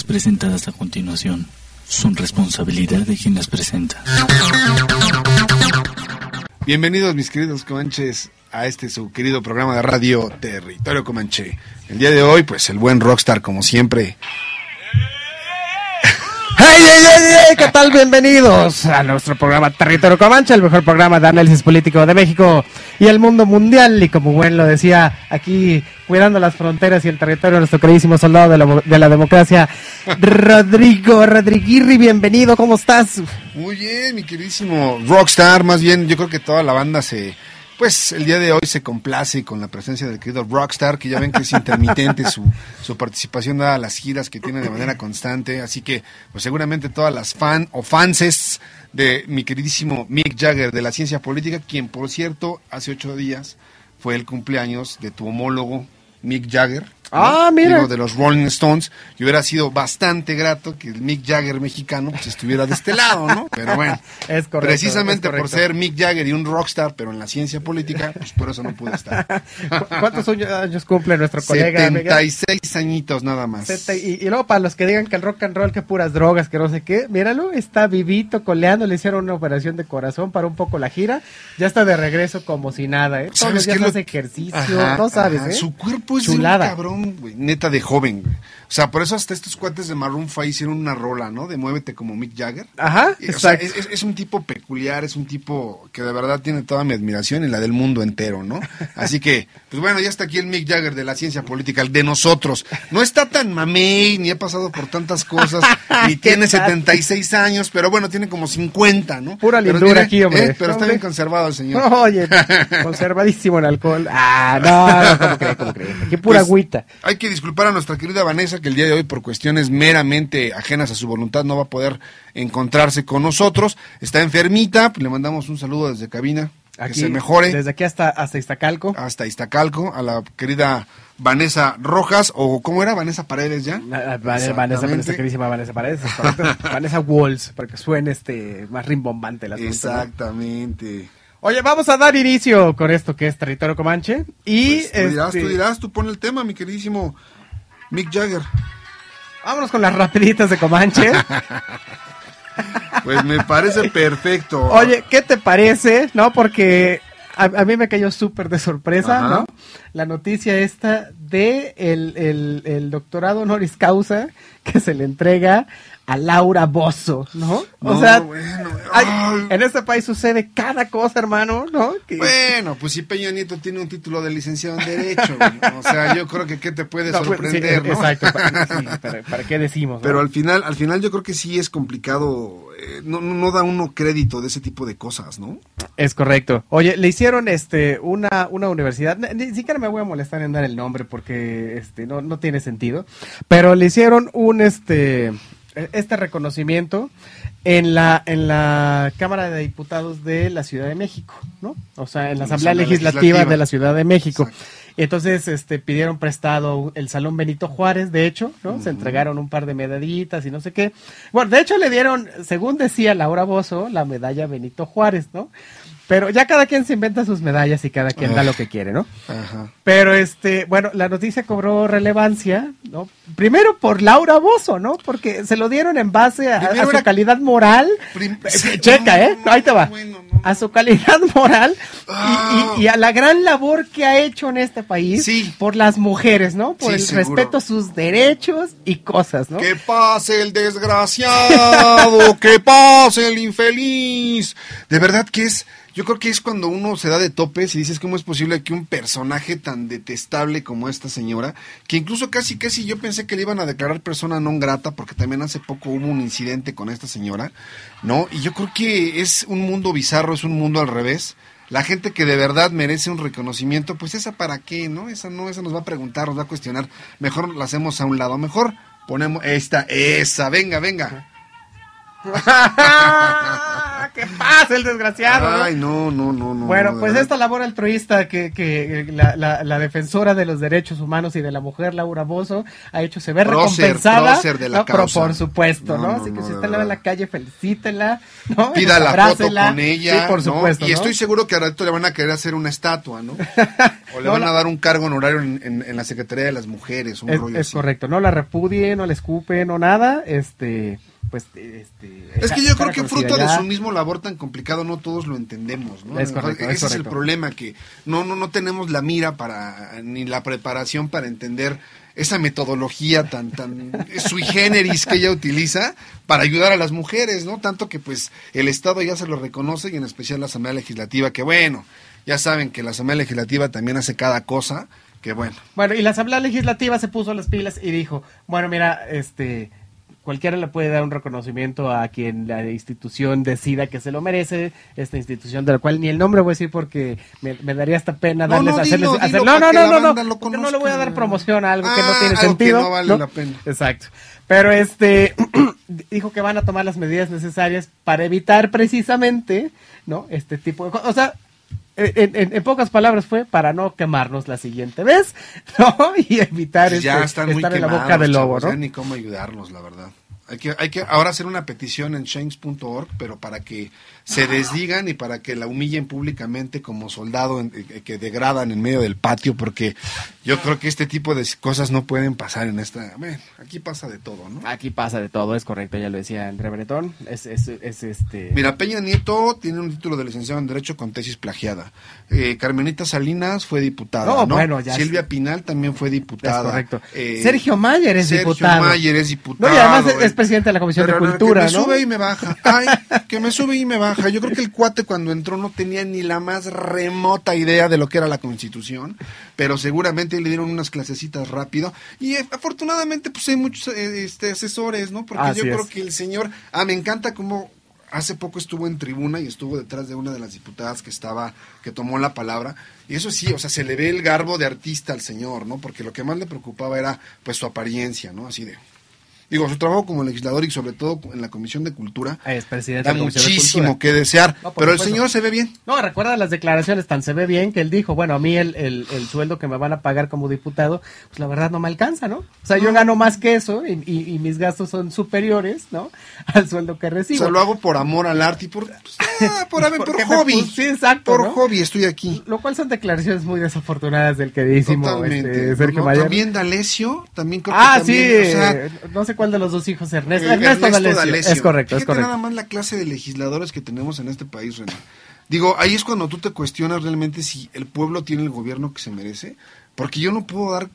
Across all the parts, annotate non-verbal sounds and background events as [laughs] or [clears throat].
presentadas a continuación son responsabilidad de quien las presenta. Bienvenidos mis queridos comanches a este su querido programa de radio Territorio Comanche. El día de hoy, pues el buen rockstar como siempre. ¡Hey, hey, hey, hey! ¿Qué tal? Bienvenidos a nuestro programa Territorio Comanche, el mejor programa de análisis político de México y el mundo mundial. Y como buen lo decía, aquí cuidando las fronteras y el territorio, nuestro queridísimo soldado de la, de la democracia, Rodrigo Rodriguirri. Bienvenido, ¿cómo estás? Muy bien, mi queridísimo rockstar. Más bien, yo creo que toda la banda se pues el día de hoy se complace con la presencia del querido Rockstar, que ya ven que es intermitente su, [laughs] su participación a las giras que tiene de manera constante. Así que, pues seguramente todas las fan o fanses de mi queridísimo Mick Jagger de la ciencia política, quien por cierto hace ocho días fue el cumpleaños de tu homólogo Mick Jagger. Ah, mira. Digo, de los Rolling Stones. Y hubiera sido bastante grato que el Mick Jagger mexicano pues, estuviera de este lado, ¿no? Pero bueno, [laughs] Es correcto, precisamente es por ser Mick Jagger y un rockstar, pero en la ciencia política, pues por eso no pude estar. ¿Cu- [laughs] ¿Cuántos años cumple nuestro colega? Miguel? 76 añitos nada más. Y, y luego para los que digan que el rock and roll, que puras drogas, que no sé qué, míralo, está vivito, coleando, le hicieron una operación de corazón para un poco la gira, ya está de regreso como si nada, ¿eh? Todos ¿Sabes los días lo- hace ejercicio, Ajá, no sabes, ajá. ¿eh? Su cuerpo es Chulada. de un cabrón, neta de joven. O sea, por eso hasta estos cuates de Maroon 5 hicieron una rola, ¿no? De Muévete como Mick Jagger. Ajá, Y, o sea, es, un tipo peculiar, es un tipo que de verdad tiene toda mi admiración y la del mundo entero, ¿no? [laughs] Así que, pues bueno, ya está aquí el Mick Jagger de la ciencia política, el de nosotros. No está tan mamey, ni ha pasado por tantas cosas, [laughs] ni ¿Qué tiene tal? 76 años, pero bueno, tiene como 50, ¿no? Pura Pero lindura tiene- aquí, hombre. eh, pero está bien conservado el señor. [laughs] Oye, conservadísimo en alcohol. Ah, no, no, ¿cómo cree, cómo cree? Qué pura Pues, agüita. Hay que disculpar a nuestra querida Vanessa que el día de hoy por cuestiones meramente ajenas a su voluntad no va a poder encontrarse con nosotros. Está enfermita, pues le mandamos un saludo desde cabina. que se mejore Desde aquí hasta, hasta Iztacalco. hasta Iztacalco, a la querida Vanessa Rojas, o ¿cómo era? Vanessa Paredes ya. Ah, ah, Vanessa, Vanessa, queridísima Vanessa Paredes. [laughs] Vanessa Walls, para que suene este más rimbombante ¿no? Exactamente. Oye, vamos a dar inicio con esto que es Territorio Comanche. Y Pues, tú dirás, este, tú dirás, tú pon el tema, mi queridísimo Mick Jagger. vámonos con las rapiditas de Comanche. [laughs] Pues me parece perfecto. Oye, ¿qué te parece? No, porque a, a mí me cayó súper de sorpresa, Ajá. ¿no? La noticia esta de el, el, el doctorado honoris causa que se le entrega a Laura Bozo, ¿no? O sea, bueno, en este país sucede cada cosa, hermano, ¿no? Que- Bueno, pues si Peña Nieto tiene un título de licenciado en Derecho, o sea, yo creo que qué te puede No, pues, sí, sorprender, ¿no? Exacto, para, sí, para- para qué decimos? Pero al final, al final yo creo que sí es complicado, eh, no, no, da uno crédito de ese tipo de cosas, ¿no? Es correcto. Oye, le hicieron este una, una universidad, ni, ni siquiera me voy a molestar en dar el nombre porque este no, no tiene sentido, pero le hicieron un este este reconocimiento en la en la Cámara de Diputados de la Ciudad de México, ¿no? O sea, en la Asamblea Asamblea Legislativa, Legislativa. de la Ciudad de México. Exacto. Y entonces este pidieron prestado el Salón Benito Juárez, de hecho, ¿no? Se entregaron un par de medallitas y no sé qué. Bueno, de hecho le dieron, según decía Laura Bozo, la medalla Benito Juárez, ¿no? Pero ya cada quien se inventa sus medallas y cada quien da lo que quiere, ¿no? Ajá. Pero este, bueno, la noticia cobró relevancia, ¿no? Primero por Laura Bozo, ¿no? Porque se lo dieron en base a, su calidad moral. Prim- Eh, Sí, Checa, no, ¿eh? Ahí te va. bueno, no. A su calidad moral y- Ah. y, y a la gran labor que ha hecho en este país Sí. por las mujeres, ¿no? Por Sí, el seguro. respeto a sus derechos y cosas, ¿no? Que pase el desgraciado, [laughs] que pase el infeliz. De verdad que es, yo creo que es cuando uno se da de topes y dices cómo es posible que un personaje tan detestable como esta señora, que incluso casi casi yo pensé que le iban a declarar persona non grata porque también hace poco hubo un incidente con esta señora, ¿no? Y yo creo que es un mundo bizarro, es un mundo al revés. La gente que de verdad merece un reconocimiento, pues esa para qué, ¿no? Esa no, esa nos va a preguntar, nos va a cuestionar. Mejor la hacemos a un lado, mejor ponemos esta, esa, venga, venga. [laughs] ¿Qué pasa, el desgraciado? Ay, no, no, no, no. Bueno, no, pues verdad. esta labor altruista que, que la, la- la defensora de los derechos humanos y de la mujer, Laura Bozo, ha hecho se ve Prócer, recompensada. prócer de la ¿no? Pero por supuesto, ¿no? No, Así que si usted la ve en la calle, felicítela, ¿no? Pida la foto con ella. Sí, por ¿no? supuesto. Y estoy seguro que a rato le van a querer hacer una estatua, ¿no? [laughs] O le van a dar un cargo honorario en, en- en la Secretaría de las Mujeres, un Es, rollo es así. correcto, no la repudien, no la escupen, no nada, este, pues, este... Es que yo creo que fruto de su mismo labor tan complicado no todos lo entendemos, ¿no? Es correcto, Ese es es, el problema que no no no tenemos la mira para ni la preparación para entender esa metodología tan tan [laughs] sui generis que ella utiliza para ayudar a las mujeres, ¿no? Tanto que pues el Estado ya se lo reconoce y en especial la Asamblea Legislativa que bueno, ya saben que la Asamblea Legislativa también hace cada cosa, que bueno. Bueno, y la Asamblea Legislativa se puso las pilas y dijo, bueno, mira, este, cualquiera le puede dar un reconocimiento a quien la institución decida que se lo merece, esta institución de la cual ni el nombre voy a decir porque me, me daría hasta pena No, darles no, hacerles dilo, hacer- dilo no, no, que no, no, no, no le voy a dar promoción a algo que no Ah, tiene algo que sentido. no vale la pena. Exacto. Pero este [clears throat] dijo que van a tomar las medidas necesarias para evitar precisamente, ¿no? Este tipo de cosas. O sea, en, en- en pocas palabras fue para no quemarnos la siguiente vez, [laughs] ¿no? Y evitar Pues ya este, están muy estar en la boca del lobo, chavos, ¿no? ya ni cómo ayudarlos, la verdad. Hay que, hay que ahora hacer una petición en change.org, pero para que se desdigan y para que la humillen públicamente como soldado en- eh, que degradan en medio del patio, porque yo creo que este tipo de cosas no pueden pasar en esta... Bueno, aquí pasa de todo, ¿no? Aquí pasa de todo, es correcto, ya lo decía André Bretón. Es, es, es este. Mira, Peña Nieto tiene un título de licenciado en Derecho con tesis plagiada. Eh, Carmenita Salinas fue diputada. No, No, bueno, ya Silvia. Pinal también fue es diputada. correcto. Eh, Sergio Mayer es Sergio diputado. Mayer es diputado. No, y además es, eh. es presidente de la Comisión Pero de Cultura, que me ¿no? sube y me baja. Ay, que me sube y me baja. Yo creo que el cuate cuando entró no tenía ni la más remota idea de lo que era la Constitución, pero seguramente le dieron unas clasecitas rápido y eh, afortunadamente pues hay muchos eh, este, asesores, ¿no? Porque Así yo creo que el señor, ah, me encanta cómo hace poco estuvo en tribuna y estuvo detrás de una de las diputadas que estaba, que tomó la palabra. Y eso sí, o sea, se le ve el garbo de artista al señor, ¿no? Porque lo que más le preocupaba era, pues, su apariencia, ¿no? Así de... Digo, su trabajo como legislador y sobre todo en la Comisión de Cultura Es presidente da de de muchísimo Cultura. que desear, No, pero el señor se ve bien. No, recuerda las declaraciones, tan se ve bien que él dijo, bueno, a mí el, el, el sueldo que me van a pagar como diputado, pues la verdad no me alcanza, ¿no? O sea, yo gano más que eso y, y- y mis gastos son superiores, ¿no? [laughs] Al sueldo que O recibo. sea, lo hago por amor al arte y por, pues, ah, por, [laughs] hobby. sí, exacto, Por ¿no? hobby estoy aquí. Lo cual son declaraciones muy desafortunadas del queridísimo este, Sergio Mayer. También D'Alessio, también creo ah, que sí, también, o sea, no sé cuál de los dos hijos, Ernesto. Eh, Ernesto, D'Alessio. D'Alessio. Es correcto, es Fíjate correcto. nada más la clase de legisladores que tenemos en este país, René. Digo, ahí es cuando tú te cuestionas realmente si el pueblo tiene el gobierno que se merece, porque yo no puedo dar,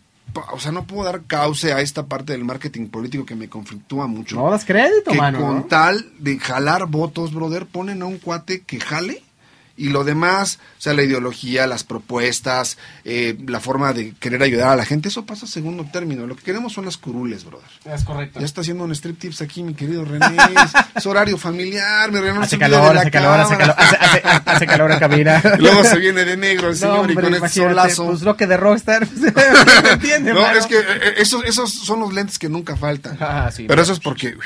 o sea, no puedo dar cauce a esta parte del marketing político que me conflictúa mucho. No das crédito, que mano. con ¿no? tal de jalar votos, brother, ponen a un cuate que jale y lo demás, o sea, la ideología, las propuestas, eh, la forma de querer ayudar a la gente, eso pasa a segundo término. Lo que queremos son las curules, brother. Es correcto. Ya está haciendo un strip tips aquí, mi querido René. [laughs] Es horario familiar, mi René. Hace calor, hace calor, hace calor, hace, hace- hace calor en cabina. [laughs] Luego se viene de negro el No, señor y con este solazo. Pues lo que de Rockstar. [laughs] ¿Me entiende, no, mano? es que eh, eh, esos, esos son los lentes que nunca faltan. Ah, sí, Pero no. eso es porque uy,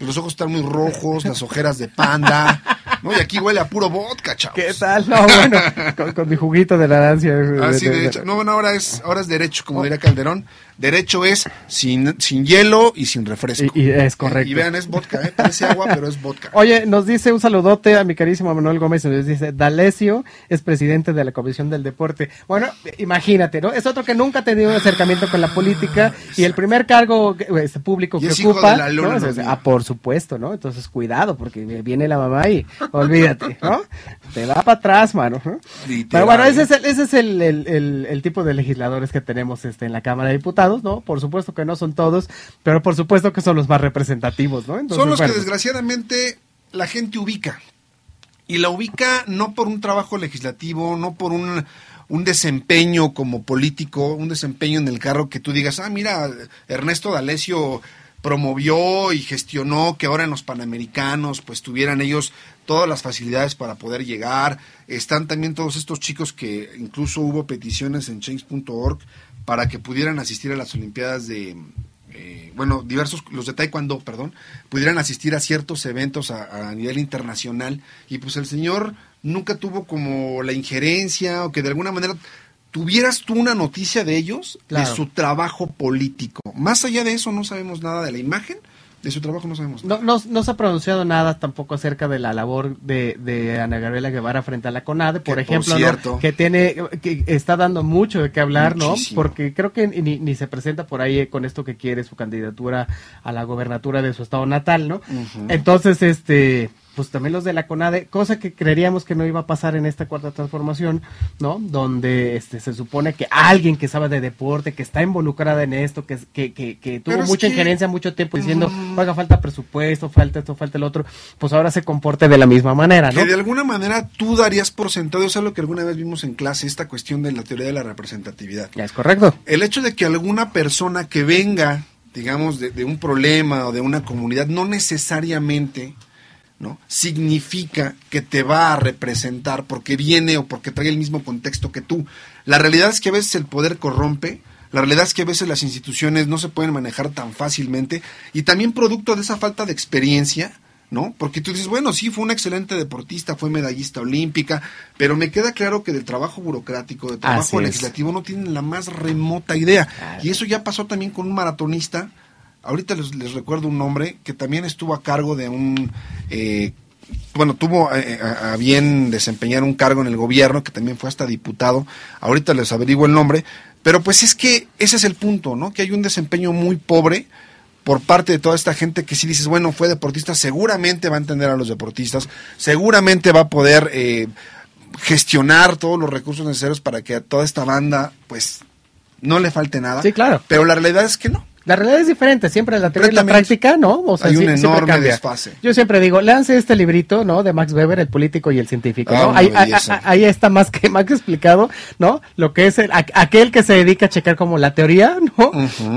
los ojos están muy rojos, las ojeras de panda. ¿no? Y aquí huele a puro vodka, chavos. ¿Qué tal? No, bueno, con, con mi juguito de naranja. Así de hecho. No, bueno, ahora es, ahora es derecho, como diría Calderón. Derecho es sin, sin hielo y sin refresco. Y- y es correcto. Y vean, es vodka, ¿eh? Parece agua, pero es vodka. Oye, nos dice un saludote a mi carísimo Manuel Gómez, nos dice, D'Alessio es presidente de la Comisión del Deporte. Bueno, imagínate, ¿no? Es otro que nunca ha tenido un acercamiento con la política y el primer cargo este, público Y que es hijo ocupa, de la luna ¿no? Por supuesto, ¿no? Entonces, cuidado, porque viene la mamá y olvídate, ¿no? Te va para atrás, mano. Pero bueno, ese es, el, ese es el, el- el- el tipo de legisladores que tenemos este, en la Cámara de Diputados, ¿no? Por supuesto que no son todos, pero por supuesto que son los más representativos, ¿no? Entonces, Son los bueno, que desgraciadamente la gente ubica. Y la ubica no por un trabajo legislativo, no por un, un desempeño como político, un desempeño en el carro que tú digas, ah, mira, Ernesto D'Alessio promovió y gestionó que ahora en los Panamericanos pues tuvieran ellos todas las facilidades para poder llegar. Están también todos estos chicos que incluso hubo peticiones en change.org para que pudieran asistir a las Olimpiadas de eh, bueno, diversos, los de Taekwondo, perdón, pudieran asistir a ciertos eventos a, a, nivel internacional y pues el señor nunca tuvo como la injerencia o que de alguna manera tuvieras tú una noticia de ellos, Claro. de su trabajo político. Más allá de eso no sabemos nada de la imagen, de su trabajo no sabemos nada. No, no, no se ha pronunciado nada tampoco acerca de la labor de, de Ana Gabriela Guevara frente a la CONADE, por Que, por ejemplo, ¿no? cierto- que tiene, que está dando mucho de qué hablar, Muchísimo. ¿no? Porque creo que ni, ni se presenta por ahí con esto que quiere su candidatura a la gobernatura de su estado natal, ¿no? Entonces, este, pues también los de la CONADE, cosa que creeríamos que no iba a pasar en esta cuarta transformación, ¿no? Donde este, se supone que alguien que sabe de deporte, que está involucrada en esto, que, que, que, que tuvo Pero es mucha que- injerencia mucho tiempo diciendo, Mm. oiga, falta presupuesto, falta esto, falta el otro, pues ahora se comporte de la misma manera, ¿no? Que de alguna manera tú darías por sentado, eso es lo que alguna vez vimos en clase, esta cuestión de la teoría de la representatividad. Ya es correcto. El hecho de que alguna persona que venga, digamos, de, de un problema o de una comunidad, no necesariamente ¿no? significa que te va a representar porque viene o porque trae el mismo contexto que tú. La realidad es que a veces el poder corrompe, la realidad es que a veces las instituciones no se pueden manejar tan fácilmente y también producto de esa falta de experiencia, ¿no? Porque tú dices, bueno, sí, fue una excelente deportista, fue medallista olímpica, pero me queda claro que del trabajo burocrático, del trabajo Así es. legislativo no tienen la más remota idea. Claro. Y eso ya pasó también con un maratonista. Ahorita les, les recuerdo un nombre que también estuvo a cargo de un... eh, bueno, tuvo eh, a, a bien desempeñar un cargo en el gobierno, que también fue hasta diputado. Ahorita les averiguo el nombre. Pero pues es que ese es el punto, ¿no? Que hay un desempeño muy pobre por parte de toda esta gente que si dices, bueno, fue deportista, seguramente va a entender a los deportistas, seguramente va a poder eh, gestionar todos los recursos necesarios para que a toda esta banda, pues, no le falte nada. Sí, claro. Pero la realidad es que no. La realidad es diferente, siempre la teoría y la práctica, ¿no? O Hay un sí- siempre enorme cambia. desfase. Yo siempre digo, léanse este librito, ¿no? De Max Weber, el político y el científico, Ah, ¿no? Ahí, ahí- ahí está más que, más que explicado, ¿no? Lo que es el- aquel que se dedica a checar como la teoría, ¿no?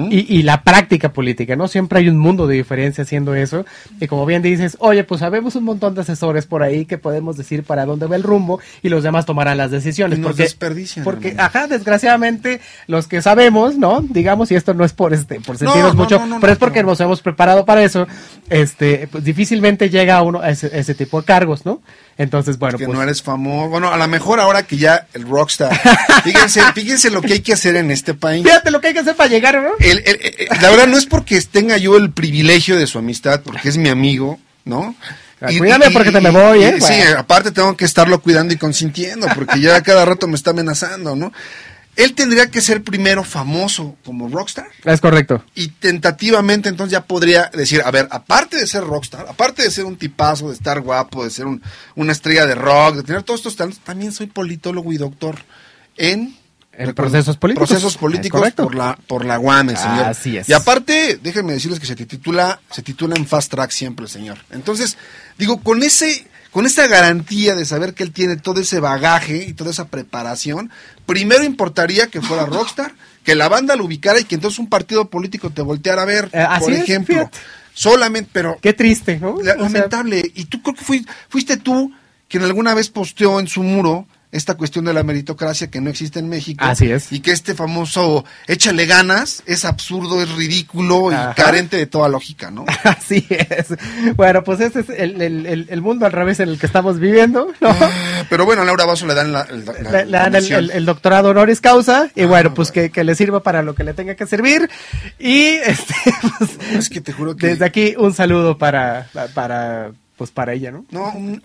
Y, y la práctica política, ¿no? Siempre hay un mundo de diferencia haciendo eso. Y como bien dices, oye, pues sabemos un montón de asesores por ahí que podemos decir para dónde va el rumbo y los demás tomarán las decisiones. Y nos porque, desperdician, Porque, hermano. ajá, desgraciadamente, los que sabemos, ¿no? Digamos, y esto no es por este, por sentirnos no, mucho, no, no, pero es porque nos hemos preparado para eso, este, pues difícilmente llega uno a ese, a ese tipo de cargos, ¿no? Entonces, bueno, que pues. no eres famoso. Bueno, a lo mejor ahora que ya el rockstar. [laughs] fíjense, fíjense lo que hay que hacer en este país. Fíjate lo que hay que hacer para llegar, ¿no? El- el- el- la verdad no es porque tenga yo el privilegio de su amistad, porque es mi amigo, ¿no? Ah, cuídame porque te me voy, ¿eh? Sí, aparte tengo que estarlo cuidando y consintiendo, porque ya cada rato me está amenazando, ¿no? Él tendría que ser primero famoso como rockstar Es correcto. y tentativamente entonces ya podría decir, a ver, aparte de ser rockstar, aparte de ser un tipazo, de estar guapo, de ser un- una estrella de rock, de tener todos estos talentos, también soy politólogo y doctor en En procesos políticos. Procesos Es políticos por la por la UAM, el señor. Así es. Y aparte, déjenme decirles que se titula se titula en fast track siempre el señor. Entonces, digo, con ese con esa garantía de saber que él tiene todo ese bagaje y toda esa preparación, primero importaría que fuera [laughs] rockstar, que la banda lo ubicara y que entonces un partido político te volteara a ver, Eh, por es, ejemplo. fíjate. Solamente, pero Qué triste, ¿no? la- O sea, lamentable. Y tú creo que fui- fuiste tú quien alguna vez posteó en su muro esta cuestión de la meritocracia que no existe en México. Así es. Y que este famoso échale ganas es absurdo, es ridículo y Ajá. carente de toda lógica, ¿no? [laughs] Así es. Bueno, pues ese es el, el- el- mundo al revés en el que estamos viviendo, ¿no? Pero bueno, a Laura Vaso le dan la, Le, le dan el, el- doctorado honoris causa y Ah, bueno, pues bueno. que, que le sirva para lo que le tenga que servir. Y este, [laughs] pues, Es que te juro que... desde aquí un saludo para, para, pues para ella, ¿no? No, un...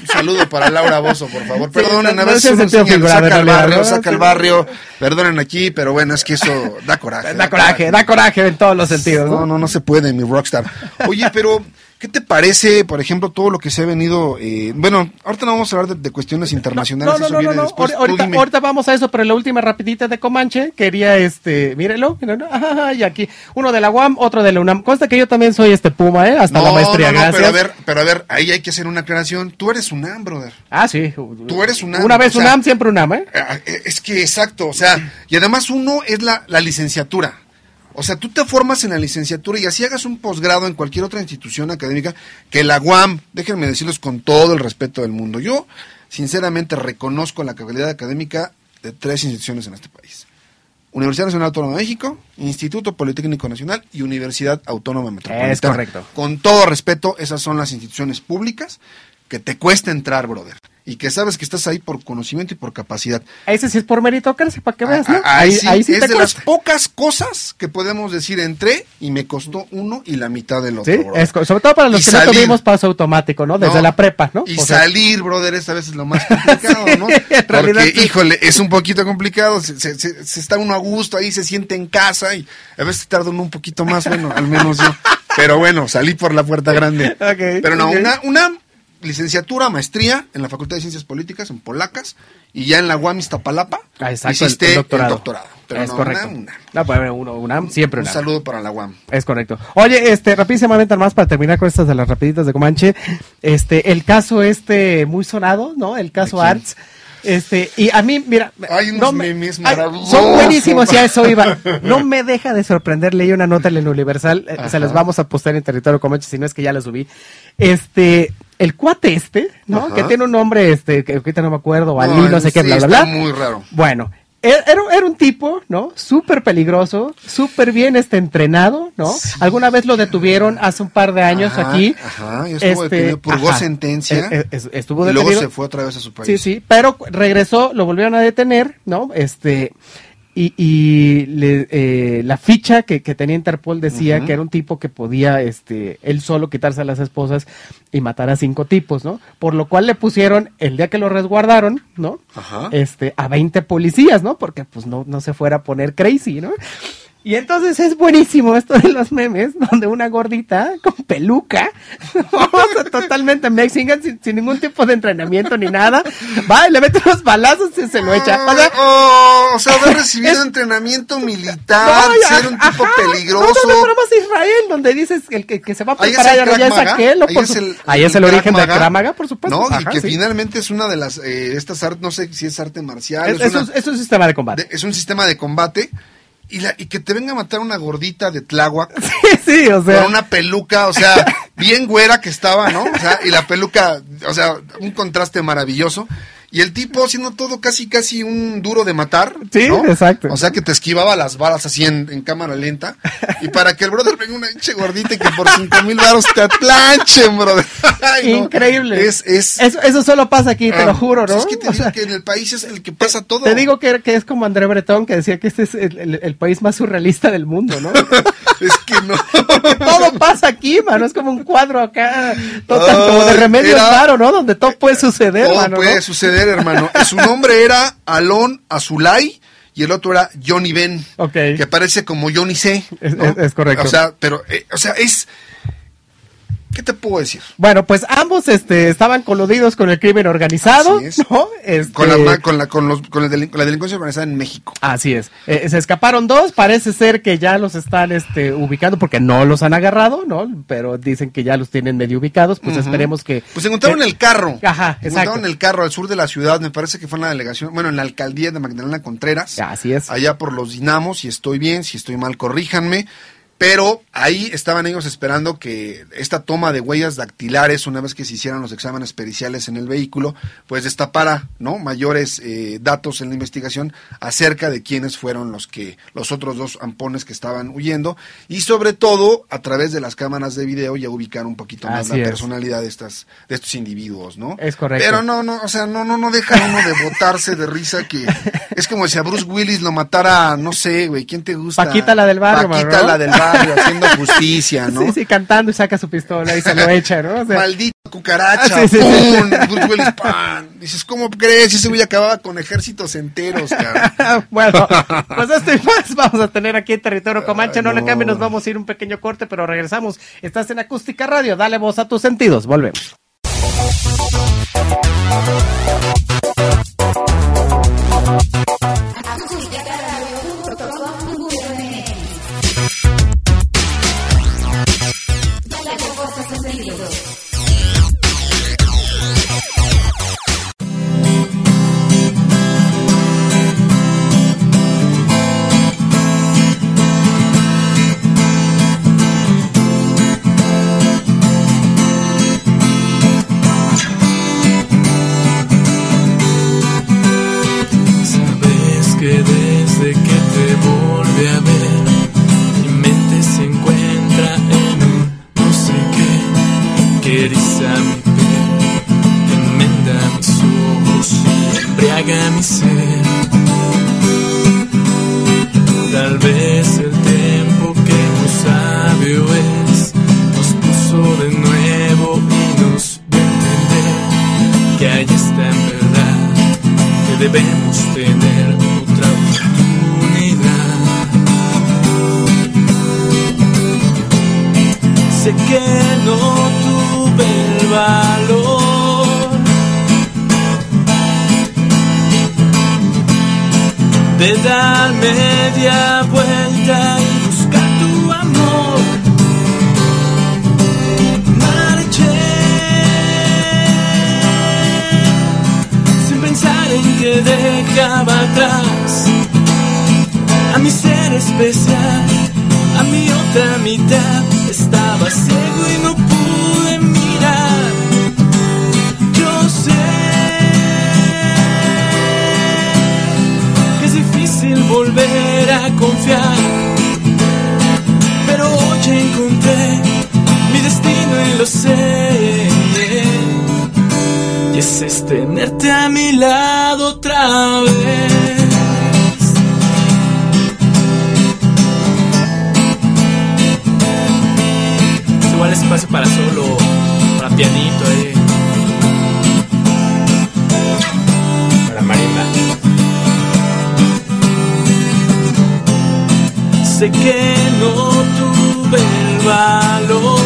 un [laughs] saludo para Laura Bozo, por favor. Perdonen, no- a no veces uno enseña, figurado, saca realidad, barrio, ¿no? saca el barrio. Perdonen aquí, pero bueno, es que eso da coraje. Da coraje, da coraje en todos los sentidos, No, ¿no? no, no se puede, mi rockstar. Oye, pero, ¿qué te parece, por ejemplo, todo lo que se ha venido... eh, bueno, ahorita no vamos a hablar de, de cuestiones internacionales. No, no, eso no, no, viene no. después. Ahorita, ahorita vamos a eso, pero la última rapidita de Comanche, quería este, mírelo, mírelo, [laughs] y aquí, uno de la UAM, otro de la UNAM. Consta que yo también soy este Puma, ¿eh? Hasta la No, maestría, no, no, gracias. pero a ver, pero a ver, ahí hay que hacer una aclaración. Tú eres UNAM, brother. Ah, sí. Tú eres UNAM, Una vez o sea- UNAM, siempre UNAM, ¿eh? Ah, eh, Es que exacto, o sea, y además uno es la, la licenciatura. O sea, tú te formas en la licenciatura y así hagas un posgrado en cualquier otra institución académica que la UAM, déjenme decirles con todo el respeto del mundo. Yo, sinceramente, reconozco la calidad académica de tres instituciones en este país. Universidad Nacional Autónoma de México, Instituto Politécnico Nacional y Universidad Autónoma Metropolitana. Es correcto. Con todo respeto, esas son las instituciones públicas que te cuesta entrar, brother. Y que sabes que estás ahí por conocimiento y por capacidad. Ese sí es por meritocracia, para que veas, ¿no? Ah, Ahí, sí, es te de las pocas cosas que podemos decir entré y me costó uno y la mitad del otro. Sí, es sobre todo para los Y que no tuvimos paso automático, ¿no? Desde No, la prepa, ¿no? Y O sea, salir, brother, esta vez es lo más complicado, [laughs] Sí, ¿no? Porque, sí. híjole, es un poquito complicado. Se, se- se- se está uno a gusto ahí, se siente en casa y a veces tarda uno un poquito más, bueno, al menos yo. [laughs] Pero bueno, salí por la puerta grande. Ok, Pero no, una, una licenciatura, maestría en la Facultad de Ciencias Políticas, en Polacas, y ya en la UAM Iztapalapa, ah, exacto, hiciste el, el el doctorado. doctorado. Pero es no, correcto. una- una. No, pues, uno, siempre Un saludo para la UAM. Es correcto. Oye, este, rapidísimamente más para terminar con estas de las rapiditas de Comanche, este, el caso este muy sonado, ¿no? El caso. Arts. Este, y a mí, mira, Hay unos no me- memes maravillosos. son buenísimos, y a eso iba. [laughs] No me deja de sorprender, leí una nota en el Universal, eh, se las vamos a postear en territorio Comanche, si no es que ya la subí. Este, el cuate este, ¿no? Ajá. Que tiene un nombre, este, que ahorita no me acuerdo, Ali, no, sé qué, bla, bla, bla. muy raro. Bueno, era, era- era un tipo, ¿no? Súper peligroso, súper bien este, entrenado, ¿no? Alguna vez lo detuvieron hace un par de años Ajá, aquí. Ajá, ya estuvo detenido, purgó ajá, sentencia. eh, eh, estuvo y luego detenido. se fue otra vez a su país. Sí, sí, pero regresó, lo volvieron a detener, ¿no? Este, y, y le- eh, la ficha que, que tenía Interpol decía que era un tipo que podía, este, él solo quitarse a las esposas y matar a cinco tipos, ¿no? Por lo cual le pusieron, el día que lo resguardaron, ¿no? Ajá. Este, a 20 policías, ¿no? Porque pues no, no se fuera a poner crazy, ¿no? Y entonces es buenísimo esto de los memes, donde una gordita con peluca, [laughs] o sea, totalmente mexican, sin, sin ningún tipo de entrenamiento ni nada, va y le mete unos balazos y se lo echa. O sea, Oh, o sea, haber [laughs] recibido es- entrenamiento militar, no, ser un tipo ajá, peligroso. No, no, más Israel, donde dices que el que, que se va a Ahí es preparar el ya, es aquel, ahí Por es su- el- ahí es el origen de Maga, Kramaga, por supuesto. No, y que sí. finalmente es una de las, eh, estas artes, no sé si es arte marcial, es, es, es una- un, es un sistema de combate. de- es un sistema de combate. Y, la, y que te venga a matar una gordita de Tláhuac [laughs] sí, sí, o sea. con una peluca, o sea, bien güera que estaba, ¿no? O sea, y la peluca, o sea, un contraste maravilloso. Y el tipo haciendo todo casi, casi un duro de matar. Sí, ¿no? exacto. O sea, que te esquivaba las balas así en, en cámara lenta. Y para que el brother venga una hinche gordita y que por cinco mil baros te atlanchen, brother. [laughs] Ay, no. Increíble. Es, es. Eso, eso solo pasa aquí, te ah, lo juro, pues ¿no? Es que te O digo sea, que en el país es el que pasa todo. Te digo que, que es como André Breton, que decía que este es el, el- el país más surrealista del mundo, ¿no? [laughs] Es que no. todo pasa aquí, mano. Es como un cuadro acá, total, como de remedio raro, ¿no? Donde todo puede suceder, Todo mano, puede ¿no? suceder, hermano. Su nombre era Alon Azulay y el otro era Johnny Ben. Ok. Que parece como Johnny C. Es- ¿no? es- es correcto. O sea, pero, eh, o sea, es. ¿Qué te puedo decir? Bueno, pues ambos este, estaban coludidos con el crimen organizado, Así es. ¿no? Este, Con, la, con, la, con, los, con la, la delincuencia organizada en México. Así es. Eh, se escaparon dos, parece ser que ya los están este, ubicando porque no los han agarrado, ¿no? Pero dicen que ya los tienen medio ubicados, pues esperemos que... Pues encontraron que- el carro. Ajá, Se exacto. encontraron el carro al sur de la ciudad, me parece que fue en la delegación, bueno, en la alcaldía de Magdalena Contreras. Así es. allá por los dinamos, si estoy bien, si estoy mal, corríjanme. Pero ahí estaban ellos esperando que esta toma de huellas dactilares, una vez que se hicieran los exámenes periciales en el vehículo, pues destapara, ¿no? Mayores eh, datos en la investigación acerca de quiénes fueron los que, los otros dos ampones que estaban huyendo. Y sobre todo, a través de las cámaras de video, ya ubicar un poquito más Así la es. personalidad de estas, de estos individuos, ¿no? Es correcto. Pero no, no, o sea, no, no, no deja uno de botarse de risa que es como si a Bruce Willis lo matara, no sé, güey, ¿quién te gusta? Paquita, la del barrio, Paquita ¿no? la del barrio, haciendo justicia, ¿no? Sí, sí, cantando y saca su pistola y se lo echa, ¿no? O sea, Maldito cucaracha, Ah, sí, sí, ¡pum! ¡pam! Dices, ¿cómo crees? Ese güey acababa con ejércitos enteros, cabrón. [laughs] bueno, [laughs] pues esto y más vamos a tener aquí en Territorio Comanche. Ay, no, le no. cambie, nos vamos a ir un pequeño corte, pero regresamos. Estás en Acústica Radio, dale voz a tus sentidos. Volvemos. Llega de dar media vuelta y buscar tu amor. Marché sin pensar en que dejaba atrás a mi ser especial, a mi otra mitad. Estaba ciego y no confiar, pero hoy encontré mi destino y lo sé. Y ese es tenerte a mi lado otra vez. Igual espacio para solo, para pianito ahí. Sé que no tuve el valor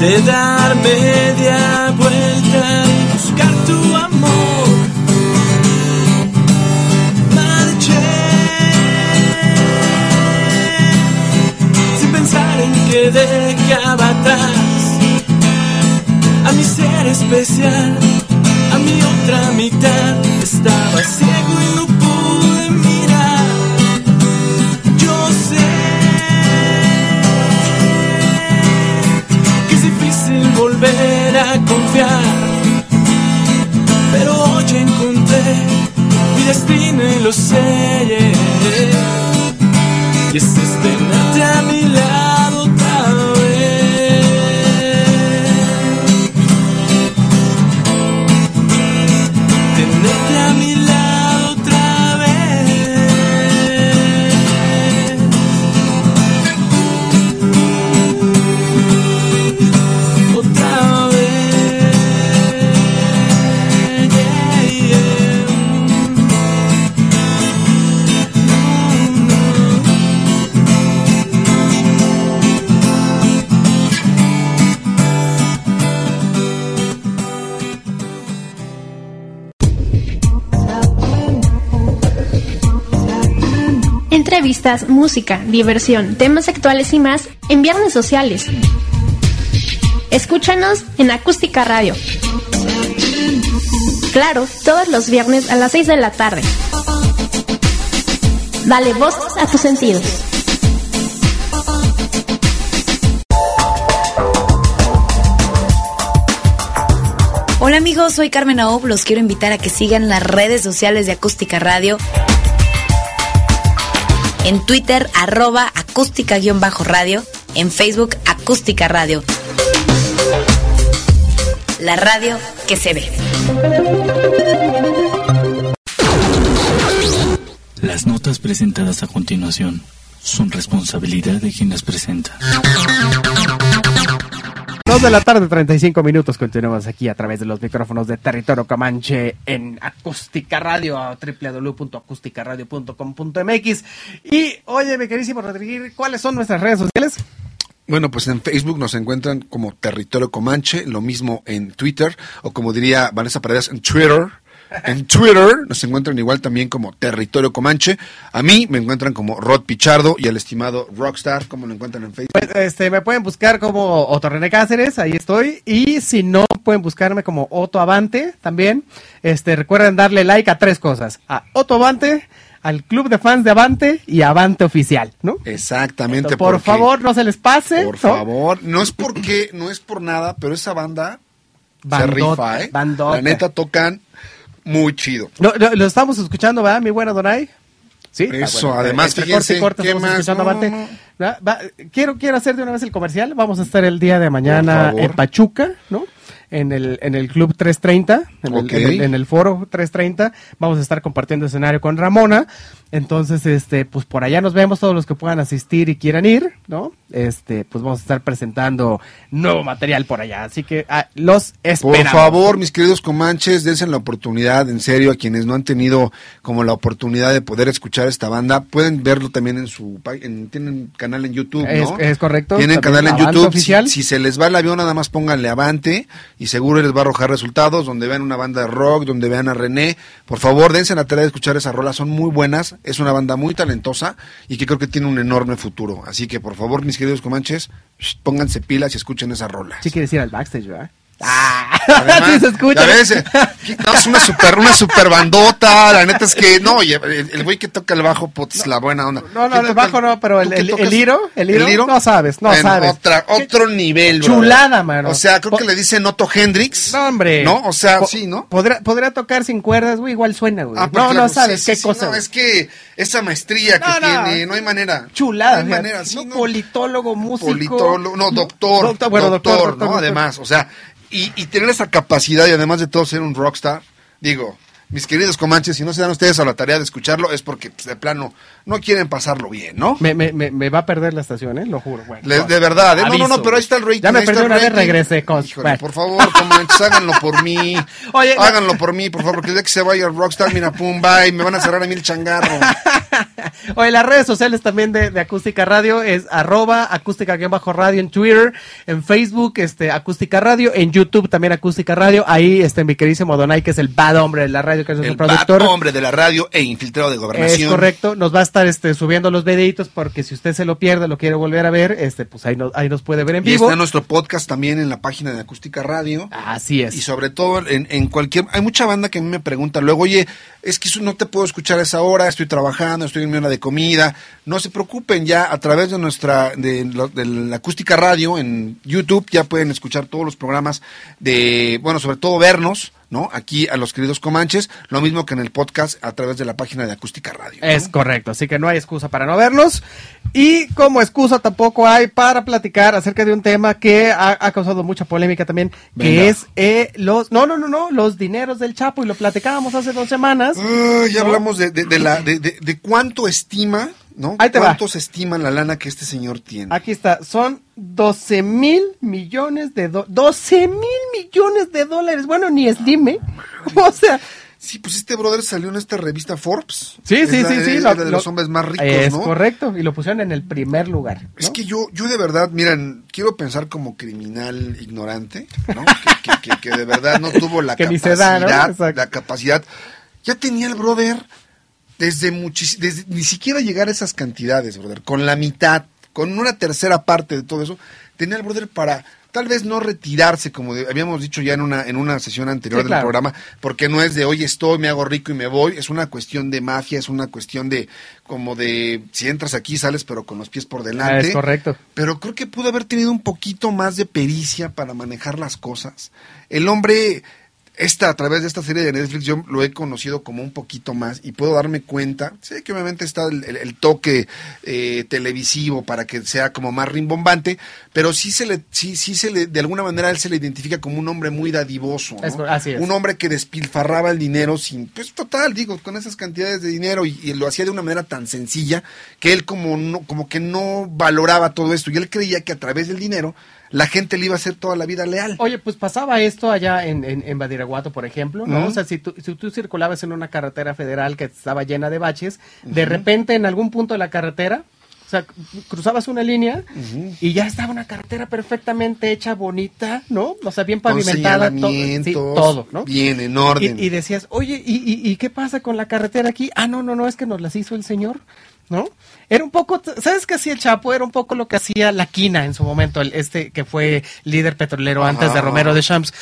de dar media vuelta y buscar tu amor. Marché sin pensar en que dejaba atrás a mi ser especial, a mi otra mitad. Estaba ciego y no pude mirar. Yo sé que es difícil volver a confiar, pero hoy encontré mi destino y lo sé. Y ese Música, diversión, temas actuales y más en Viernes Sociales. Escúchanos en Acústica Radio. Claro, todos los viernes a las 6 de la tarde. Dale voz a tus sentidos. Hola amigos, soy Carmen Aob. Los quiero invitar a que sigan las redes sociales de Acústica Radio. En Twitter, arroba acústica-radio. En Facebook, acústica radio. La radio que se ve. Las notas presentadas a continuación son responsabilidad de quien las presenta. 2 de la tarde, 35 minutos. Continuamos aquí a través de los micrófonos de Territorio Comanche en Acústica Radio, www.acústicaradio.com.mx. Y, oye, mi queridísimo Rodríguez, ¿cuáles son nuestras redes sociales? Bueno, pues en Facebook nos encuentran como Territorio Comanche, lo mismo en Twitter, o como diría Vanessa Paredes, en Twitter. En Twitter nos encuentran igual también como Territorio Comanche. A mí me encuentran como Rod Pichardo y al estimado Rockstar, como lo encuentran en Facebook. Pues, este, me pueden buscar como Otto René Cáceres, ahí estoy. Y si no, pueden buscarme como Otto Avante también. Este, recuerden darle like a tres cosas. A Otto Avante, al club de fans de Avante y Avante Oficial, ¿no? Exactamente. Por porque- favor, no se les pase. Por ¿no? favor, no es porque, no es por nada, pero esa banda se Bandota, rifa, ¿eh? bandota. La neta tocan muy chido. Lo, lo- lo estamos escuchando, ¿verdad, mi buena Donay? Sí. Eso, bueno, además, entre fíjense, corte y corte ¿qué estamos más? escuchando No. Va- va- quiero, quiero hacer de una vez el comercial. Vamos a estar el día de mañana en Pachuca, ¿no? en el, en el Club 330, en, el- en el, en el foro 330. Vamos a estar compartiendo escenario con Ramona. Entonces, este, pues por allá nos vemos todos los que puedan asistir y quieran ir, ¿no? Este, pues vamos a estar presentando nuevo material por allá. Así que ah, los Por esperamos. favor, mis queridos comanches, dense la oportunidad, en serio, a quienes no han tenido como la oportunidad de poder escuchar esta banda, pueden verlo también en su en, tienen canal en YouTube, Es- ¿no? es correcto, Tienen canal en YouTube. oficial. Si, si se les va el avión, nada más pónganle Avante y seguro les va a arrojar resultados, donde vean una banda de rock, donde vean a René. Por favor, dense la tarea de escuchar esas rolas, son muy buenas, es una banda muy talentosa y que creo que tiene un enorme futuro. Así que, por favor, mis queridos comanches, pónganse pilas y escuchen esas rolas. Sí quieres ir al backstage, ¿verdad? Además, [laughs] sí se escucha. eh, no, es una super, una super bandota, la neta es que, no, el el güey que toca el bajo, pues, la buena onda. No, no, ¿Quién el bajo no, pero el- que el- tocas? el liro, el liro, no sabes, no Bueno, sabes. Otra, Qué otro nivel, bro. chulada, mano. O sea, creo que le dicen Otto Hendrix. No, hombre. ¿No? O sea, Po- sí, ¿no? Podrá, podrá tocar sin cuerdas, güey, igual suena, güey. Ah, pues no, claro, no sabes sí, qué sí, cosa. No, es que esa maestría que No, tiene, no hay manera. Chulada, No hay manera, sí, ¿no? Politólogo, músico. Politólogo, no, doctor, Doctor, bueno, doctor, doctor, ¿no? Además, o sea, y, y tener esa capacidad y además de todo ser un rockstar, digo, mis queridos comanches, si no se dan ustedes a la tarea de escucharlo es porque pues, de plano no quieren pasarlo bien, ¿no? Me, me, me, me va a perder la estación, ¿eh? Lo juro. Bueno, Le- de verdad, ¿eh? No, no, no, pero ahí está el rating. Ya me perdí una vez, regresé. Con... Híjole, Bueno. por favor, comanches, háganlo por mí. [laughs] Oye, no. háganlo por mí, por favor, porque el día que se vaya el Rockstar, mira, pum, bye, me van a cerrar a mí el changarro. [laughs] Oye, las redes sociales también de, de Acústica Radio es arroba acústica-radio en Twitter, en Facebook, este, Acústica Radio, en YouTube también Acústica Radio. Ahí, este, mi queridísimo Donay, que es el bad hombre de la radio, que es nuestro El productor. bad hombre de la radio e infiltrado de gobernación. Es correcto, nos va a estar este, subiendo los videitos porque si usted se lo pierde, lo quiere volver a ver, este, pues ahí, no- ahí nos puede ver en Y vivo. está nuestro podcast también en la página de Acústica Radio. Así es. Y sobre todo en, en cualquier... Hay mucha banda que a mí me pregunta luego, oye, es que no te puedo escuchar a esa hora, estoy trabajando, estoy en mi hora de comida. No se preocupen, ya a través de nuestra... de, de la Acústica Radio en YouTube ya pueden escuchar todos los programas de... Bueno, sobre todo vernos, ¿no? Aquí a los queridos Comanches, lo mismo que en el podcast a través de la página de Acústica Radio. ¿no? Es correcto, así que no hay excusa para no vernos. Y como excusa tampoco hay para platicar acerca de un tema que ha, ha causado mucha polémica también, que es eh, los, no, no, no, no, los dineros del Chapo, y lo platicábamos hace dos semanas. Ah, ya ¿no? hablamos de, de, de la, de- de cuánto estima, ¿no? Ahí te va. ¿Cuánto se estima la lana que este señor tiene? Aquí está, son 12 mil millones de dólares. 12 mil millones de dólares. Bueno, ni es dime. [laughs] O sea, Sí, pues este brother salió en esta revista Forbes. sí, Es sí, la- sí, sí. es lo- la de lo- los hombres más ricos, Es ¿no? correcto, y lo pusieron en el primer lugar. ¿no? Es que yo, yo de verdad, miren, quiero pensar como criminal ignorante, ¿no? [laughs] que, que- que- que de verdad no tuvo la capacidad, da, ¿no? La capacidad. Ya tenía el brother desde muchis, desde ni siquiera llegar a esas cantidades, brother, con la mitad, con una tercera parte de todo eso, tenía el brother para tal vez no retirarse, como de- habíamos dicho ya en una, en una sesión anterior Sí, del claro. programa, porque no es de hoy estoy, me hago rico y me voy, es una cuestión de mafia, es una cuestión de como de si entras aquí sales pero con los pies por delante. Ah, es correcto. Pero creo que pudo haber tenido un poquito más de pericia para manejar las cosas. El hombre, esta, a través de esta serie de Netflix, yo lo he conocido como un poquito más y puedo darme cuenta. Sé que obviamente está el, el- el toque eh, televisivo para que sea como más rimbombante, pero sí se le, sí, sí se le, de alguna manera él se le identifica como un hombre muy dadivoso. ¿no? Es cor- así es. Un hombre que despilfarraba el dinero sin, pues total, digo, con esas cantidades de dinero y, y lo hacía de una manera tan sencilla que él como no, como que no valoraba todo esto y él creía que a través del dinero la gente le iba a hacer toda la vida leal. Oye, pues pasaba esto allá en, en, en Badiraguato, por ejemplo, ¿no? O sea, si tú, si tú circulabas en una carretera federal que estaba llena de baches, de repente en algún punto de la carretera, o sea, cruzabas una línea y ya estaba una carretera perfectamente hecha, bonita, ¿no? O sea, bien pavimentada, todo, sí, todo, ¿no? bien en orden. Y, y decías, oye, ¿y, y, y qué pasa con la carretera aquí? Ah, no, no, no, es que nos las hizo el señor, ¿no? Era un poco, ¿sabes qué hacía el Chapo? Era un poco lo que hacía la Quina en su momento, el, este que fue líder petrolero Ajá. antes de Romero de Champs.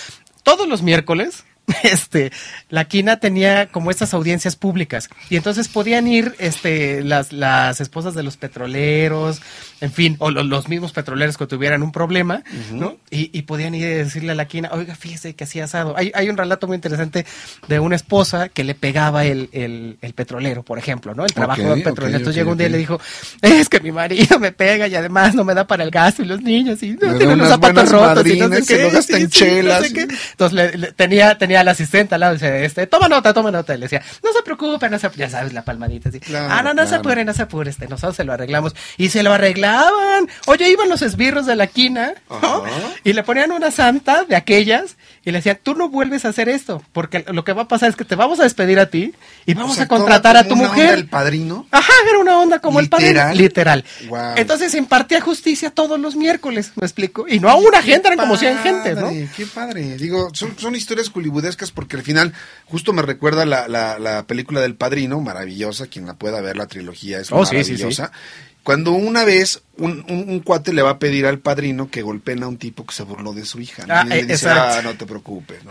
Todos los miércoles, [laughs] este, la quina tenía como estas audiencias públicas y entonces podían ir este, las, las esposas de los petroleros, en fin, o lo- los mismos petroleros que tuvieran un problema, ¿no? Y, y podían ir a decirle a la quina, oiga, fíjese que hacía asado. Hay, hay un relato muy interesante de una esposa que le pegaba el, el, el petrolero, por ejemplo, ¿no? El trabajo Ok, del petrolero. entonces llegó un día y le dijo, es que mi marido me pega y además no me da para el gasto y los niños y no da tiene unos unas zapatos rotos y no sé qué. [laughs] no sé. Entonces le- le- tenía, tenía al asistente al lado dice, este, toma nota, toma nota. Y le decía, no se preocupe, no se, ya sabes, la palmadita así. Claro, ah, no, no se apure, no se apure, este, nosotros se lo arreglamos. Y se lo arreglaban. Oye, iban los esbirros de la quina. Y le ponían una santa de aquellas y le decían, tú no vuelves a hacer esto, porque lo que va a pasar es que te vamos a despedir a ti y vamos O sea, a contratar a tu una onda mujer. El padrino. Ajá, era una onda como el padre. Literal. Guau. Entonces impartía justicia todos los miércoles, ¿me explico? Y no a una gente, eran como 100 gentes, ¿no? Qué padre. Digo, son, son historias porque al final justo me recuerda la, la, la película del Padrino, maravillosa. Quien la pueda ver, la trilogía es Oh, sí, sí, maravillosa. Cuando una vez un, un- un cuate le va a pedir al padrino que golpeen a un tipo que se burló de su hija. ¿no? Ah, y él le eh, dice, ah, no te preocupes. ¿no?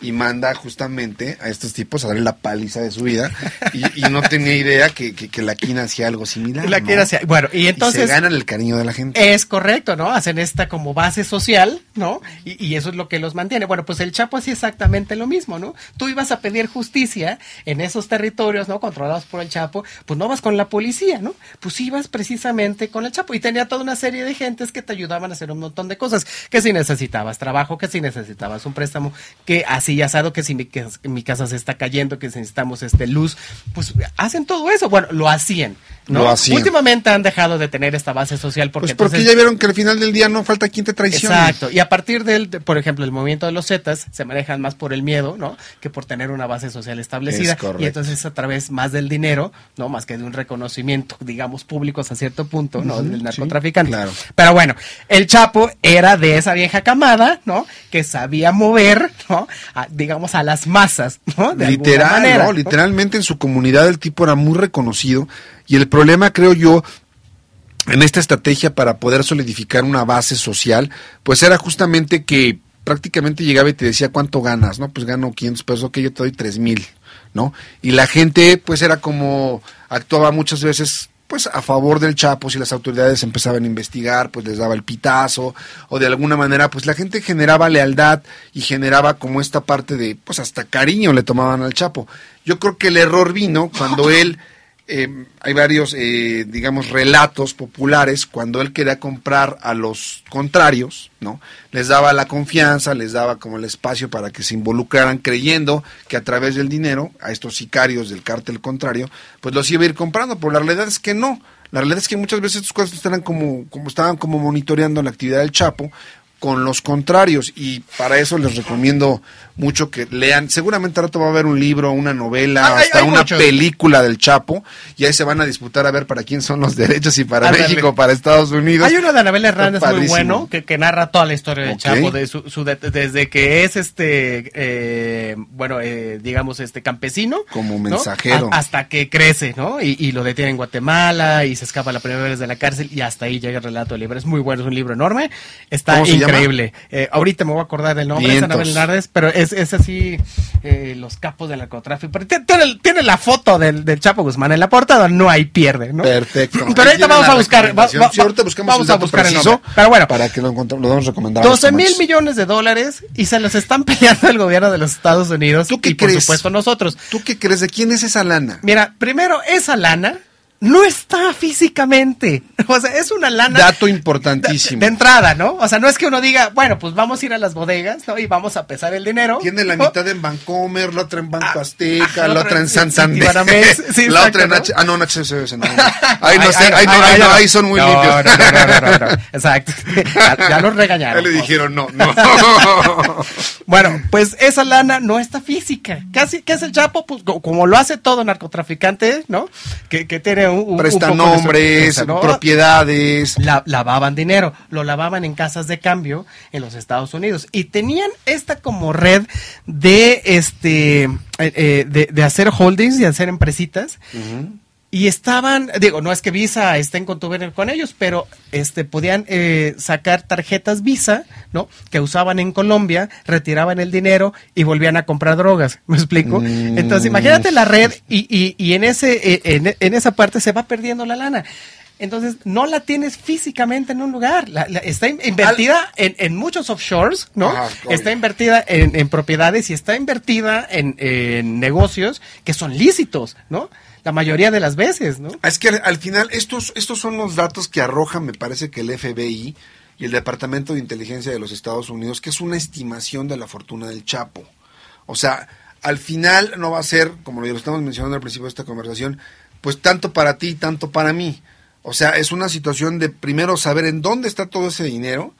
Y manda justamente a estos tipos a darle la paliza de su vida. Y, y no tenía idea que, que, que la quina hacía algo similar. La Bueno, y Y entonces... se ganan el cariño de la gente. Es correcto, ¿no? Hacen esta como base social, ¿no? Y, y eso es lo que los mantiene. Bueno, pues el Chapo hacía exactamente lo mismo, ¿no? Tú ibas a pedir justicia en esos territorios, ¿no? Controlados por el Chapo, pues no vas con la policía, ¿no? Pues ibas precisamente con el Chapo y tenía toda una serie de gentes que te ayudaban a hacer un montón de cosas. Que si necesitabas trabajo, que si necesitabas un préstamo, que así asado, que si mi, que mi casa se está cayendo, que si necesitamos este luz, pues hacen todo eso. Bueno, lo hacían, ¿no? Lo hacían. Últimamente han dejado de tener esta base social porque Pues porque entonces- ya vieron que al final del día no falta quien te traicione. Exacto. Y a partir del, de- por ejemplo, el movimiento de los Zetas se manejan más por el miedo, ¿no? Que por tener una base social establecida. Es correcto. y entonces a través más del dinero, ¿no? Más que de un reconocimiento, digamos, público hasta cierto punto, ¿no? Del narcotraficante. claro. Pero bueno, el Chapo era de esa vieja camada, ¿no? Que sabía mover, ¿no? A- digamos, a las masas, ¿no? De Literal, manera, ¿no? Literalmente en su comunidad el tipo era muy reconocido y el problema, creo yo, en esta estrategia para poder solidificar una base social, pues era justamente que prácticamente llegaba y te decía cuánto ganas, ¿no? Pues gano 500 pesos, ok, yo te doy 3 mil, ¿no? Y la gente, pues era como, actuaba muchas veces pues a favor del Chapo, si las autoridades empezaban a investigar, pues les daba el pitazo, o de alguna manera, pues la gente generaba lealtad y generaba como esta parte de, pues hasta cariño le tomaban al Chapo. Yo creo que el error vino cuando [laughs] él, eh, hay varios, eh, digamos, relatos populares, cuando él quería comprar a los contrarios, ¿no? Les daba la confianza, les daba como el espacio para que se involucraran creyendo que a través del dinero, a estos sicarios del cártel contrario, pues los iba a ir comprando, pero la realidad es que no. La realidad es que muchas veces estos cosas estaban como, como estaban como monitoreando la actividad del Chapo con los contrarios y para eso les recomiendo mucho que lean. Seguramente ahora va a haber un libro, una novela, Ah, hay- hasta hay una muchos. película del Chapo y ahí se van a disputar a ver para quién son los [laughs] derechos y para Ándale. México, para Estados Unidos. Hay uno de Anabel Hernández muy bueno que, que narra toda la historia del. Chapo, de su, su de- desde que es este, eh, bueno, eh, digamos, este campesino. Como ¿no? mensajero. A- hasta que crece, ¿no? Y, y lo detiene en Guatemala y se escapa la primera vez de la cárcel y hasta ahí llega el relato del libro. Es muy bueno, es un libro enorme. Está increíble. Eh, ahorita me voy a acordar del nombre, es Vientos. Anabel Hernández, pero es, es así, eh, los capos del narcotráfico. Pero tiene, la foto del, del Chapo Guzmán en la portada, no hay pierde, ¿no? Perfecto. Pero ahorita vamos a buscar, va- va- Sí, ahorita buscamos vamos el a buscar el preciso nombre. Pero bueno, para que lo, encontremos, lo damos los 12 mil millones de dólares y se los están [laughs] peleando el gobierno de los Estados Unidos ¿Tú qué y por crees? supuesto nosotros. ¿Tú qué crees? ¿De quién es esa lana? Mira, primero, esa lana no está físicamente. [laughs] O sea, es una lana. Dato importantísimo. de entrada, ¿no? O sea, no es que uno diga, bueno, pues vamos a ir a las bodegas, ¿no? Y vamos a pesar el dinero. Tiene la ¿no? mitad en Bancomer, la otra en Banco Azteca, ajá, la otra en Santander, sí, [laughs] la otra en. H... Ah, no, en no. Ahí no sé, ahí no, ahí son muy limpios. no, no, no, no, no, no. Exacto. Ya, ya los regañaron. [laughs] Ahí le dijeron, no, no. Bueno, pues esa lana no está física. ¿qué es el Chapo? Pues co- como lo hace todo narcotraficante, ¿no? Que, que tiene un, un- Presta un poco de su- nombres, presta, ¿no? propiedades. La- lavaban dinero, lo lavaban en casas de cambio en los Estados Unidos y tenían esta como red de este eh, eh, de, de hacer holdings y hacer empresitas y estaban, digo, no es que Visa esté en contubernio con ellos, pero este podían eh, sacar tarjetas Visa, ¿no? Que usaban en Colombia, retiraban el dinero y volvían a comprar drogas. [laughs] ¿Me explico? Mm. Entonces, imagínate la red y, y, y en, ese, eh, en, en esa parte se va perdiendo la lana. Entonces, no la tienes físicamente en un lugar. La- la- está in- invertida en, en muchos offshores, ¿no? Está invertida en, en propiedades y está invertida en, en negocios que son lícitos, ¿no? La mayoría de las veces, ¿no? Es que al, al final estos, estos son los datos que arroja, me parece que el FBI y el Departamento de Inteligencia de los Estados Unidos, que es una estimación de la fortuna del Chapo. O sea, al final no va a ser, como lo estamos mencionando al principio de esta conversación, pues tanto para ti, tanto para mí. O sea, es una situación de primero saber en dónde está todo ese dinero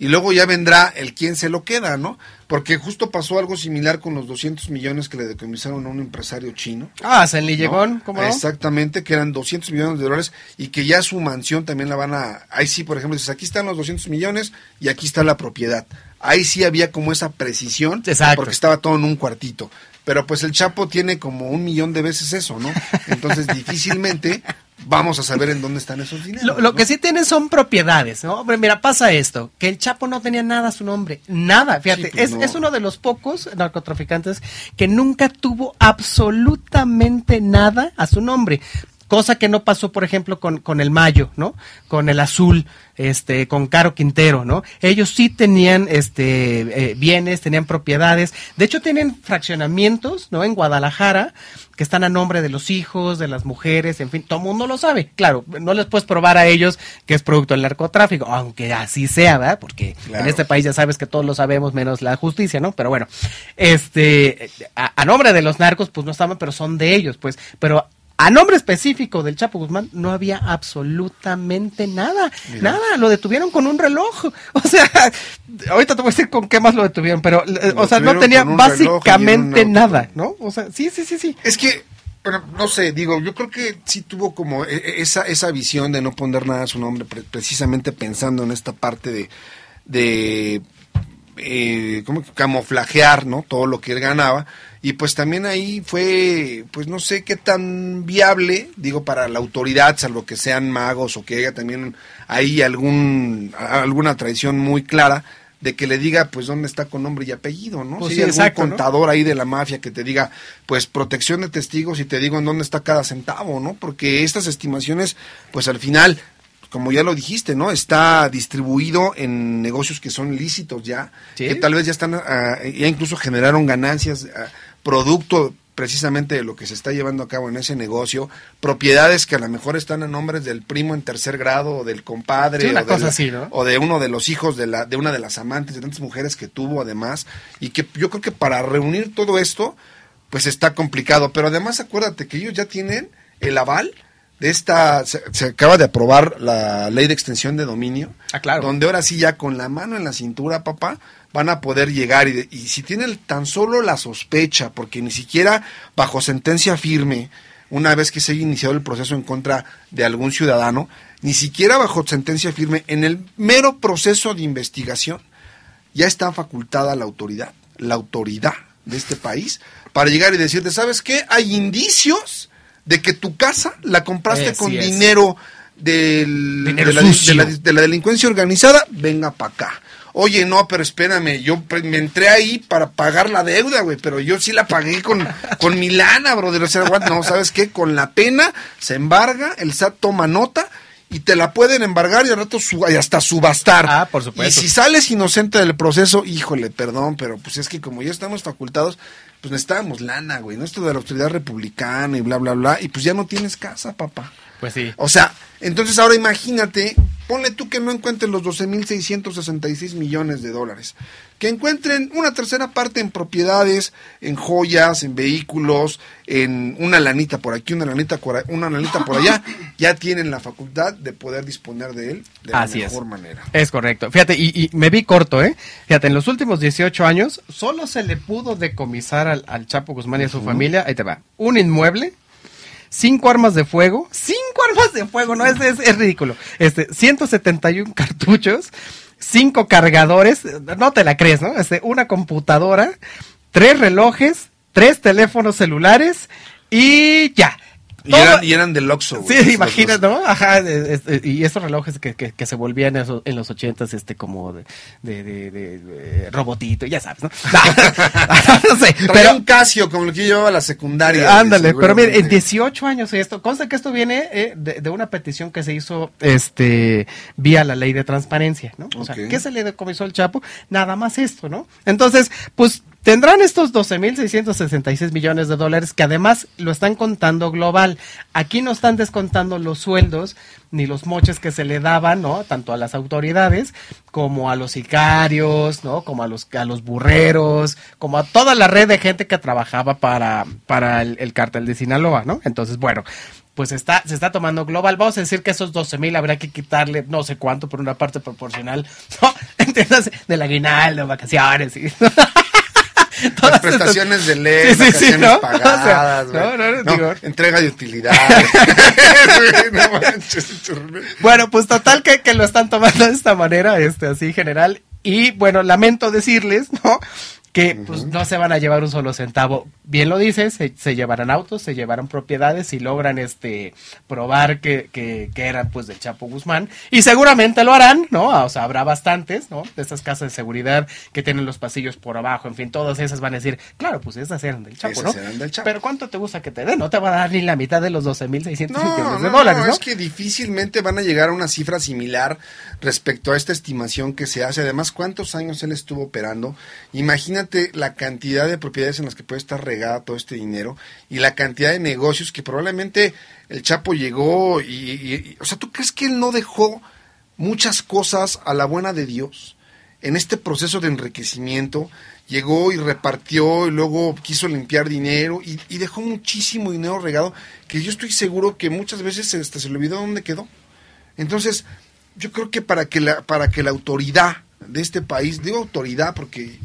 y luego ya vendrá el quién se lo queda, ¿no? Porque justo pasó algo similar con los 200 millones que le decomisaron a un empresario chino. Ah, San ¿no? Llegón, ¿cómo no? Exactamente, que eran 200 millones de dólares y que ya su mansión también la van a... Ahí sí, por ejemplo, dices, aquí están los 200 millones y aquí está la propiedad. Ahí sí había como esa precisión, Exacto. porque estaba todo en un cuartito. Pero pues el Chapo tiene como un millón de veces eso, ¿no? [laughs] Entonces difícilmente vamos a saber en dónde están esos dineros. Lo, lo ¿no? que sí tienen son propiedades, ¿no? Hombre, mira, pasa esto, que el Chapo no tenía nada a su nombre, nada, fíjate, Sí, pues es, no. es uno de los pocos narcotraficantes que nunca tuvo absolutamente nada a su nombre. Cosa que no pasó, por ejemplo, con, con el Mayo, ¿no? Con el Azul, este, con Caro Quintero, ¿no? Ellos sí tenían, este, eh, bienes, tenían propiedades. De hecho, tienen fraccionamientos, ¿no? En Guadalajara, que están a nombre de los hijos, de las mujeres, en fin, todo el mundo lo sabe. Claro, no les puedes probar a ellos que es producto del narcotráfico, aunque así sea, ¿verdad? Porque Claro. en este país ya sabes que todos lo sabemos menos la justicia, ¿no? Pero bueno, este, a, a nombre de los narcos, pues no estaban, pero son de ellos, pues, pero a nombre específico del Chapo Guzmán no había absolutamente nada, nada, lo detuvieron con un reloj, [laughs] o sea, ahorita te voy a decir con qué más lo detuvieron, pero, eh, Lo o sea, no tenía básicamente nada, ¿no? O sea, sí, sí, sí, sí. Es que, bueno, no sé, digo, yo creo que sí tuvo como e- e- esa, esa visión de no poner nada a su nombre, pre- precisamente pensando en esta parte de, de eh, ¿cómo? camuflajear, ¿no? Todo lo que él ganaba. Y pues también ahí fue, pues no sé qué tan viable, digo, para la autoridad, salvo que sean magos o que haya también ahí algún, alguna tradición muy clara de que le diga, pues, dónde está con nombre y apellido, ¿no? Pues Si sí, hay algún exacto, ¿no? contador ahí de la mafia que te diga, pues, protección de testigos y te digo en dónde está cada centavo, ¿no? Porque estas estimaciones, pues, al final, como ya lo dijiste, ¿no? Está distribuido en negocios que son lícitos ya, Sí. que tal vez ya están, ah, ya incluso generaron ganancias, ah, producto precisamente de lo que se está llevando a cabo en ese negocio, propiedades que a lo mejor están a nombres del primo en tercer grado o del compadre Sí, o, de cosa la- así, ¿no? o de uno de los hijos de la de una de las amantes de tantas mujeres que tuvo además y que yo creo que para reunir todo esto pues está complicado, pero además acuérdate que ellos ya tienen el aval de esta se, se acaba de aprobar la ley de extensión de dominio, Ah, claro. donde ahora sí ya con la mano en la cintura, papá, van a poder llegar y, de- y si tienen tan solo la sospecha, porque ni siquiera bajo sentencia firme, una vez que se haya iniciado el proceso en contra de algún ciudadano, ni siquiera bajo sentencia firme, en el mero proceso de investigación, ya está facultada la autoridad, la autoridad de este país, para llegar y decirte, ¿sabes qué? Hay indicios de que tu casa la compraste Así con es. dinero del, Dinero de, la, de la- de la delincuencia organizada, venga para acá. Oye, no, pero espérame, yo me entré ahí para pagar la deuda, güey, pero yo sí la pagué con, [laughs] con mi lana, brother. O sea, what, no, ¿sabes qué? Con la pena se embarga, el SAT toma nota y te la pueden embargar y al rato y hasta subastar. Ah, por supuesto. Y si sales inocente del proceso, híjole, perdón, pero pues es que como ya estamos facultados, pues necesitábamos lana, güey, ¿no? Esto de la autoridad republicana y bla, bla, bla, y pues ya no tienes casa, papá. Pues sí. O sea, entonces ahora imagínate, ponle tú que no encuentren los 12.666 millones de dólares. Que encuentren una tercera parte en propiedades, en joyas, en vehículos, en una lanita por aquí, una lanita una lanita por allá. [laughs] Ya tienen la facultad de poder disponer de él de Así la es. mejor manera. Es correcto. Fíjate, y, y me vi corto, ¿eh? Fíjate, en los últimos 18 años solo se le pudo decomisar al, al Chapo Guzmán y a su familia, ahí te va, un inmueble, cinco armas de fuego, cinco armas de fuego, no, es, es, es ridículo. Este, 171 cartuchos, cinco cargadores, no te la crees, ¿no? Este, una computadora, tres relojes, tres teléfonos celulares y ya. Y eran, y eran del Oxxo. Sí, esos imagínate. ¿no? Ajá, de- y estos relojes que, que, que se volvían esos- en los ochentas, este, como de, de, de- de- de robotito, ya sabes, ¿no? [laughs] [laughs] no sé, Traía pero... un Casio como el que yo llevaba a la secundaria. Ándale, pero mire, en seguramente. 18 años esto, consta que esto viene eh, de, de una petición que se hizo este vía la ley de transparencia, ¿no? O sea. ¿qué se le decomisó al Chapo? Nada más esto, ¿no? Entonces, pues tendrán estos 12.666 millones de dólares que además lo están contando global. Aquí no están descontando los sueldos ni los moches que se le daban, ¿no? Tanto a las autoridades como a los sicarios, ¿no? Como a los, a los burreros, como a toda la red de gente que trabajaba para, para el, el cártel de Sinaloa, ¿no? Entonces, bueno, pues está, se está tomando global. Vamos a decir que esos 12 mil habrá que quitarle no sé cuánto por una parte proporcional, [laughs] ¿no? Entiéndase, del aguinaldo, vacaciones y... [laughs] Las prestaciones de ley, Sí, sí, ¿no? O sea, pagadas, [laughs] no, no, digo- entrega de utilidades. [laughs] Bueno, pues total que, que lo están tomando de esta manera, este, así general. Y bueno, lamento decirles, ¿no? Que pues no se van a llevar un solo centavo. Bien lo dices, se, se llevarán autos, se llevarán propiedades y logran este probar que, que, que eran pues del Chapo Guzmán. Y seguramente lo harán, ¿no? O sea, habrá bastantes, ¿no? De estas casas de seguridad que tienen los pasillos por abajo, en fin, todas esas van a decir, claro, pues esas eran del Chapo, Esas ¿no? eran del Chapo. Pero ¿cuánto te gusta que te den? No te va a dar ni la mitad de los 12.600 No, millones de no, dólares, ¿no? es que difícilmente van a llegar a una cifra similar respecto a esta estimación que se hace. Además, ¿cuántos años él estuvo operando? Imagínate la cantidad de propiedades en las que puede estar regada todo este dinero y la cantidad de negocios que probablemente el Chapo llegó y, o sea, ¿tú crees que él no dejó muchas cosas a la buena de Dios? En este proceso de enriquecimiento, llegó y repartió y luego quiso limpiar dinero y, y dejó muchísimo dinero regado que yo estoy seguro que muchas veces hasta se le olvidó dónde quedó. Entonces, yo creo que para que la, para que la autoridad de este país, digo autoridad porque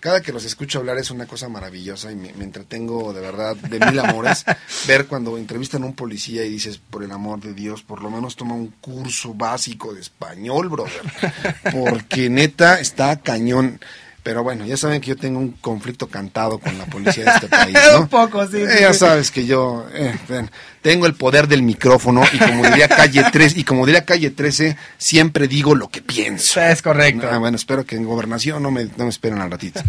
cada que los escucho hablar es una cosa maravillosa y me, me entretengo de verdad de mil amores. [laughs] ver cuando entrevistan a un policía y dices, por el amor de Dios, por lo menos toma un curso básico de español, brother. [laughs] Porque neta está cañón. Pero bueno, ya saben que yo tengo un conflicto cantado con la policía de este [laughs] país, ¿no? Un poco, sí, Eh, sí, ya sí. sabes que yo eh, tengo el poder del micrófono y como diría calle 3 y como diría calle 13, siempre digo lo que pienso. Es correcto. Ah, bueno, espero que en gobernación no me, no me esperen al ratito.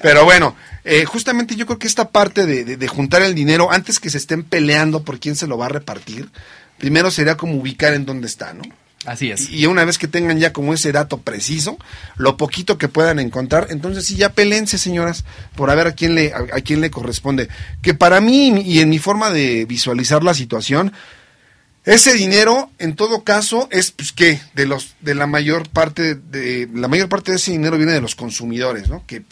Pero bueno, eh, justamente yo creo que esta parte de, de- de juntar el dinero antes que se estén peleando por quién se lo va a repartir, primero sería como ubicar en dónde está, ¿no? Así es. Y, una vez que tengan ya como ese dato preciso, lo poquito que puedan encontrar, entonces sí ya pelense, señoras, por a ver a quién le a, quién le corresponde. Que para mí y en mi forma de visualizar la situación, ese dinero, en todo caso, es pues qué, de los, de la mayor parte, de la mayor parte de ese dinero viene de los consumidores, ¿no? Que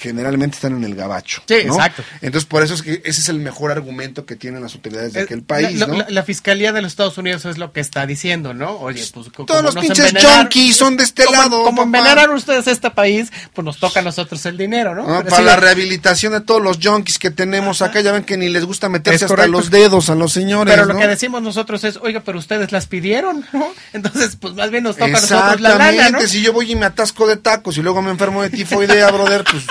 generalmente están en el gabacho. Sí, ¿no? exacto. Entonces por eso es que ese es el mejor argumento que tienen las autoridades de Eh, aquel país, la, ¿no? la- la fiscalía de los Estados Unidos es lo que está diciendo, ¿no? Oye, pues Todos los pinches junkies son de este como, lado, Como envenenaron ustedes este país, pues nos toca a nosotros el dinero, ¿no? Ah, para sí, la rehabilitación de todos los junkies que tenemos acá, ya ven que ni les gusta meterse hasta los dedos a los señores. Pero lo ¿no? que decimos nosotros es, oiga, pero ustedes las pidieron, ¿no? Entonces, pues más bien nos toca a nosotros la lana, ¿no? si yo voy y me atasco de tacos y luego me enfermo de tifoidea, brother, pues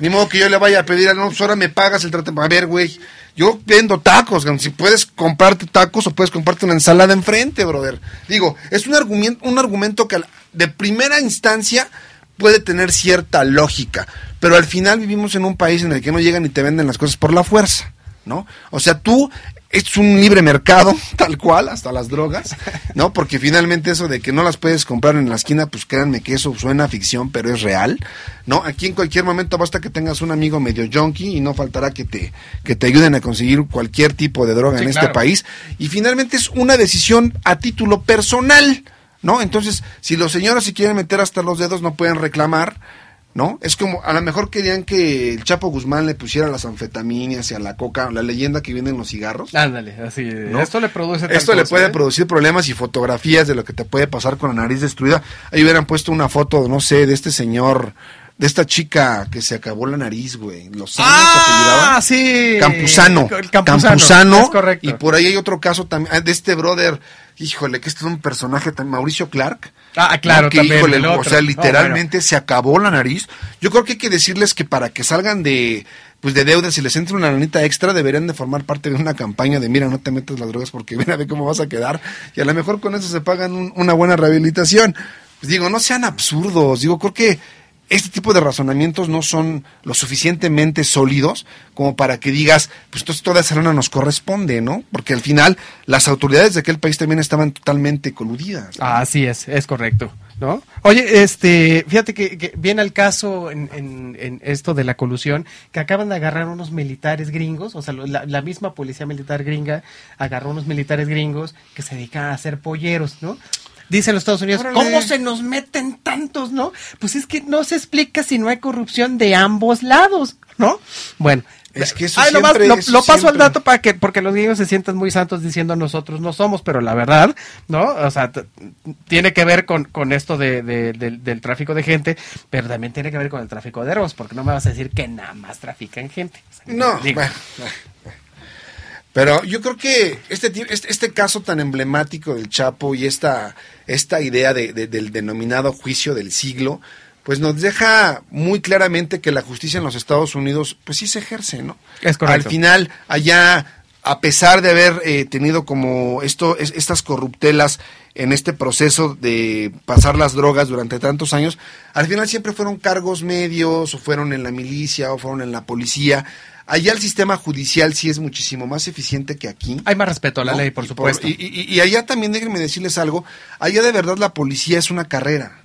ni modo que yo le vaya a pedir, no, pues ahora me pagas el tratamiento. A ver, güey, yo vendo tacos, si puedes comprarte tacos o puedes comprarte una ensalada enfrente, brother. Digo, es un argumento, un argumento que de primera instancia puede tener cierta lógica, pero al final vivimos en un país en el que no llegan y te venden las cosas por la fuerza, ¿no? O sea, tú es un libre mercado, [laughs] tal cual, hasta las drogas, ¿no? Porque finalmente eso de que no las puedes comprar en la esquina, pues créanme que eso suena a ficción, pero es real, ¿no? Aquí en cualquier momento basta que tengas un amigo medio junkie y no faltará que te, que te ayuden a conseguir cualquier tipo de droga Sí, en este país. Y finalmente es una decisión a título personal, ¿no? Entonces, si los señores se quieren meter hasta los dedos, no pueden reclamar, ¿no? Es como, a lo mejor querían que el Chapo Guzmán le pusiera las anfetaminas y a la coca, la leyenda que viene en los cigarros. Ándale, así. ¿no? Esto le produce Esto le cosa, puede ¿eh? producir problemas y fotografías de lo que te puede pasar con la nariz destruida. Ahí hubieran puesto una foto, no sé, de este señor de esta chica que se acabó la nariz, güey. Los. Ah, sí. Campuzano. El Campuzano. Campuzano. Es correcto. Y por ahí hay otro caso también ah, de este brother. Híjole, que este es un personaje también, Mauricio Clark. Ah, claro, que, también, híjole, el o sea, Oh, literalmente se acabó la nariz. Yo creo que hay que decirles que para que salgan de pues de deudas y les entre una lanita extra deberían de formar parte de una campaña de mira, no te metas las drogas porque [laughs] mira ve cómo vas a quedar y a lo mejor con eso se pagan un- una buena rehabilitación. Pues digo, no sean absurdos, digo, creo que este tipo de razonamientos no son lo suficientemente sólidos como para que digas, pues entonces toda esa lana nos corresponde, ¿no? Porque al final las autoridades de aquel país también estaban totalmente coludidas. ¿no? Así es, es correcto, ¿no? Oye, este, fíjate que, viene al caso en, en- en esto de la colusión, que acaban de agarrar unos militares gringos, o sea, la, la misma policía militar gringa agarró unos militares gringos que se dedican a hacer polleros, ¿no? Dicen los Estados Unidos, Órale. ¿cómo se nos meten tantos, no? Pues es que no se explica si no hay corrupción de ambos lados, ¿no? Bueno. Es que eso Ay, nomás siempre- lo, eso lo paso al dato para que, porque los gringos se sientan muy santos diciendo nosotros no somos, pero la verdad, ¿no? O sea, tiene que ver con, con esto de, de- del- del tráfico de gente, pero también tiene que ver con el tráfico de drogas, porque no me vas a decir que nada más trafican gente. O sea, No, digo, bueno, pero yo creo que este, este, este caso tan emblemático del Chapo y esta, esta idea de- de- del denominado juicio del siglo, pues nos deja muy claramente que la justicia en los Estados Unidos, pues sí se ejerce, ¿no? Es correcto. Al final, allá, a pesar de haber eh, tenido como esto, es- estas corruptelas en este proceso de pasar las drogas durante tantos años, al final siempre fueron cargos medios, o fueron en la milicia, o fueron en la policía. Allá el sistema judicial sí es muchísimo más eficiente que aquí. hay más respeto a la ¿no? ley, por Y supuesto. y, y- y allá también déjenme decirles algo, allá de verdad la policía es una carrera.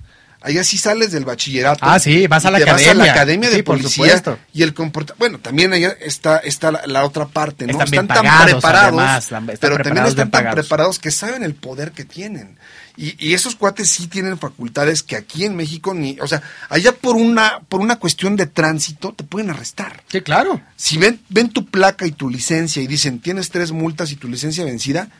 Allá sí sales del bachillerato. Ah, sí, vas a la te Vas a academia. la academia de Sí, policía y el comportamiento. Bueno, también allá está, está la, la otra parte, ¿no? Están bien tan pagados, preparados, además, están- pero también están tan pagados. preparados que saben el poder que tienen. Y, y esos cuates sí tienen facultades que aquí en México ni, o sea, allá por una por una cuestión de tránsito te pueden arrestar. Sí, claro. Si ven ven tu placa y tu licencia y dicen tienes tres multas y tu licencia vencida,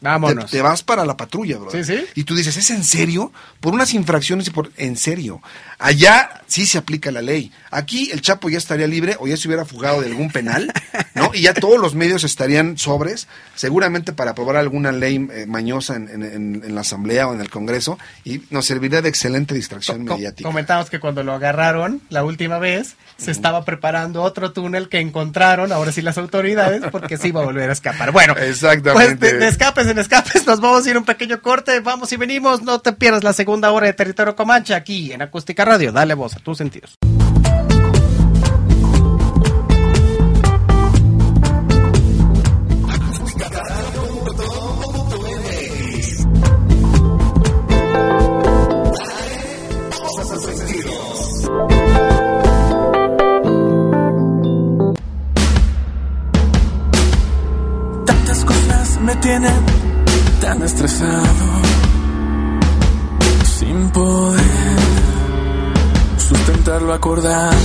Vámonos. te vas para la patrulla, bro. Sí, sí. Y tú dices, ¿es en serio? Por unas infracciones y por... En serio. Allá sí se aplica la ley. Aquí el Chapo ya estaría libre o ya se hubiera fugado de algún penal, ¿no? Y ya todos los medios estarían sobres, seguramente para aprobar alguna ley eh, mañosa en, en- en- en la Asamblea o en el Congreso, y nos serviría de excelente distracción Co- mediática. Comentamos que cuando lo agarraron la última vez, se estaba preparando otro túnel que encontraron, ahora sí las autoridades, porque se iba a volver a escapar. Bueno, [laughs] Exactamente. pues de, de escapes en escapes, nos vamos a ir un pequeño corte, vamos y venimos, no te pierdas la segunda hora de Territorio Comanche aquí en Acústica Radio, dale voz a tus sentidos. Tantas cosas me tienen estresado, sin poder sustentar lo acordado.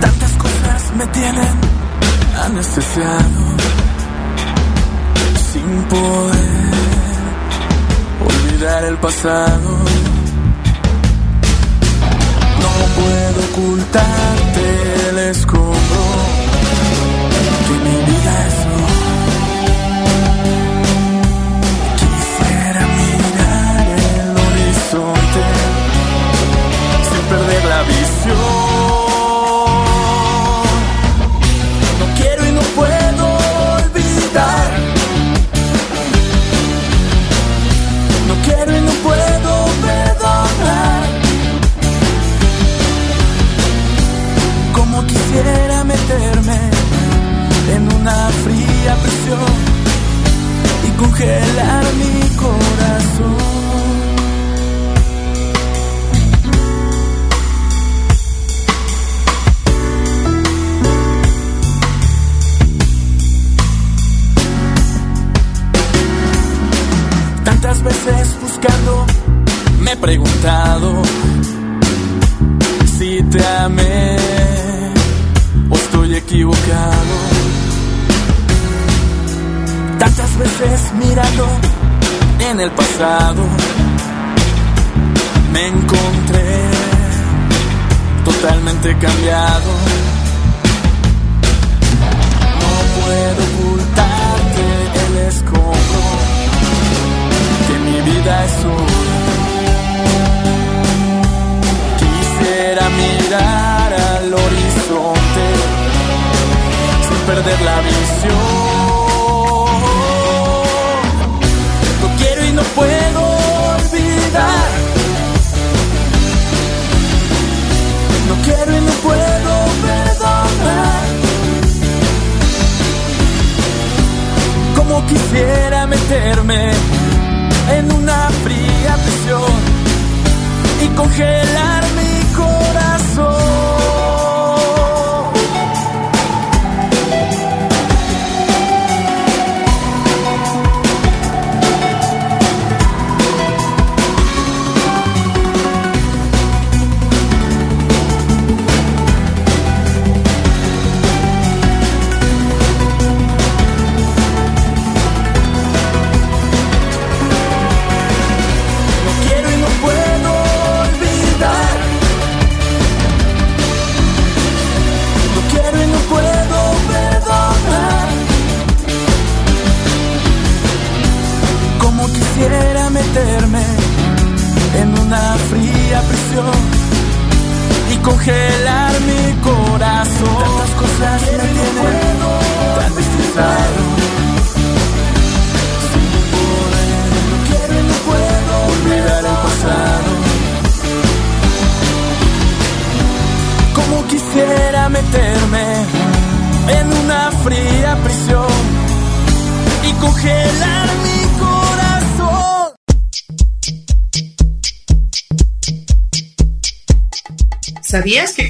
Tantas cosas me tienen anestesiado, sin poder olvidar el pasado. No puedo ocultarte el escombro y congelar mi corazón. Tantas veces buscando me he preguntado si te amé o estoy equivocado. Veces mirando en el pasado, me encontré totalmente cambiado. No puedo ocultarte el escombro que mi vida es hoy. Quisiera mirar al horizonte sin perder la visión. No puedo olvidar. No quiero y no puedo perdonar. Como quisiera meterme en una fría prisión y congelar mi corazón.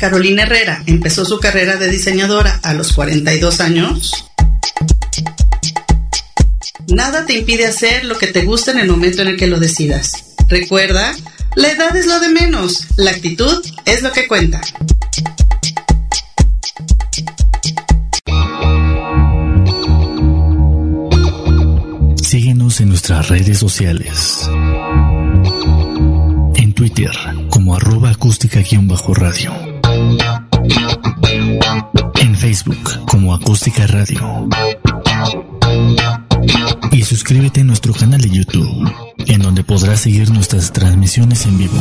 Carolina Herrera empezó su carrera de diseñadora a los 42 años? Nada te impide hacer lo que te gusta en el momento en el que lo decidas. Recuerda, la edad es lo de menos, la actitud es lo que cuenta. Síguenos en nuestras redes sociales. En Twitter como arroba acústica-radio. Acústica radio. Y suscríbete a nuestro canal de YouTube, en donde podrás seguir nuestras transmisiones en vivo.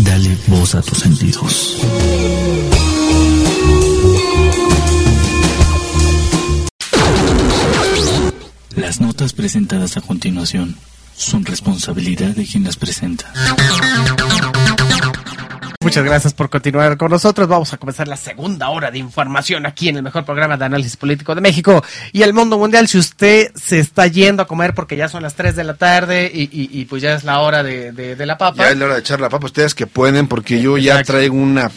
Dale voz a tus sentidos. Las notas presentadas a continuación son responsabilidad de quien las presenta. Muchas gracias por continuar con nosotros. Vamos a comenzar la segunda hora de información aquí en el mejor programa de análisis político de México y el mundo mundial. Si usted se está yendo a comer porque ya son las 3 de la tarde y, y- y pues ya es la hora de, de- de la papa. Ya es la hora de echar la papa, ustedes que pueden, porque yo ya traigo una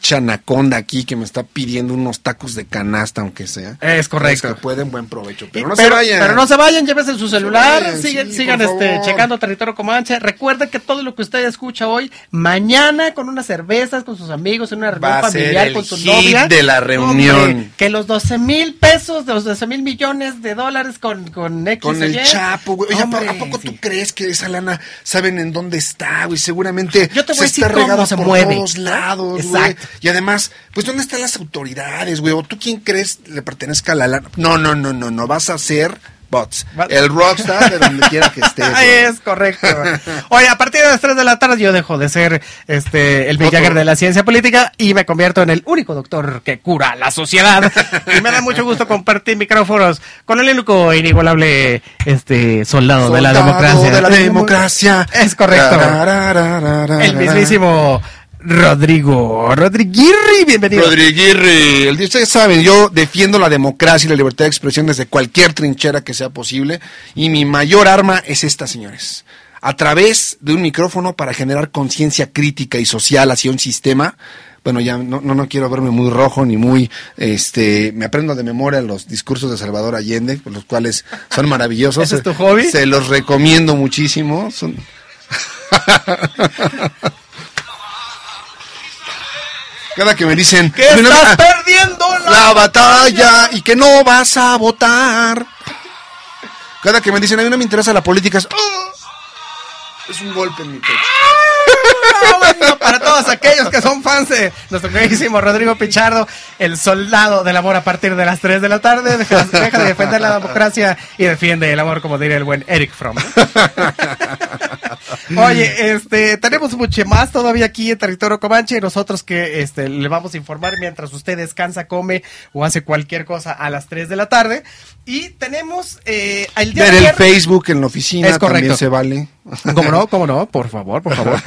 chanaconda aquí que me está pidiendo unos tacos de canasta, aunque sea. Es correcto. Que pueden, buen provecho. Pero no se vayan. pero no se vayan, llévense su celular, vayan, sigan, sí, sigan este, checando territorio Comanche. Recuerden que todo lo que usted escucha hoy, mañana con unas cervezas, con sus amigos, en una reunión Va familiar con su novia. de la reunión. Hombre, que los 12 mil pesos, de los 12 mil millones de dólares con, con X Con el Y. Chapo, güey. Oye, ¿a po- Hombre, ¿a poco sí. tú crees que esa lana saben en dónde está, güey? Seguramente Yo te voy se a decir está regada se por mueve. todos lados, Exacto. güey. Y además, pues, ¿dónde están las autoridades, güey? ¿O tú quién crees le pertenezca a la lana? No, no, no, no, no. Vas a ser bots. El rockstar de donde quiera que estés. [laughs] Güey. es correcto. Oye, a partir de las 3 de la tarde yo dejo de ser este el. Jagger de la ciencia política y me convierto en el único doctor que cura a la sociedad. y me da mucho gusto compartir micrófonos con el único e inigualable este soldado, de la democracia. de la democracia. Es correcto. El mismísimo Rodrigo Rodriguirri, bienvenido. Rodriguirri, el día- ustedes saben, yo defiendo la democracia y la libertad de expresión desde cualquier trinchera que sea posible y mi mayor arma es esta, señores. A través de un micrófono para generar conciencia crítica y social hacia un sistema. Bueno, ya no, no, no quiero verme muy rojo ni muy, este, me aprendo de memoria los discursos de Salvador Allende, los cuales son maravillosos. ¿Ese es tu hobby? Se los recomiendo muchísimo. Son... [laughs] Cada que me dicen ¡Que estás perdiendo la... la batalla y que no vas a votar. Cada que me dicen, a mí no me interesa la política, es, "Oh". es un golpe en mi pecho. Ah, para todos aquellos que son fans de nuestro queridísimo Rodrigo Pichardo, el soldado del amor a partir de las 3 de la tarde, deja, deja de defender la democracia y defiende el amor, como diría el buen Eric Fromm. Oye, este, tenemos mucho más todavía aquí en territorio Comanche, nosotros que este, le vamos a informar mientras usted descansa, come o hace cualquier cosa a las 3 de la tarde. Y tenemos eh, el día Ver de el Facebook en la oficina Es correcto. también se vale. ¿Cómo no? [laughs] ¿Cómo no? Por favor, por favor.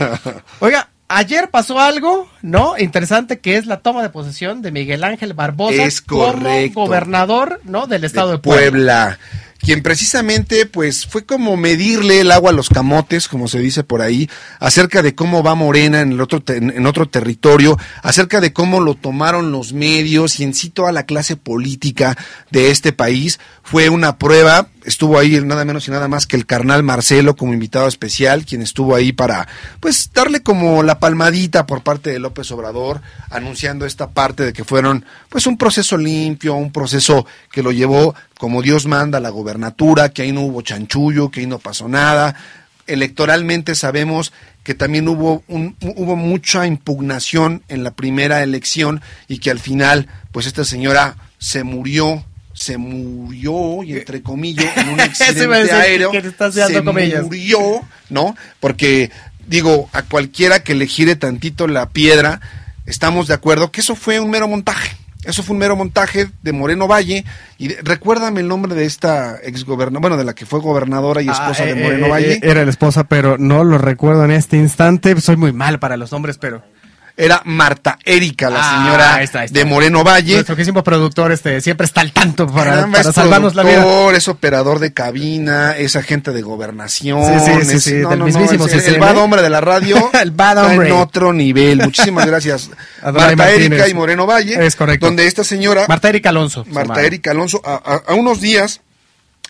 Oiga, ayer pasó algo, ¿no? Interesante que es la toma de posesión de Miguel Ángel Barbosa Es correcto. como gobernador, ¿no? Del estado de, de Puebla. Quien precisamente, pues, fue como medirle el agua a los camotes, como se dice por ahí, acerca de cómo va Morena en el otro, en otro territorio, acerca de cómo lo tomaron los medios y en sí toda la clase política de este país. Fue una prueba, estuvo ahí nada menos y nada más que el carnal Marcelo como invitado especial, quien estuvo ahí para, pues, darle como la palmadita por parte de López Obrador, anunciando esta parte de que fueron, pues, un proceso limpio, un proceso que lo llevó como Dios manda a la gobernatura, que ahí no hubo chanchullo, que ahí no pasó nada. Electoralmente sabemos que también hubo, un, hubo mucha impugnación en la primera elección y que al final, pues esta señora se murió, se murió, y entre comillas, [laughs] en un accidente aéreo, que estás se comillas. murió, ¿no? Porque, digo, a cualquiera que le gire tantito la piedra, estamos de acuerdo que eso fue un mero montaje. Eso fue un mero montaje de Moreno Valle. Y recuérdame el nombre de esta exgobernadora, bueno, de la que fue gobernadora y esposa Ah, de eh, Moreno eh, Valle. eh, Era la esposa, pero no lo recuerdo en este instante. Soy muy mal para los nombres, pero. Era Marta Erika, la Ah, señora ahí está, ahí está. de Moreno Valle. Nuestro querísimo productor este, siempre está al tanto para, Caramba, para es salvarnos la vida. es operador de cabina, es agente de gobernación. Sí, sí, sí, es- sí, del mismísimo es- el, bad hombre de la radio. [laughs] El bad está hombre. En otro nivel. Muchísimas [laughs] gracias. Marta Martínez. Erika y Moreno Valle. Es correcto. Donde esta señora, Marta Erika Alonso. Marta. Erika Alonso, a, a- a unos días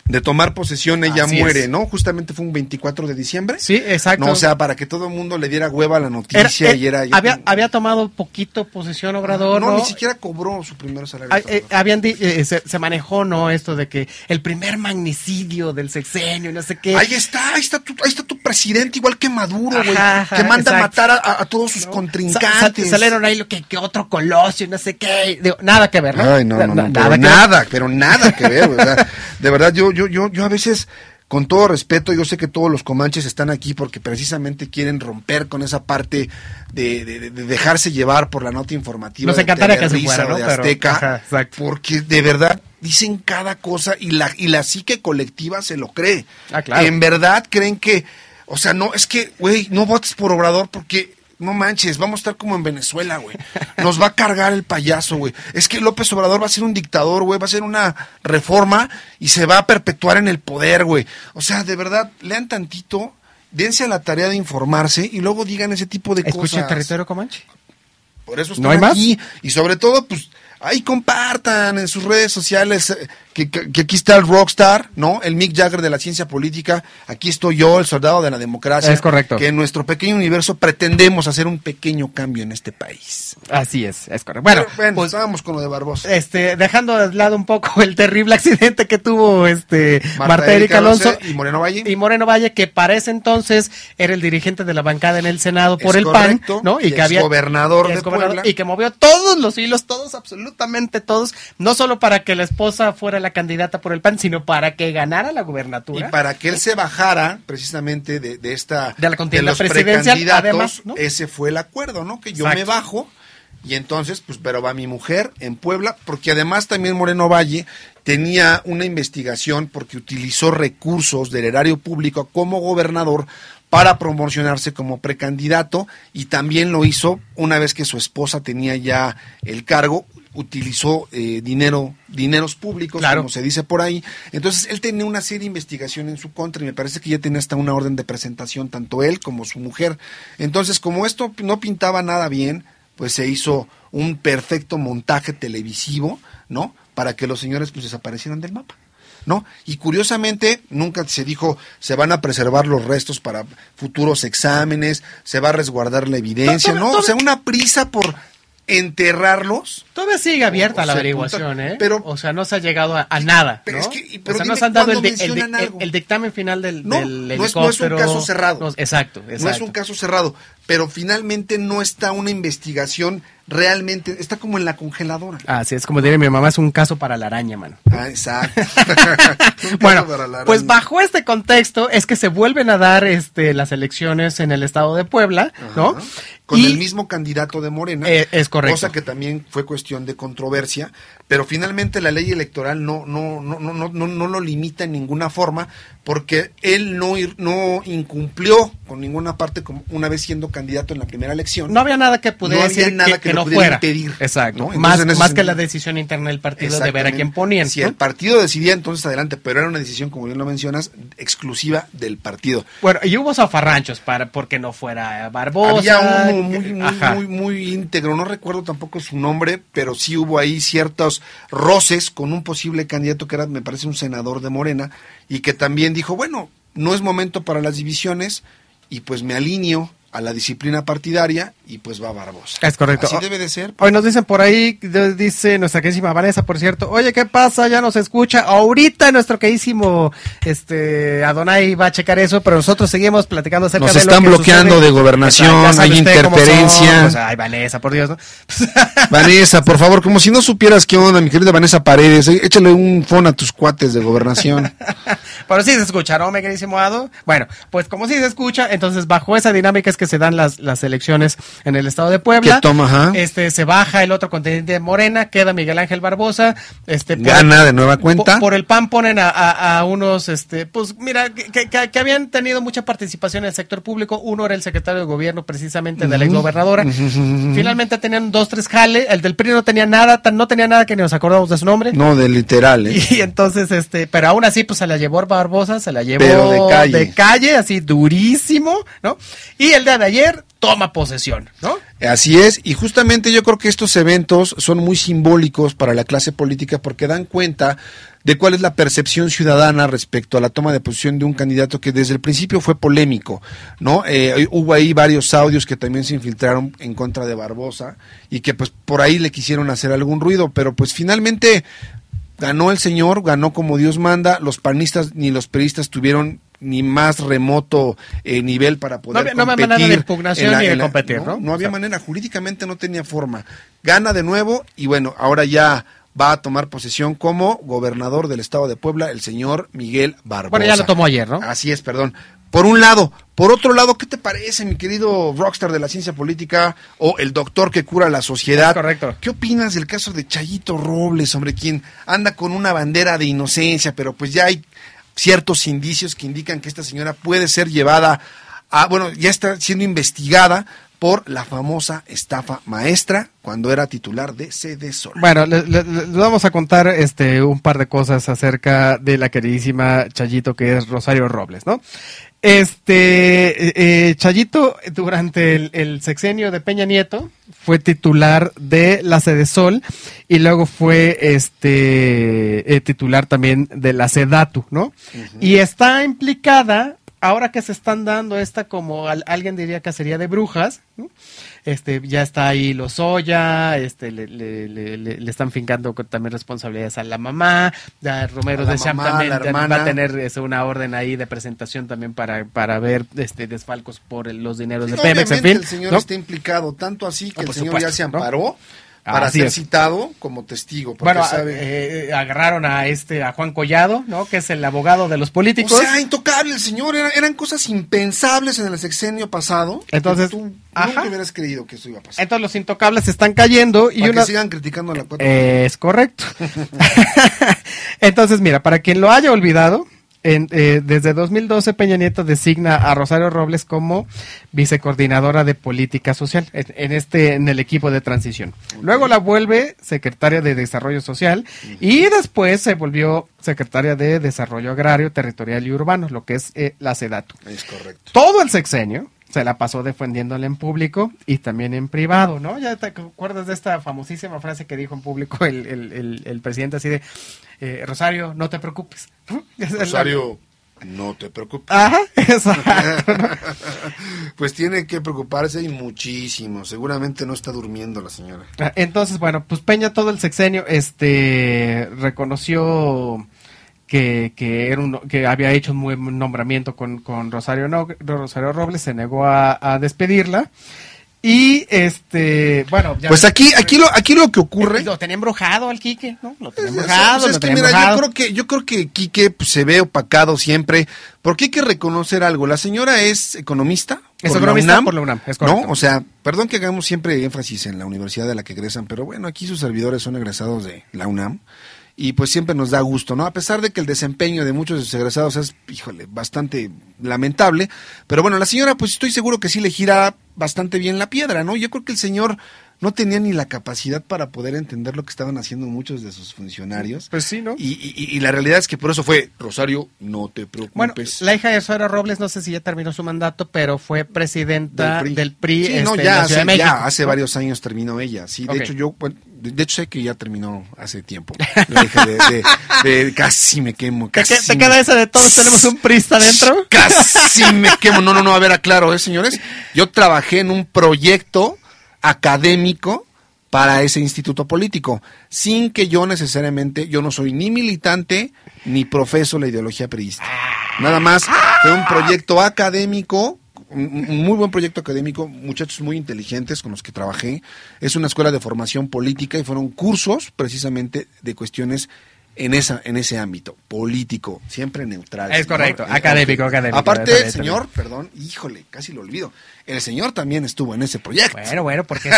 de tomar posesión, ella Así muere, es. ¿no? Justamente fue un 24 de diciembre. Sí, exacto. No, o sea, para que todo el mundo le diera hueva a la Era- noticia eh, y era... había, había tomado poquito posesión Obrador, no, ¿no? ni siquiera cobró su primer salario. Eh, habían eh, se, se manejó, ¿no? Esto de que el primer magnicidio del sexenio, no sé qué. Ahí está, ahí está tu, ahí está tu presidente, igual que Maduro, güey, que manda a exacto. matar a, todos sus contrincantes. sa- salieron ahí lo que, que otro colosio, no sé qué. Digo, nada que ver, ¿no? Ay, no, no, no, Na- pero que ver. nada, pero nada que ver, o sea, de verdad, yo, yo, yo, yo a veces, con todo respeto, yo sé que todos los comanches están aquí porque precisamente quieren romper con esa parte de, de- de dejarse llevar por la nota informativa. Nos de encantaría que Televisa fuera, de Pero, Azteca, ajá, exacto. porque de verdad dicen cada cosa y la, y la psique colectiva se lo cree. Ah, claro. En verdad creen que, o sea, no, es que, güey, no votes por Obrador porque no manches, vamos a estar como en Venezuela, güey. Nos va a cargar el payaso, güey. Es que López Obrador va a ser un dictador, güey. Va a ser una reforma y se va a perpetuar en el poder, güey. O sea, de verdad, lean tantito, dense a la tarea de informarse y luego digan ese tipo de cosas. el territorio Comanche. Por eso ¿No están hay más? aquí. Y sobre todo, pues, ahí compartan en sus redes sociales eh, que, aquí está el rockstar, ¿no? El Mick Jagger de la ciencia política. Aquí estoy yo, el soldado de la democracia. Es correcto. Que en nuestro pequeño universo pretendemos hacer un pequeño cambio en este país. Así es, es correcto. Bueno, bueno, pues estábamos con lo de Barbosa. este, dejando de lado un poco el terrible accidente que tuvo este Marta Marta, Erika Alonso y Moreno Valle. y Moreno Valle, que para ese entonces era el dirigente de la bancada en el Senado por Es el correcto, PAN, ¿no? y que había exgobernador y de Puebla. y que movió todos los hilos, todos, absolutamente todos, no solo para que la esposa fuera la candidata por el PAN, sino para que ganara la Y gubernatura. para que él se bajara precisamente de, de esta De la contienda los presidencial, además, ¿no? ese fue el acuerdo, ¿no? Que yo Exacto. me bajo y entonces, pues, pero va mi mujer en Puebla, porque además también Moreno Valle tenía una investigación porque utilizó recursos del erario público como gobernador para promocionarse como precandidato y también lo hizo una vez que su esposa tenía ya el cargo utilizó eh, dinero dineros públicos Claro. como se dice por ahí entonces él tenía una serie de investigación en su contra y me parece que ya tenía hasta una orden de presentación tanto él como su mujer entonces como esto no pintaba nada bien pues se hizo un perfecto montaje televisivo no para que los señores pues desaparecieran del mapa ¿no? Y curiosamente nunca se dijo se van a preservar los restos para futuros exámenes, se va a resguardar la evidencia, ¿no? O sea, una prisa por enterrarlos. Todavía sigue abierta O la sea, averiguación, ¿eh? pero- o sea, no se ha llegado a, a nada. Pero ¿no? es que- o sea, dime nos han dado el, el dictamen final del, No, del no es- no es un caso cerrado. No, exacto, exacto. No es un caso cerrado, pero finalmente no está una investigación realmente, está como en la congeladora. Así es como diría mi mamá, es un caso para la araña, mano. Ah, exacto. [laughs] Bueno, pues bajo este contexto es que se vuelven a dar este las elecciones en el estado de Puebla, ¿no? Con Y- el mismo candidato de Morena. Eh, es correcto. Cosa que también fue cuestión de controversia, pero finalmente la ley electoral no, no, no, no, no, no, no lo limita en ninguna forma, porque él no, ir- no incumplió con ninguna parte como una vez siendo candidato en la primera elección. No había nada que pudiera No había decir nada que, que que lo no pudiera fuera. impedir, Exacto. más más que la decisión interna del partido de ver a quién ponían. Si el partido decidía, entonces adelante, pero era una decisión, como bien lo mencionas, exclusiva del partido. Bueno, y hubo zafarranchos para porque no fuera Barbosa. Había uno muy, muy, muy íntegro, no recuerdo tampoco su nombre, pero sí hubo ahí ciertos roces con un posible candidato que era, me parece, un senador de Morena, y que también dijo, bueno, no es momento para las divisiones, y pues me alineo a la disciplina partidaria, y pues va Barbosa. Es correcto. Así debe de ser. Hoy nos dicen por ahí, dice nuestra queridísima Vanessa, por cierto, oye, ¿qué pasa? Ya nos escucha. Ahorita nuestro queridísimo este, Adonai va a checar eso, pero nosotros seguimos platicando acerca Nos de están que bloqueando sucede. de gobernación, hay interferencia. Pues, ay, Vanessa, por Dios, ¿no? [laughs] Vanessa, por favor, como si no supieras qué onda, mi querida Vanessa Paredes, eh, échale un phone a tus cuates de gobernación. [laughs] Pero sí se escucha, ¿no, mi queridísimo Ado? Bueno, pues como sí se escucha, entonces bajo esa dinámica es que se dan las, las elecciones en el estado de Puebla. Toma. Este, se baja el otro contendiente de Morena, queda Miguel Ángel Barbosa. Este, por- Gana de nueva cuenta. Por, por el PAN ponen a, a- a unos, este, pues mira, que, que- que habían tenido mucha participación en el sector público. Uno era el secretario de gobierno precisamente de la exgobernadora. Finalmente tenían dos, tres jale. El del PRI no tenía nada, no tenía nada que ni nos acordamos de su nombre. No, de literal, ¿eh? Y entonces, este, pero aún así, pues se la llevó Barbosa, se la llevó Pero de calle. de calle, así durísimo, ¿no? Y el de ayer toma posesión, ¿no? Así es, y justamente yo creo que estos eventos son muy simbólicos para la clase política porque dan cuenta de cuál es la percepción ciudadana respecto a la toma de posición de un candidato que desde el principio fue polémico, ¿no? Eh, hubo ahí varios audios que también se infiltraron en contra de Barbosa y que pues por ahí le quisieron hacer algún ruido, pero pues finalmente ganó el señor, ganó como Dios manda, los panistas ni los peristas tuvieron ni más remoto eh, nivel para poder había- no había competir manera de impugnación la- ni de la- competir, ¿no? No había O sea, manera, jurídicamente no tenía forma. Gana de nuevo y bueno, ahora ya va a tomar posesión como gobernador del estado de Puebla el señor Miguel Barbosa. Bueno, ya lo tomó ayer, ¿no? Así es, perdón. Por un lado. Por otro lado, ¿qué te parece, mi querido rockstar de la ciencia política o el doctor que cura la sociedad? Es correcto. ¿Qué opinas del caso de Chayito Robles, hombre, quien anda con una bandera de inocencia, pero pues ya hay ciertos indicios que indican que esta señora puede ser llevada a, bueno, ya está siendo investigada por la famosa estafa maestra cuando era titular de CD Sol. Bueno, le- le- vamos a contar este un par de cosas acerca de la queridísima Chayito que es Rosario Robles, ¿no? Este eh, eh, Chayito durante el, el sexenio de Peña Nieto fue titular de la Sede Sol y luego fue este eh, titular también de la Sedatu, ¿no? Y está implicada ahora que se están dando esta como al- alguien diría cacería de brujas, ¿no? Este ya está ahí Lozoya, este le, le, le, le- le están fincando con también responsabilidades a la mamá, ya Romero de Champ también ya va a tener este, una orden ahí de presentación también para, para ver este desfalcos por el- los dineros de Pemex, en fin. el señor ¿no? está implicado, tanto así que Ah, el señor supuesto, ya se ¿no? Para Así ser es. citado como testigo. Bueno, sabe- eh, agarraron a este a Juan Collado, ¿no? Que es el abogado de los políticos. O sea, intocable el señor, era- eran cosas impensables en el sexenio pasado. Entonces, tú ajá. nunca hubieras creído que eso iba a pasar. Entonces los intocables están cayendo y Para una que sigan criticando a la cuatro. Es correcto. [laughs] [laughs] Entonces, mira, para quien lo haya olvidado, en, eh, desde 2012 Peña Nieto designa a Rosario Robles como vicecoordinadora de política social en, en este en el equipo de transición. Luego la vuelve secretaria de desarrollo social y después se volvió secretaria de desarrollo agrario, territorial y urbano, lo que es eh, la SEDATU. Es correcto. Todo el sexenio se la pasó defendiéndole en público y también en privado, ¿no? Ya te acuerdas de esta famosísima frase que dijo en público el, el- el- el presidente así de, eh, Rosario, no te preocupes. [laughs] Rosario, no te preocupes. Ajá, [laughs] exacto. [laughs] pues tiene que preocuparse y muchísimo. Seguramente no está durmiendo la señora. Ah, Entonces, bueno, pues Peña todo el sexenio este reconoció que, que, era un- que había hecho un buen nombramiento con, con Rosario, no, Rosario Robles, se negó a, a despedirla. Y este, bueno, ya- Pues aquí, aquí lo, aquí lo que ocurre. Lo tenía embrujado al Quique, ¿no? Lo tenía Pues, embrujado, pues, es que yo creo que, yo creo que Quique pues, se ve opacado siempre, porque hay que reconocer algo. La señora es economista. Es por economista la UNAM, por la UNAM, es correcto. ¿no? O sea, perdón que hagamos siempre énfasis en la universidad de la que egresan, pero bueno, aquí sus servidores son egresados de la UNAM. Y pues siempre nos da gusto, ¿no? A pesar de que el desempeño de muchos de sus egresados es, híjole, bastante lamentable. Pero bueno, la señora, pues estoy seguro que sí le gira bastante bien la piedra, ¿no? Yo creo que el señor no tenía ni la capacidad para poder entender lo que estaban haciendo muchos de sus funcionarios. Pues sí, ¿no? Y, y- y la realidad es que por eso fue, Rosario, no te Bueno, preocupes. la hija de Rosario Robles, no sé si ya terminó su mandato, pero fue presidenta del PRI, Sí, este, no, en ya, la hace, de México. ya hace varios años terminó ella. Sí, de hecho yo, bueno, de, hecho sé que ya terminó hace tiempo. De, de- de- casi me quemo. ¿Te, Casi te me- queda esa de todos tenemos un prista dentro? [laughs] Casi me quemo. No, no, no, a ver, aclaro, ¿eh, señores? Yo trabajé en un proyecto académico para ese instituto político, sin que yo necesariamente, yo no soy ni militante ni profeso la ideología priista. Nada más fue un proyecto académico, un muy buen proyecto académico, muchachos muy inteligentes con los que trabajé. Es una escuela de formación política y fueron cursos precisamente de cuestiones en esa en ese ámbito político, siempre neutral. Es señor. correcto, académico, académico, Aparte, señor, perdón, híjole, casi lo olvido. El señor también estuvo en ese proyecto. Bueno, bueno, porque es,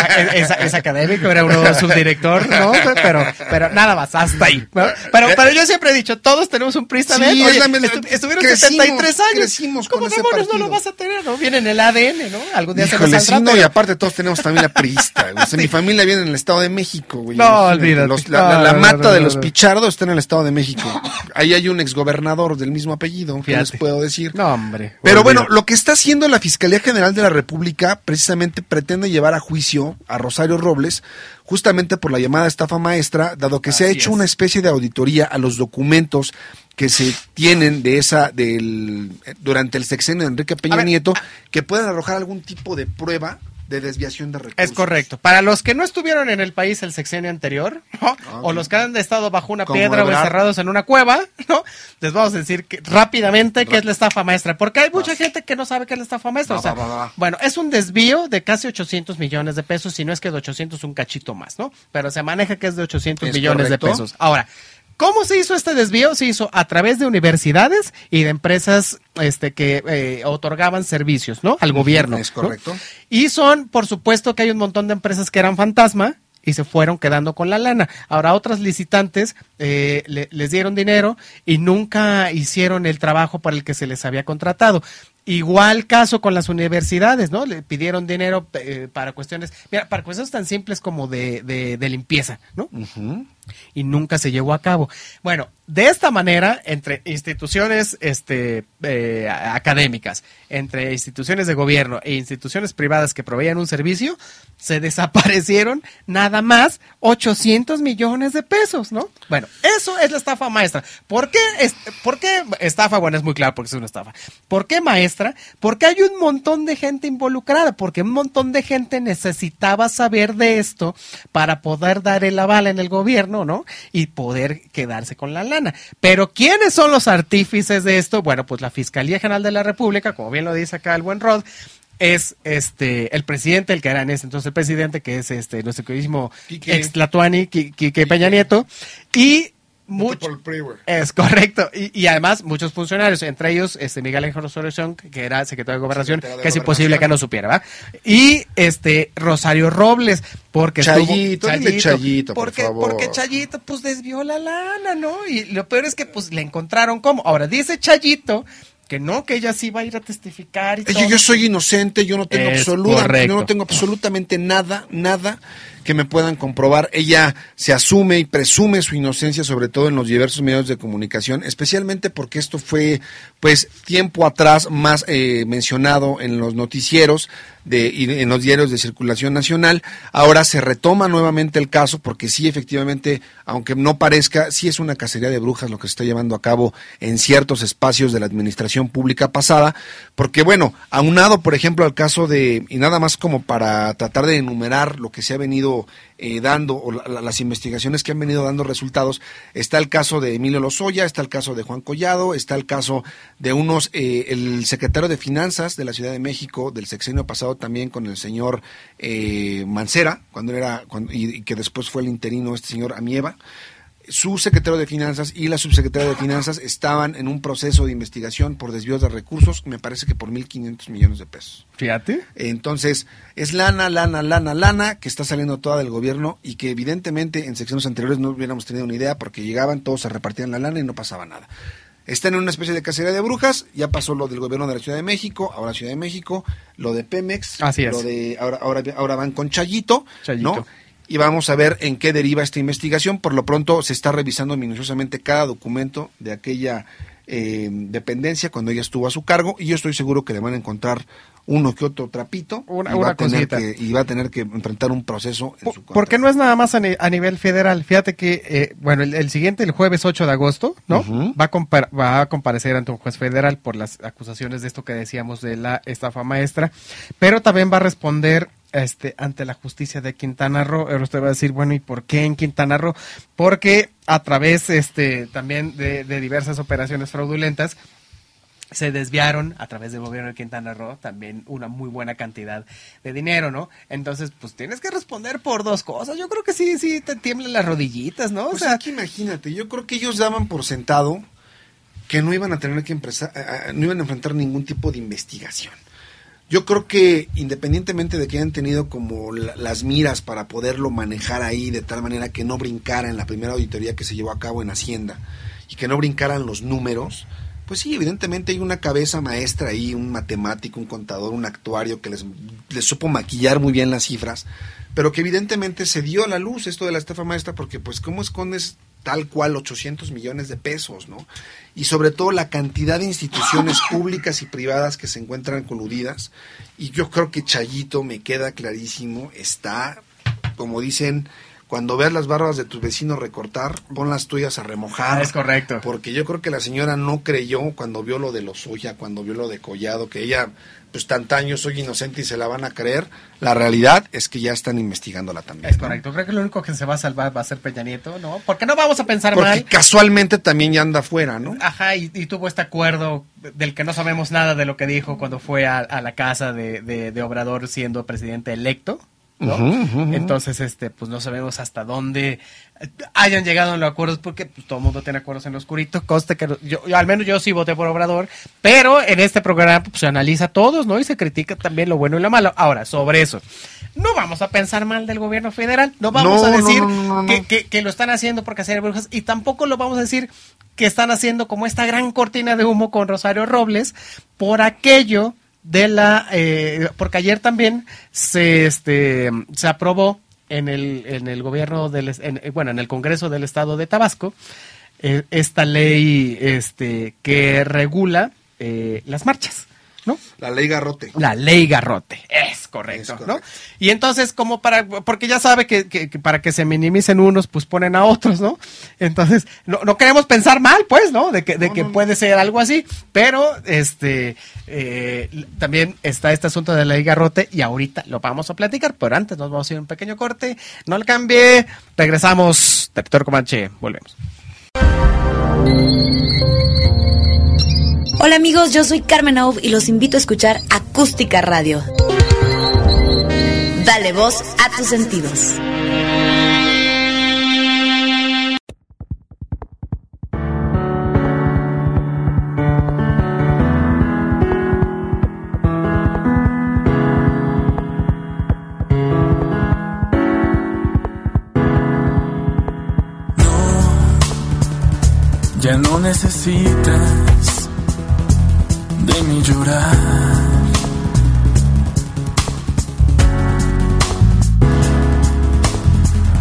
es- es académico, era uno subdirector, ¿no? Pero, pero nada más, hasta ahí. Pero, pero yo siempre he dicho, todos tenemos un prista Sí, Oye, estu- estuvieron crecimos, 73 años. ¿Cómo demonios no lo vas a tener? ¿no? Viene en el ADN, ¿no? Algún día se Híjole, nos sí, no, y aparte todos tenemos familia priista. güey. O sea, [laughs] Mi familia viene en el Estado de México, güey. No, olvídate. los- la la- No, la no, mata no, de los no. Pichardo está en el Estado de México. Ahí hay un exgobernador del mismo apellido, ¿qué les puedo decir? No, hombre. Pero bueno, lo que está haciendo la Fiscalía General de la República precisamente pretende llevar a juicio a Rosario Robles justamente por la llamada estafa maestra, dado que se ha hecho es. una especie de auditoría a los documentos que se tienen de esa del durante el sexenio de Enrique Peña ver, Nieto que puedan arrojar algún tipo de prueba de desviación de recursos. Es correcto. Para los que no estuvieron en el país el sexenio anterior, ¿no? o los que han estado bajo una piedra o encerrados en una cueva, ¿no? Les vamos a decir que, rápidamente qué es la estafa maestra, porque hay mucha gente que no sabe qué es la estafa maestra. Va, o sea, va, va, va. bueno, es un desvío de casi 800 millones de pesos, si no es que de 800 un cachito más, ¿no? Pero se maneja que es de 800 Es millones correcto. de pesos. Ahora, ¿Cómo se hizo este desvío? Se hizo a través de universidades y de empresas este, que eh, otorgaban servicios, ¿no? Al gobierno. Es ¿no? correcto. Y son, por supuesto, que hay un montón de empresas que eran fantasma y se fueron quedando con la lana. Ahora, otras licitantes eh, le- les dieron dinero y nunca hicieron el trabajo para el que se les había contratado. Igual caso con las universidades, ¿no? Le pidieron dinero eh, para cuestiones, mira, para cuestiones tan simples como de, de- de limpieza, ¿no? Y nunca se llevó a cabo. Bueno, de esta manera, entre instituciones este, eh, académicas, entre instituciones de gobierno e instituciones privadas que proveían un servicio, se [laughs] desaparecieron nada más 800 millones de pesos, ¿no? Bueno, eso es la estafa maestra. ¿Por qué, es- ¿Por qué estafa? Bueno, es muy claro porque es una estafa. ¿Por qué maestra? Porque hay un montón de gente involucrada, porque un montón de gente necesitaba saber de esto para poder dar el aval en el gobierno, ¿no? Y poder quedarse con la lana. Pero ¿quiénes son los artífices de esto? Bueno, pues la Fiscalía General de la República, como bien lo dice acá el buen Rod, es este el presidente, el que era en ese entonces el presidente, que es este nuestro queridísimo Quique. ex Tlatuani, Qui- Quique Peña Nieto, y mucho, Por el PRI, güey. es correcto. Y, y además, muchos funcionarios, entre ellos este Miguel Ángel Osorio que era secretario de Gobernación, Secretario de que es imposible que no supiera, ¿va? Y este Rosario Robles, porque Chayito, estuvo dile Chayito, por porque, favor. Porque Chayito, pues desvió la lana, ¿no? Y lo peor es que, pues, le encontraron cómo. Ahora, dice Chayito que no, que ella sí va a ir a testificar y todo. yo soy inocente, yo no tengo absoluta, yo no tengo absolutamente nada, nada que me puedan comprobar. Ella se asume y presume su inocencia, sobre todo en los diversos medios de comunicación, especialmente porque esto fue, pues, tiempo atrás más eh, mencionado en los noticieros de, en los diarios de circulación nacional. Ahora se retoma nuevamente el caso porque sí, efectivamente, aunque no parezca, sí es una cacería de brujas lo que se está llevando a cabo en ciertos espacios de la administración pública pasada, porque bueno, aunado, por ejemplo, al caso de, y nada más como para tratar de enumerar lo que se ha venido eh, dando, o la- las investigaciones que han venido dando resultados, está el caso de Emilio Lozoya, está el caso de Juan Collado, está el caso de unos, eh, el secretario de Finanzas de la Ciudad de México del sexenio pasado también con el señor eh, Mancera, cuando era, cuando- y, y que después fue el interino este señor Amieva su secretario de Finanzas y la subsecretaria de Finanzas estaban en un proceso de investigación por desvíos de recursos, me parece que por 1.500 millones de pesos. Fíjate. Entonces, es lana, lana, lana, lana que está saliendo toda del gobierno y que evidentemente en secciones anteriores no hubiéramos tenido una idea porque llegaban, todos se repartían la lana y no pasaba nada. Están en una especie de cacería de brujas, ya pasó lo del gobierno de la Ciudad de México, ahora Ciudad de México, lo de Pemex, Así es. lo de ahora, ahora, ahora van con Chayito, Chayito. ¿no? Y vamos a ver en qué deriva esta investigación. Por lo pronto se está revisando minuciosamente cada documento de aquella eh, dependencia cuando ella estuvo a su cargo y yo estoy seguro que le van a encontrar uno que otro trapito Una- y, va una a tener que, y va a tener que enfrentar un proceso en Por- su. Porque no es nada más a, ni- a nivel federal. Fíjate que, eh, bueno, el, el siguiente, el jueves 8 de agosto, ¿no? Va, a compar- va a comparecer ante un juez federal por las acusaciones de esto que decíamos de la estafa maestra, pero también va a responder este, ante la justicia de Quintana Roo. Ahora usted va a decir, bueno, ¿y por qué en Quintana Roo? Porque a través este, también de, de diversas operaciones fraudulentas, se desviaron a través del gobierno de Quintana Roo también una muy buena cantidad de dinero, ¿no? Entonces, pues tienes que responder por dos cosas. Yo creo que sí, sí, te tiemblan las rodillitas, ¿no? O Pues sea, aquí imagínate, yo creo que ellos daban por sentado que no iban a tener que a- no iban a enfrentar ningún tipo de investigación. Yo creo que independientemente de que hayan tenido como la- las miras para poderlo manejar ahí de tal manera que no brincara en la primera auditoría que se llevó a cabo en Hacienda y que no brincaran los números, pues sí, evidentemente hay una cabeza maestra ahí, un matemático, un contador, un actuario que les, les supo maquillar muy bien las cifras, pero que evidentemente se dio a la luz esto de la estafa maestra porque pues cómo escondes tal cual 800 millones de pesos, ¿no? Y sobre todo la cantidad de instituciones [laughs] públicas y privadas que se encuentran coludidas. Y yo creo que Chayito, me queda clarísimo, está, como dicen, cuando veas las barbas de tu vecino recortar, pon las tuyas a remojar. Ah, es correcto. Porque yo creo que la señora no creyó cuando vio lo de los Oya, cuando vio lo de Collado, que ella, pues tanto años soy inocente y se la van a creer. La realidad es que ya están investigándola también. es ¿no? correcto. Creo que lo único que se va a salvar va a ser Peña Nieto, ¿no? Porque no vamos a pensar Porque mal. casualmente también ya anda afuera, ¿no? Ajá, y, y tuvo este acuerdo del que no sabemos nada de lo que dijo cuando fue a, a la casa de, de- de Obrador siendo presidente electo. ¿No? Entonces, este, pues no sabemos hasta dónde hayan llegado en los acuerdos, porque pues, todo el mundo tiene acuerdos en lo oscurito. Conste que yo, yo- al menos yo sí voté por Obrador, pero en este programa pues, se analiza a todos, ¿no? Y se critica también lo bueno y lo malo. Ahora, sobre eso, no vamos a pensar mal del gobierno federal, no vamos No, a decir no, no, no. que, que- que lo están haciendo por hacer brujas y tampoco lo vamos a decir que están haciendo como esta gran cortina de humo con Rosario Robles por aquello de la eh, porque ayer también se este se aprobó en el en el gobierno del en- eh, bueno en el Congreso del Estado de Tabasco eh, esta ley este que regula eh, las marchas ¿no? La ley Garrote. La ley garrote, es correcto, Es ¿no? Y entonces, como para, porque ya sabe que, que- que para que se minimicen unos, pues ponen a otros, ¿no? Entonces, no, no queremos pensar mal, pues, ¿no? De que, de No, que no, puede ser algo así, pero este, eh, también está este asunto de la ley garrote y ahorita lo vamos a platicar, pero antes nos vamos a ir a un pequeño corte, no le cambie, regresamos, territorio Comanche, volvemos. Hola amigos, yo soy Carmen Aub y los invito a escuchar Acústica Radio. Dale voz a tus sentidos. Ya no necesitas de mi llorar.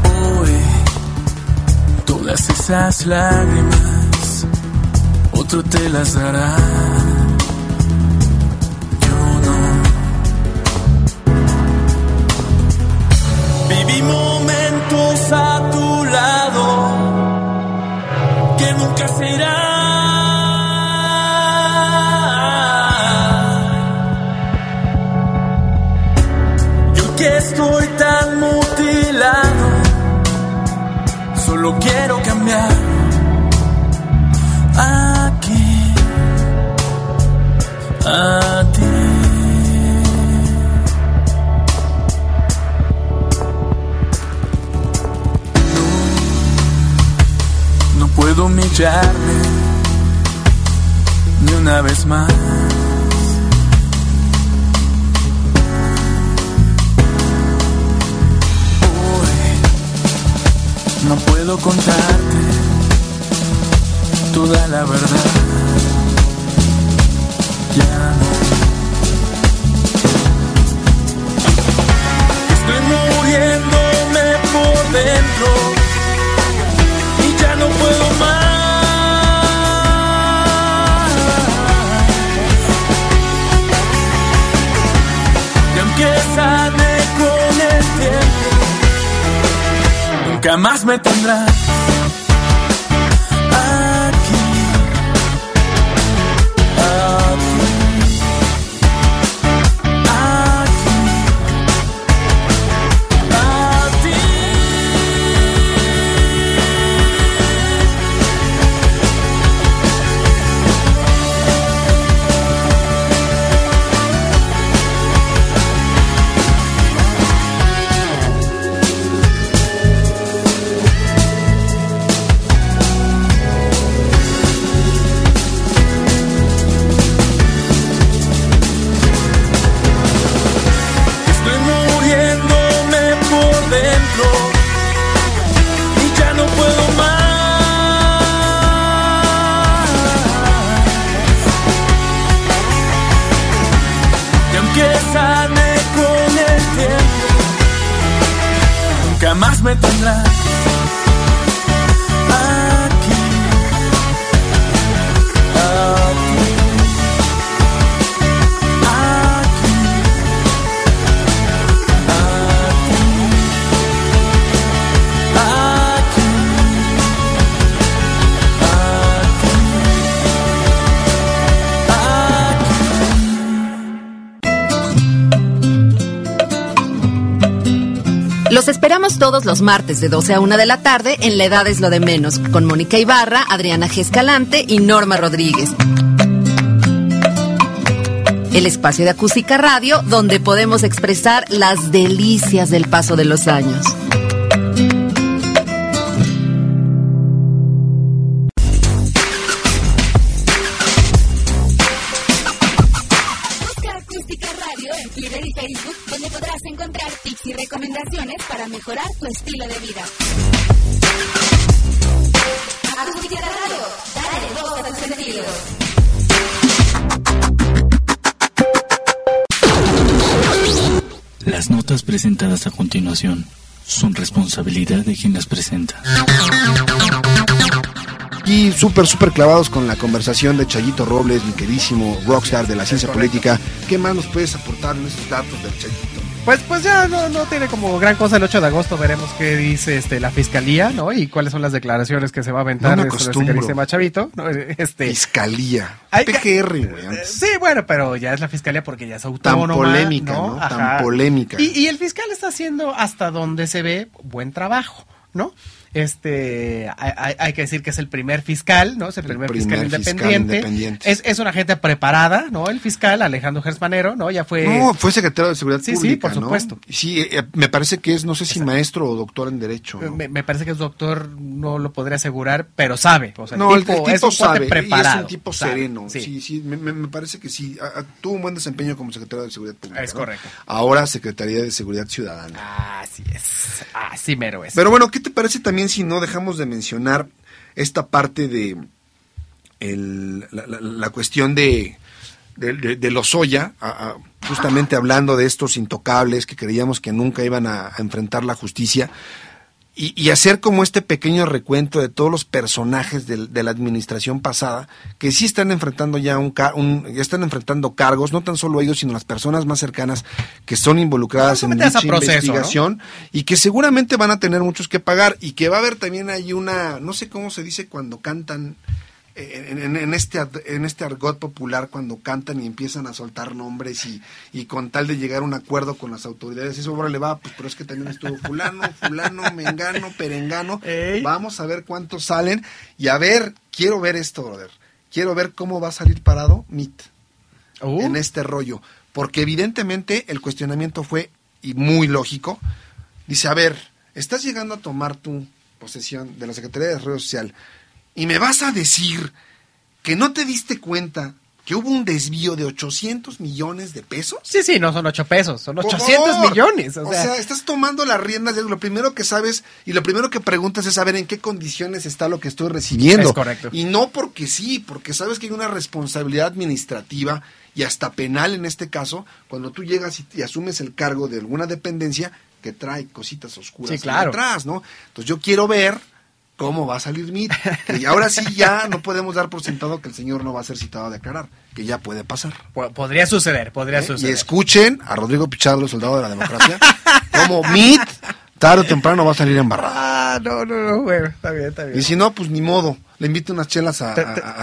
Hoy, todas esas lágrimas, otro te las dará. Yo no. Viví momentos a tu lado que nunca serán. Solo quiero cambiar. Aquí, a ti. No puedo humillarme ni una vez más. No puedo contarte toda la verdad. Ya. Estoy muriéndome por dentro nunca más me tendrás. Todos los martes de 12 a 1 de la tarde en La Edad es lo de menos, con Mónica Ibarra, Adriana G. Escalante y Norma Rodríguez. El espacio de acústica radio donde podemos expresar las delicias del paso de los años. Presentadas a continuación son responsabilidad de quien las presenta. Y súper, súper clavados con la conversación de Chayito Robles, mi queridísimo rockstar de la ciencia política. ¿Qué más nos puedes aportar en esos datos del Chayito? Pues, pues ya no, no tiene como gran cosa el 8 de agosto. Veremos qué dice este la fiscalía, ¿no? Y cuáles son las declaraciones que se va a aventar No me este acostumbro. carísimo Chavito. ¿no? Este, Fiscalía. PGR, güey. antes. Sí, bueno, pero ya es la fiscalía porque ya es autónoma. polémica, ¿no? Tan polémica. Y, y el fiscal está haciendo hasta donde se ve buen trabajo, ¿no? Este, hay, que decir que es el primer fiscal, ¿no? Es el, primer, fiscal, primer fiscal independiente. independiente. Es, es una gente preparada, ¿no? El fiscal Alejandro Gersmanero, ¿no? Ya fue. No, fue secretario de Seguridad Sí, sí, Pública, por ¿no? supuesto. Sí, eh, me parece que es, no sé si maestro o doctor en Derecho. ¿no? Me, me parece que es doctor, no lo podría asegurar, pero sabe. O sea, no, el, el tipo es un sabe, y preparado. es un tipo sabe, sereno. sí. Sí, sí, me, me- parece que sí. Tuvo un buen desempeño como secretario de Seguridad Pública. Es correcto. Ahora Secretaría de Seguridad Ciudadana. Así es. Así mero es. Pero bueno, ¿qué te parece también si no dejamos de mencionar esta parte de la, cuestión de, de, de- justamente hablando de estos intocables que creíamos que nunca iban a enfrentar la justicia? Y, y hacer como este pequeño recuento de todos los personajes del- de, la administración pasada que sí están enfrentando ya un, un- ya están enfrentando cargos, no tan solo ellos, sino las personas más cercanas que son involucradas en dicha proceso, investigación y que seguramente van a tener muchos que pagar y que va a haber también ahí una, no sé cómo se dice cuando cantan en, en- en este en este argot popular cuando cantan y empiezan a soltar nombres y, y con tal de llegar a un acuerdo con las autoridades eso ahora le va pues pero es que también estuvo fulano fulano mengano perengano vamos a ver cuántos salen. Y a ver quiero ver esto brother. Quiero ver cómo va a salir parado MIT Uh. en este rollo. Porque evidentemente el cuestionamiento fue y muy lógico dice a ver estás llegando a tomar tu posesión de la Secretaría de Desarrollo Social y me vas a decir que no te diste cuenta que hubo un desvío de 800 millones de pesos. Sí, sí, no son 8 pesos, son Por 800 favor. millones. O, O sea, sea, estás tomando las riendas de lo primero que sabes y lo primero que preguntas es saber en qué condiciones está lo que estoy recibiendo. Es correcto. Y no porque sí, porque sabes que hay una responsabilidad administrativa y hasta penal en este caso, cuando tú llegas y, y asumes el cargo de alguna dependencia que trae cositas oscuras Sí, claro. atrás, ¿no? Entonces yo quiero ver cómo va a salir MIT. Que ahora sí ya no podemos dar por sentado que el señor no va a ser citado a declarar, que ya puede pasar. po- podría suceder, podría ¿eh? Y suceder. escuchen a Rodrigo Pichardo, el soldado de la democracia, como MIT tarde o temprano va a salir embarrado. Ah, no, no, no, bueno, está bien, está bien. Y si no, pues ni modo. Le invito unas chelas a,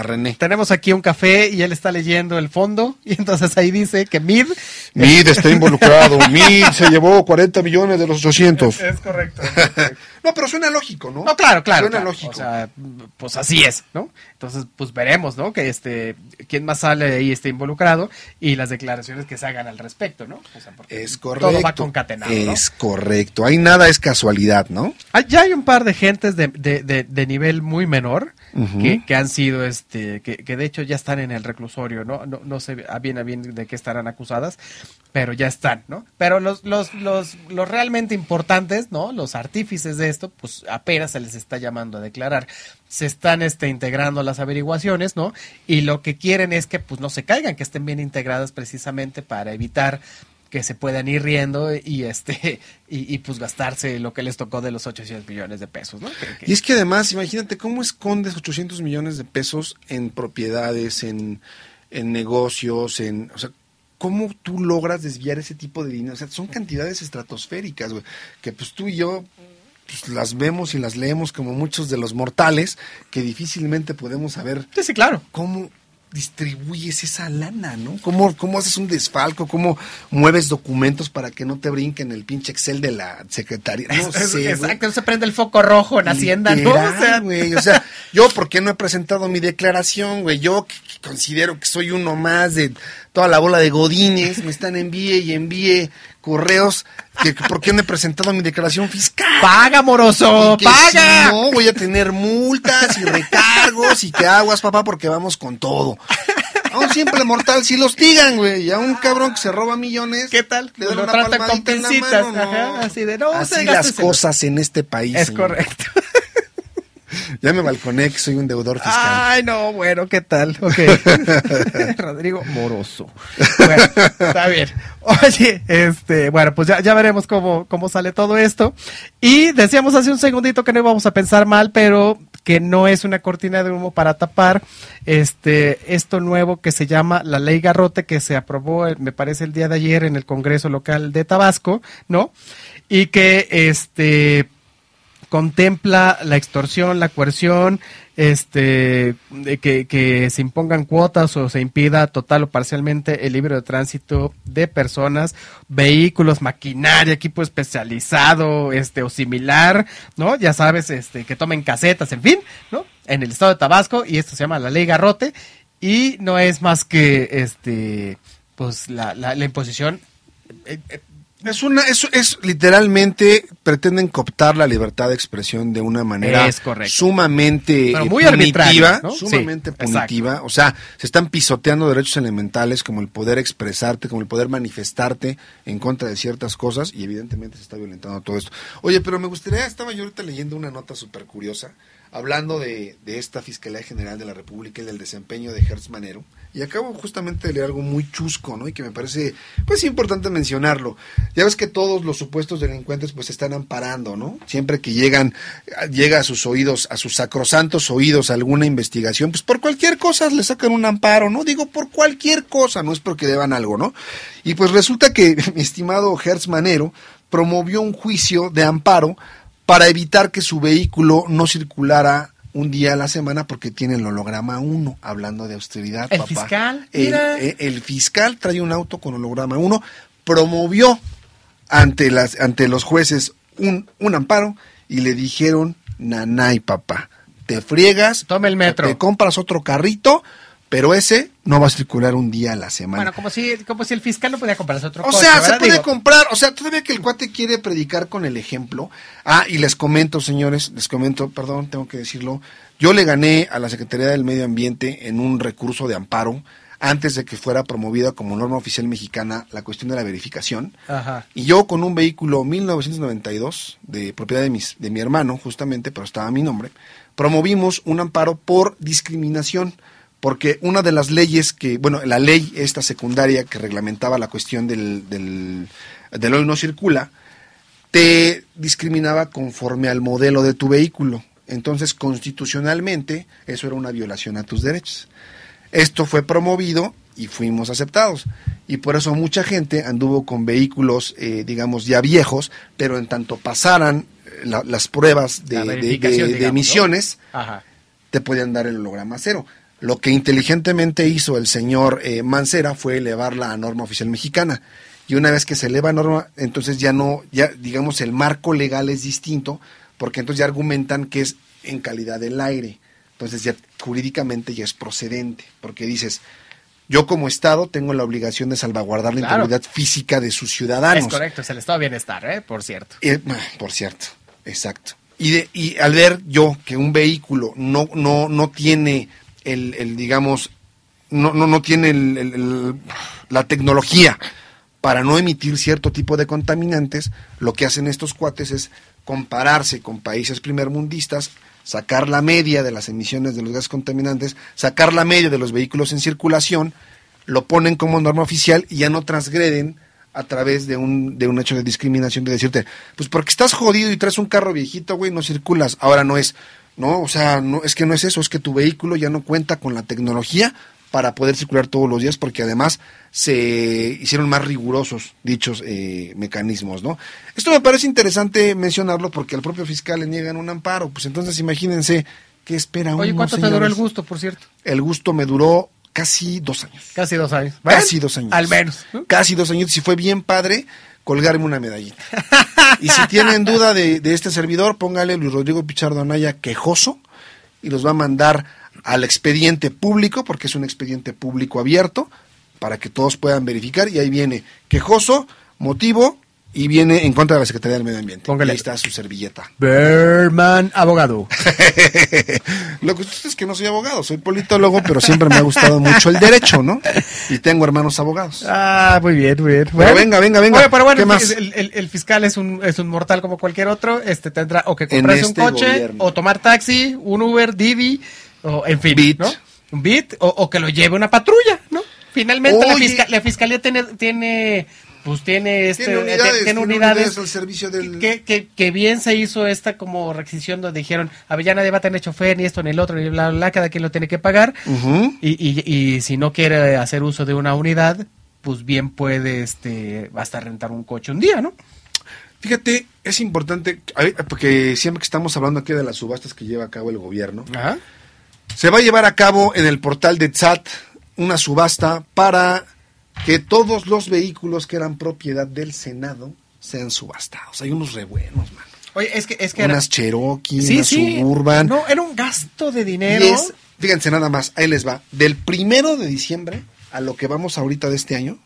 René. Tenemos aquí un café y él está leyendo el fondo [laughs] y entonces ahí dice que Mid MIT está involucrado. [laughs] MIT se llevó 40 millones de los 800. es [laughs] correcto. No, pero suena lógico, ¿no? No, claro, claro. Suena claro. lógico. O sea, pues así es, ¿no? Entonces, pues veremos, ¿no? Que este, quién más sale de ahí esté involucrado y las declaraciones que se hagan al respecto, ¿no? O sea, porque es correcto. todo va concatenado, ¿no? Es correcto. Ahí nada es casualidad, ¿no? Hay- ya hay un par de gentes de, de, de, de nivel muy menor que, que han sido, este, que, que de hecho ya están en el reclusorio, ¿no? No, no sé a bien a bien de qué estarán acusadas, pero ya están, ¿no? Pero los, los, los, los realmente importantes, ¿no? Los artífices de esto, pues apenas se les está llamando a declarar. Se están este, integrando las averiguaciones, ¿no? Y lo que quieren es que pues no se caigan, que estén bien integradas precisamente para evitar que se puedan ir riendo y este [laughs] y, pues gastarse lo que les tocó de los 800 millones de pesos, ¿no? Y es que además, imagínate cómo escondes 800 millones de pesos en propiedades, en, en negocios, en... O sea, ¿cómo tú logras desviar ese tipo de dinero? O sea, son cantidades estratosféricas, güey, que pues tú y yo pues, las vemos y las leemos como muchos de los mortales, que difícilmente podemos saber Sí, sí, claro. cómo distribuyes esa lana, ¿no? ¿Cómo, cómo haces un desfalco? ¿Cómo mueves documentos para que no te brinquen el pinche Excel de la secretaría? No Es- sé, exacto, se prende el foco rojo en Hacienda, ¿no? Literal, O sea, güey, o sea, yo por qué no he presentado mi declaración, güey, yo que, que considero que soy uno más de toda la bola de godines, me están envíe y envíe correos, que, que por qué no he presentado mi declaración fiscal. paga, moroso, paga. si no, voy a tener multas y recargos y que aguas, papá, porque vamos con todo. A un simple mortal si los digan, güey. Y a un cabrón que se roba millones. ¿Qué tal? Le dan Lo una tratan con palmadita en la pincitas, mano, no. ajá, así de, no, Así las cosas en este país. Es señor. correcto. [laughs] Ya me balconé que soy un deudor fiscal. Ay, no, bueno, ¿qué tal? [laughs] Ok. [laughs] Rodrigo Moroso. Bueno, está bien. Oye, este, bueno, pues ya, ya veremos cómo, cómo sale todo esto. Y decíamos hace un segundito que no íbamos a pensar mal, pero que no es una cortina de humo para tapar este esto nuevo que se llama la ley Garrote que se aprobó eh, me parece el día de ayer en el Congreso local de Tabasco, ¿no? Y que este contempla la extorsión, la coerción, este, que se impongan cuotas o se impida total o parcialmente el libre de tránsito de personas, vehículos, maquinaria, equipo especializado, este, o similar, ¿no? Ya sabes, este, que tomen casetas, en fin, ¿no? En el estado de Tabasco, y esto se llama la ley Garrote, y no es más que, este, pues, la, la, la imposición eh, eh, Es una, es, es literalmente pretenden cooptar la libertad de expresión de una manera Es sumamente Pero muy punitiva, ¿no? sumamente Sí, punitiva. O sea, se están pisoteando derechos elementales como el poder expresarte, como el poder manifestarte en contra de ciertas cosas y evidentemente se está violentando todo esto. Oye, pero me gustaría, estaba yo ahorita leyendo una nota súper curiosa hablando de, de esta Fiscalía General de la República y del desempeño de Hertz Manero. Y acabo justamente de leer algo muy chusco, ¿no? Y que me parece, pues, importante mencionarlo. Ya ves que todos los supuestos delincuentes, pues, se están amparando, ¿no? Siempre que llegan, llega a sus oídos, a sus sacrosantos oídos alguna investigación, pues, por cualquier cosa le sacan un amparo, ¿no? Digo, por cualquier cosa, no es porque deban algo, ¿no? Y pues resulta que [laughs] mi estimado Hertz Manero promovió un juicio de amparo para evitar que su vehículo no circulara un día a la semana porque tiene el holograma 1, hablando de austeridad. ¿El papá. fiscal? El, Mira. eh, el fiscal trae un auto con holograma 1, promovió ante, las, ante los jueces un, un amparo y le dijeron, nanay papá, te friegas, Toma el metro. te compras otro carrito, pero ese no va a circular un día a la semana. Bueno, como si, como si el fiscal no podía comprarse otro O coche, sea, se puede Digo, comprar, o sea, todavía que el cuate quiere predicar con el ejemplo. Ah, y les comento, señores, les comento, perdón, tengo que decirlo. Yo le gané a la Secretaría del Medio Ambiente en un recurso de amparo antes de que fuera promovida como norma oficial mexicana la cuestión de la verificación. Ajá. Y yo con un vehículo 1992 de propiedad de, mis, de mi hermano, justamente, pero estaba a mi nombre, promovimos un amparo por discriminación, porque una de las leyes que, bueno, la ley esta secundaria que reglamentaba la cuestión del, del, del hoy no circula, te discriminaba conforme al modelo de tu vehículo. Entonces, constitucionalmente, eso era una violación a tus derechos. Esto fue promovido y fuimos aceptados. Y por eso mucha gente anduvo con vehículos, eh, digamos, ya viejos, pero en tanto pasaran eh, la- las pruebas de, La de- de- verificación, de digamos, ¿no? emisiones, te podían dar el holograma cero. Lo que inteligentemente hizo el señor eh, Mancera fue elevarla a norma oficial mexicana. Y una vez que se eleva a norma, entonces ya no, ya digamos el marco legal es distinto, porque entonces ya argumentan que es en calidad del aire. Entonces ya jurídicamente ya es procedente, porque dices, yo como Estado tengo la obligación de salvaguardar la Claro. integridad física de sus ciudadanos. Es correcto, es el estado de bienestar, ¿eh? Por cierto. Eh, por cierto, exacto. Y, de, y al ver yo que un vehículo no, no, no tiene el, digamos, no, no, no tiene el- la tecnología para no emitir cierto tipo de contaminantes, lo que hacen estos cuates es compararse con países primermundistas, sacar la media de las emisiones de los gases contaminantes, sacar la media de los vehículos en circulación, lo ponen como norma oficial y ya no transgreden a través de un, de un hecho de discriminación, de decirte, pues porque estás jodido y traes un carro viejito, güey, no circulas. Ahora no es, no, o sea, no, es que no es eso, es que tu vehículo ya no cuenta con la tecnología para poder circular todos los días, porque además se hicieron más rigurosos dichos eh, mecanismos, ¿no? Esto me parece interesante mencionarlo porque al propio fiscal le niegan un amparo, pues entonces imagínense qué espera uno. Oye, ¿cuánto te duró el gusto, por cierto? El gusto me duró casi dos años. Casi dos años. Casi dos años. Al menos. ¿no? Casi dos años. Si fue bien padre, colgarme una medallita. y si tienen duda de, de este servidor, póngale Luis Rodrigo Pichardo Anaya quejoso y los va a mandar al expediente público, porque es un expediente público abierto, para que todos puedan verificar. Y ahí viene quejoso, motivo, y viene en contra de la Secretaría del Medio Ambiente. Póngale. Y ahí está su servilleta. Berman, abogado. [laughs] Lo que usted es que no soy abogado, soy politólogo, pero siempre me ha gustado mucho el derecho, ¿no? Y tengo hermanos abogados. Ah, muy bien, muy bien. Pero venga, venga, venga. Oye, pero bueno, ¿Qué más? El, el- el fiscal es un, es un mortal como cualquier otro. Este tendrá o que comprarse este un coche, gobierno. o tomar taxi, un Uber, Didi, o en fin, Bit. ¿no? Un Bit, o, o que lo lleve una patrulla, ¿no? Finalmente la, fisca- la fiscalía tiene, tiene, pues tiene este, Tiene unidades, tiene tiene unidades unidades al servicio del- que, que, que bien se hizo esta como requisición donde dijeron, a ver, ya nadie va a tener chofer, ni esto, ni el otro, ni bla, bla, bla, cada quien lo tiene que pagar. Ujú. Y, y, y si no quiere hacer uso de una unidad, pues bien puede este hasta rentar un coche un día, ¿no? Fíjate, es importante, porque siempre que estamos hablando aquí de las subastas que lleva a cabo el gobierno, Ajá. se va a llevar a cabo en el portal de TSAT una subasta para que todos los vehículos que eran propiedad del Senado sean subastados. Hay unos re buenos, mano. Oye, es que es que era- Unas Cherokee, Sí, unas sí. Suburban. No, era un gasto de dinero. Y es, fíjense nada más, ahí les va. Del primero de diciembre a lo que vamos ahorita de este año,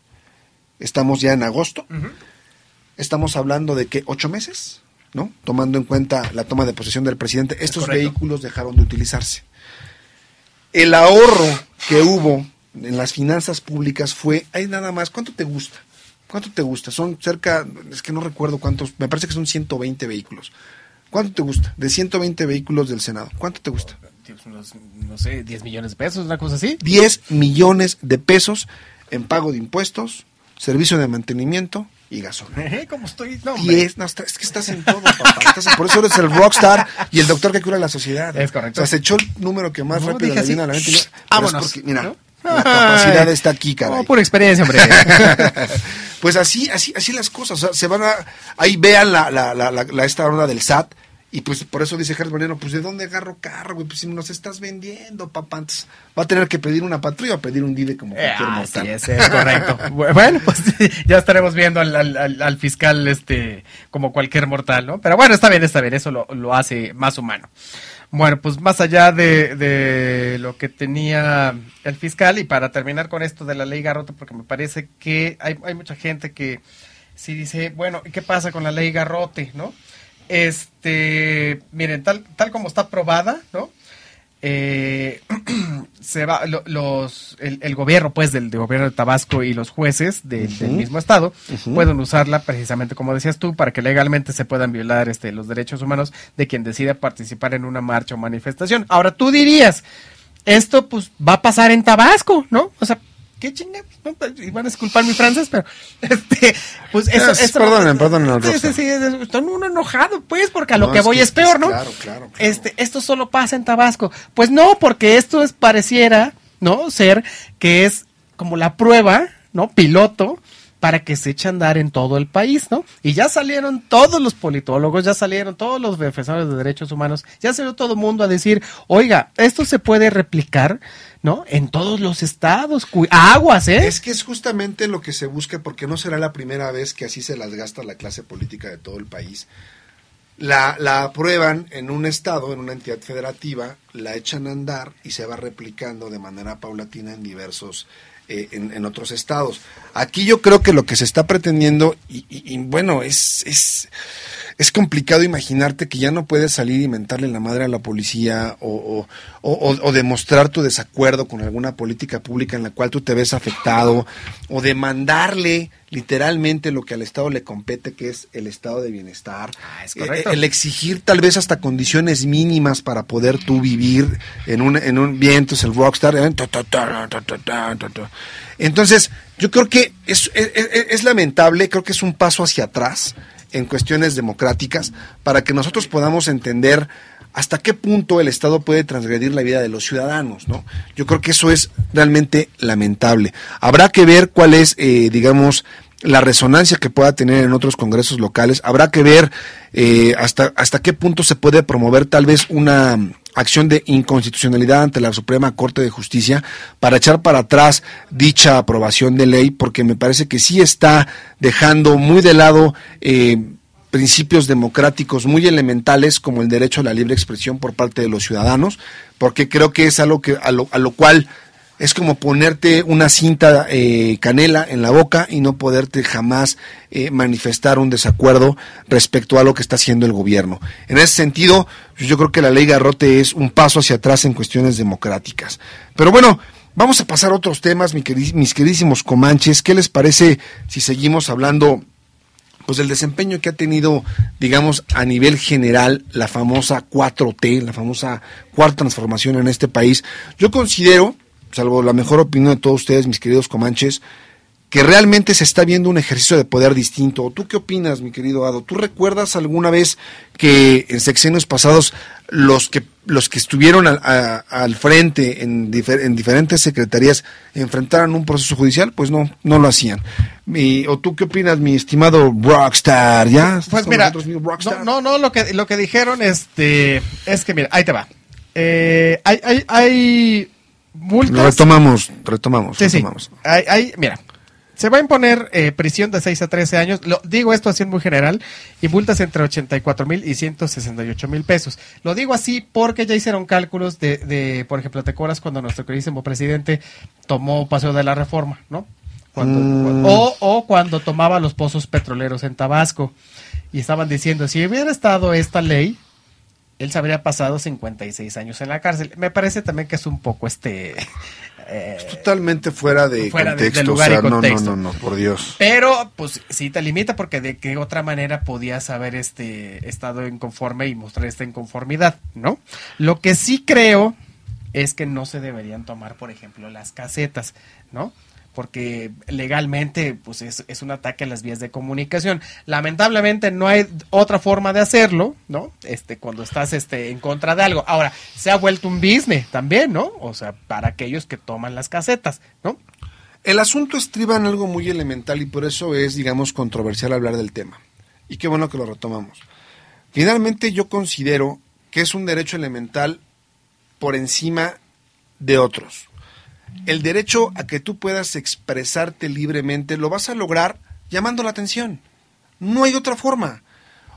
estamos ya en agosto, estamos hablando de que ocho meses, ¿no? Tomando en cuenta la toma de posesión del presidente, estos vehículos dejaron de utilizarse. El ahorro que hubo en las finanzas públicas fue, ahí nada más, ¿cuánto te gusta? ¿Cuánto te gusta? Son cerca, es que no recuerdo cuántos, me parece que son 120 vehículos. ¿Cuánto te gusta? De 120 vehículos del Senado. ¿Cuánto te gusta? No sé, 10 millones de pesos, una cosa así. 10 millones de pesos en pago de impuestos, servicio de mantenimiento y gasolina. [laughs] Ejé, ¿Cómo estoy? No, hombre. 10, no, está- es que estás en todo, papá. Estás en- por eso eres el rockstar y el doctor que cura la sociedad. Es correcto. O sea, se echó el número que más No, rápido le viene a la mente. vámonos, porque, mira, ¿no? La capacidad Ay. está aquí, caray. No, pura experiencia, hombre. [laughs] pues así, así, así las cosas. o sea, se van a, ahí vean la, la, la, la- esta onda del SAT. Y pues por eso dice Gerardo Moreno, pues ¿de dónde agarro carro, güey? Pues si nos estás vendiendo, papá. Entonces, va a tener que pedir una patrulla o pedir un DIVE como cualquier Ah, mortal. sí, ese es correcto. [laughs] Bu- Bueno, pues ya estaremos viendo al- al- al fiscal este como cualquier mortal, ¿no? Pero bueno, está bien, está bien, eso lo, lo hace más humano. Bueno, pues más allá de, de lo que tenía el fiscal, y para terminar con esto de la ley Garrote, porque me parece que hay, hay mucha gente que sí dice, bueno, ¿y ¿qué pasa con la ley Garrote, no? Este, miren, tal, tal como está aprobada, ¿no? Eh, [clears throat] se va lo- los el, el gobierno pues del, del gobierno de Tabasco y los jueces de- del mismo estado pueden usarla precisamente como decías tú para que legalmente se puedan violar este los derechos humanos de quien decida participar en una marcha o manifestación. Ahora tú dirías esto pues va a pasar en Tabasco no o sea qué chingados ¿no? Pues, y van a disculpar mi francés pero [laughs] este pues eso, Es- eso- perdonen, perdonen sí, sí, sí, es- están uno enojado pues porque a lo No, que es voy que- es peor no Claro, claro. claro. este, esto solo pasa en Tabasco. Pues no, porque esto es pareciera, ¿no? Ser que es como la prueba, ¿no? Piloto para que se eche a andar en todo el país, ¿no? Y ya salieron todos los politólogos, ya salieron todos los defensores de derechos humanos, ya salió todo el mundo a decir, oiga, esto se puede replicar, ¿no? En todos los estados, aguas, ¿eh? Es que es justamente lo que se busca porque no será la primera vez que así se las gasta la clase política de todo el país. La, la aprueban en un estado, en una entidad federativa, la echan a andar y se va replicando de manera paulatina en diversos, eh, en, otros estados. Aquí yo creo que lo que se está pretendiendo, y, y- y bueno, es, es, es complicado imaginarte que ya no puedes salir y mentarle la madre a la policía o, demostrar tu desacuerdo con alguna política pública en la cual tú te ves afectado o demandarle literalmente lo que al Estado le compete, que es el estado de bienestar. Ah, e, el, exigir tal vez hasta condiciones mínimas para poder tú vivir en un, viento, es el rockstar. Entonces, yo creo que es, es lamentable, creo que es un paso hacia atrás en cuestiones democráticas para que nosotros podamos entender hasta qué punto el Estado puede transgredir la vida de los ciudadanos, ¿no? Yo creo que eso es realmente lamentable. Habrá que ver cuál es, eh, digamos, la resonancia que pueda tener en otros congresos locales. Habrá que ver eh, hasta, hasta qué punto se puede promover tal vez una acción de inconstitucionalidad ante la Suprema Corte de Justicia para echar para atrás dicha aprobación de ley, porque me parece que sí está dejando muy de lado eh, principios democráticos muy elementales como el derecho a la libre expresión por parte de los ciudadanos, porque creo que es algo que a lo, a lo cual es como ponerte una cinta eh, canela en la boca y no poderte jamás eh, manifestar un desacuerdo respecto a lo que está haciendo el gobierno. En ese sentido, pues, yo creo que la ley Garrote es un paso hacia atrás en cuestiones democráticas. Pero bueno, vamos a pasar a otros temas, mis queridísimos comanches. ¿Qué les parece si seguimos hablando pues del desempeño que ha tenido, digamos, a nivel general la famosa 4T, la famosa cuarta transformación en este país. Yo considero, salvo la mejor opinión de todos ustedes, mis queridos comanches, que realmente se está viendo un ejercicio de poder distinto. ¿Tú qué opinas, mi querido Ado? ¿Tú recuerdas alguna vez que en sexenios pasados los que los que estuvieron al, a- al frente en, difer- en diferentes secretarías enfrentaran un proceso judicial? Pues no, no lo hacían. Mi- ¿O tú qué opinas, mi estimado Rockstar? ¿Ya? ¿Estás Pues mira, nosotros, mi Rockstar? no, no, no, lo que, lo que dijeron este, es que, mira, ahí te va. Eh, hay, hay, hay multas. Retomamos, retomamos, Sí, sí. retomamos. Hay, hay- mira, se va a imponer eh, prisión de 6 a 13 años. Lo, digo esto así en muy general. Y multas entre 84 mil y 168 mil pesos. Lo digo así porque ya hicieron cálculos de, de, por ejemplo, ¿te acuerdas cuando nuestro queridísimo presidente tomó paseo de la reforma, no? Cuando- Mm. o, o cuando tomaba los pozos petroleros en Tabasco. Y estaban diciendo, si hubiera estado esta ley, él se habría pasado 56 años en la cárcel. Me parece también que es un poco este... eh, Totalmente fuera de Fuera de- de contexto. lugar o sea, no, contexto. no, no, no, por Dios. Pero, pues sí te limita porque de qué otra manera podías haber este estado inconforme y mostrar esta inconformidad, ¿no? Lo que sí creo es que no se deberían tomar, por ejemplo, las casetas, ¿no? Porque legalmente, pues es, es un ataque a las vías de comunicación. Lamentablemente no hay otra forma de hacerlo, ¿no? Este, cuando estás este, en contra de algo. Ahora, se ha vuelto un business también, ¿no? O sea, para aquellos que toman las casetas, ¿no? El asunto estriba en algo muy elemental y por eso es, digamos, controversial hablar del tema. Y qué bueno que lo retomamos. Finalmente yo considero que es un derecho elemental por encima de otros. El derecho a que tú puedas expresarte libremente lo vas a lograr llamando la atención. No hay otra forma.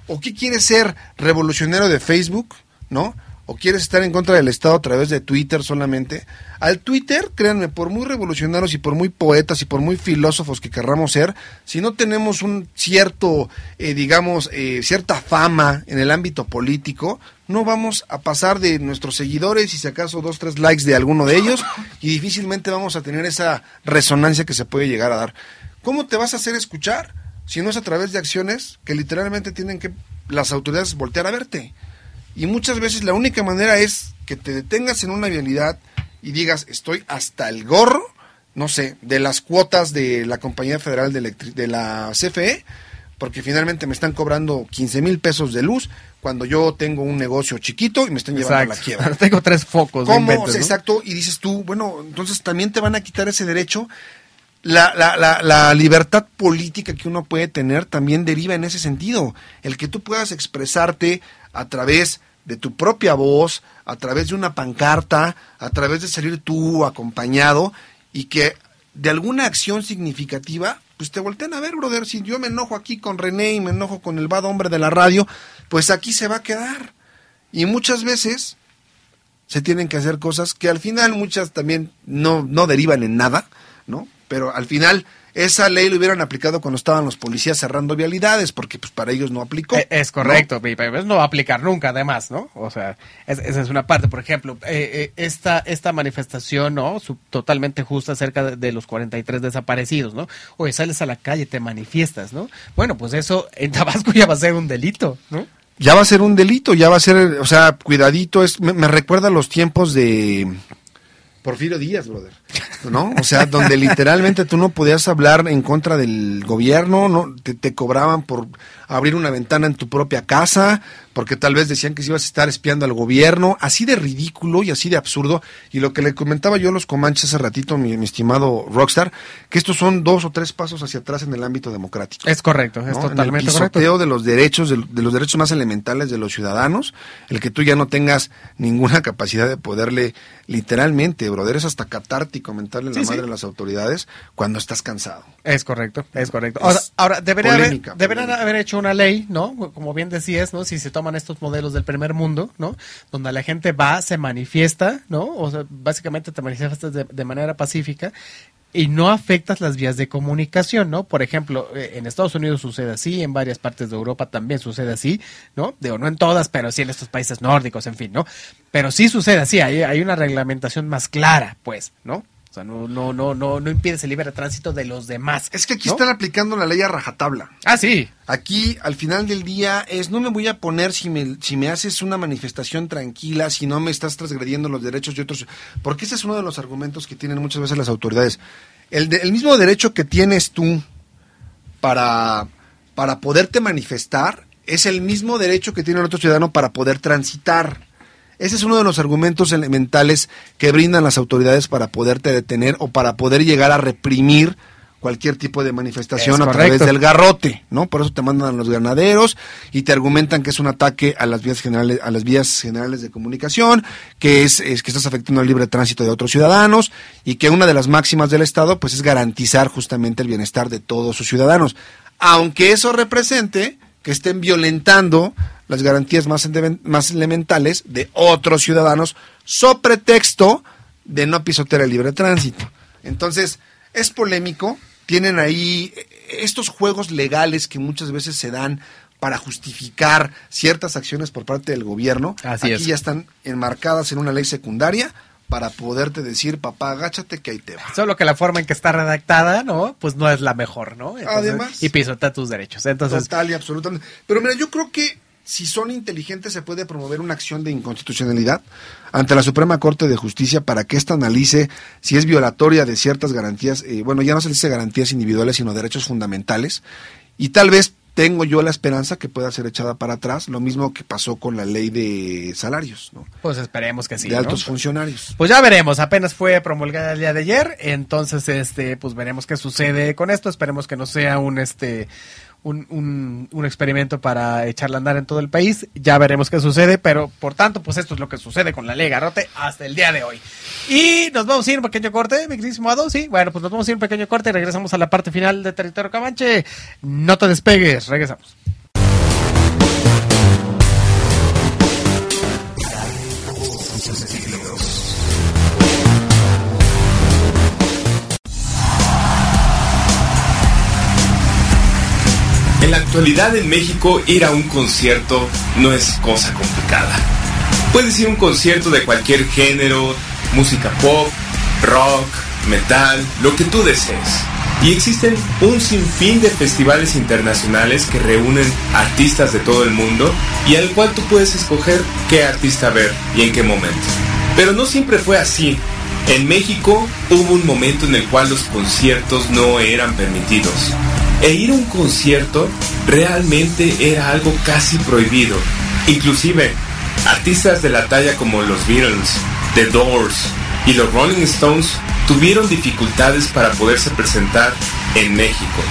¿O qué quieres ser revolucionario de Facebook? ¿No? ¿O quieres estar en contra del Estado a través de Twitter solamente? Al Twitter, créanme, por muy revolucionarios y por muy poetas y por muy filósofos que querramos ser, si no tenemos un cierto, eh, digamos, eh, cierta fama en el ámbito político, no vamos a pasar de nuestros seguidores y si acaso dos, tres likes de alguno de ellos y difícilmente vamos a tener esa resonancia que se puede llegar a dar. ¿Cómo te vas a hacer escuchar si no es a través de acciones que literalmente tienen que las autoridades voltear a verte? Y muchas veces la única manera es que te detengas en una vialidad y digas, estoy hasta el gorro, no sé, de las cuotas de la Compañía Federal de, Electri- de la CFE, porque finalmente me están cobrando 15 mil pesos de luz cuando yo tengo un negocio chiquito y me están llevando a la quiebra. [laughs] Tengo tres focos. ¿Cómo? inventes, O sea, ¿no? Exacto. Y dices tú, bueno, entonces también te van a quitar ese derecho. La, la, la, la libertad política que uno puede tener también deriva en ese sentido. El que tú puedas expresarte a través de tu propia voz, a través de una pancarta, a través de salir tú acompañado y que de alguna acción significativa, pues te voltean a ver, brother. Si yo me enojo aquí con René y me enojo con el bad hombre de la radio, pues aquí se va a quedar. Y muchas veces se tienen que hacer cosas que al final muchas también no, no derivan en nada, ¿no? Pero al final esa ley lo hubieran aplicado cuando estaban los policías cerrando vialidades, porque pues para ellos no aplicó. Eh, Es correcto, y pero no va a aplicar nunca, además, ¿no? O sea, es- esa es una parte. Por ejemplo, eh, eh, esta, esta manifestación, ¿no? Totalmente justa acerca de, de los 43 desaparecidos, ¿no? Oye, sales a la calle, te manifiestas, ¿no? Bueno, pues eso en Tabasco ya va a ser un delito, ¿no? Ya va a ser un delito, ya va a ser, o sea, cuidadito, es, me, me recuerda a los tiempos de Porfirio Díaz, brother, ¿no? O sea, donde literalmente tú no podías hablar en contra del gobierno, no te, te cobraban por abrir una ventana en tu propia casa, porque tal vez decían que si ibas a estar espiando al gobierno, así de ridículo y así de absurdo. Y lo que le comentaba yo a los comanches hace ratito, mi, mi estimado Rockstar, que estos son dos o tres pasos hacia atrás en el ámbito democrático. Es correcto, es ¿no? En el totalmente correcto. pisoteo de los derechos, de, de los derechos más elementales de los ciudadanos, el que tú ya no tengas ninguna [laughs] capacidad de poderle, literalmente, brother, es hasta catártico mentarle la Sí, sí. madre a las autoridades cuando estás cansado. Es correcto, es correcto. Es Ahora, ahora debería haber, polémica, deberían polémica. haber hecho una ley, ¿no? Como bien decías, ¿no? Si se toman estos modelos del primer mundo, ¿no? Donde la gente va, se manifiesta, ¿no? O sea, básicamente te manifiestas de, de manera pacífica y no afectas las vías de comunicación, ¿no? Por ejemplo, eh, en Estados Unidos sucede así, en varias partes de Europa también sucede así, ¿no? Digo, no en todas, pero sí en estos países nórdicos, en fin, ¿no? Pero sí sucede así, hay, hay una reglamentación más clara, pues, ¿no? O sea, no, no, no, no, no impides el libre tránsito de los demás. Es que aquí ¿no? están aplicando la ley a rajatabla. Ah, sí. Aquí, al final del día, es no me voy a poner si me, si me haces una manifestación tranquila, si no me estás transgrediendo los derechos de otros. Porque ese es uno de los argumentos que tienen muchas veces las autoridades. El, de- el mismo derecho que tienes tú para, para poderte manifestar es el mismo derecho que tiene el otro ciudadano para poder transitar. Ese es uno de los argumentos elementales que brindan las autoridades para poderte detener o para poder llegar a reprimir cualquier tipo de manifestación Es a través del garrote, ¿no? Por eso te mandan a los ganaderos y te argumentan que es un ataque a las vías generales, a las vías generales de comunicación, que es, es que estás afectando el libre tránsito de otros ciudadanos y que una de las máximas del Estado pues es garantizar justamente el bienestar de todos sus ciudadanos, aunque eso represente que estén violentando las garantías más, más elementales de otros ciudadanos, so pretexto de no pisotear el libre tránsito. Entonces, es polémico, tienen ahí eh, estos juegos legales que muchas veces se dan para justificar ciertas acciones por parte del gobierno, Así aquí es. ya están enmarcadas en una ley secundaria para poderte decir, papá, agáchate que ahí te va. Solo que la forma en que está redactada, ¿no? Pues no es la mejor, ¿no? Además. Y pisotea tus derechos. Entonces, Total y absolutamente. Pero mira, yo creo que si son inteligentes se puede promover una acción de inconstitucionalidad ante la Suprema Corte de Justicia para que ésta analice si es violatoria de ciertas garantías, eh, bueno, ya no se dice garantías individuales, sino derechos fundamentales. Y tal vez tengo yo la esperanza que pueda ser echada para atrás, lo mismo que pasó con la ley de salarios, ¿no? pues esperemos que sí. de ¿no? altos funcionarios. Pues ya veremos, apenas fue promulgada el día de ayer, entonces este, pues veremos qué sucede con esto, esperemos que no sea un este un, un, experimento para echarla a andar en todo el país, ya veremos qué sucede, pero por tanto, pues esto es lo que sucede con la ley Garrote hasta el día de hoy. Y nos vamos a ir un pequeño corte, mi queridísimo Ado, sí, bueno, pues nos vamos a ir un pequeño corte y regresamos a la parte final de Territorio Camanche. No te despegues, regresamos. En la actualidad en México ir a un concierto no es cosa complicada. Puedes ir a un concierto de cualquier género, música pop, rock, metal, lo que tú desees. Y existen un sinfín de festivales internacionales que reúnen artistas de todo el mundo y al cual tú puedes escoger qué artista ver y en qué momento. Pero no siempre fue así. En México hubo un momento en el cual los conciertos no eran permitidos. E ir a un concierto realmente era algo casi prohibido. Inclusive, artistas de la talla como los Beatles, The Doors y los Rolling Stones tuvieron dificultades para poderse presentar en México.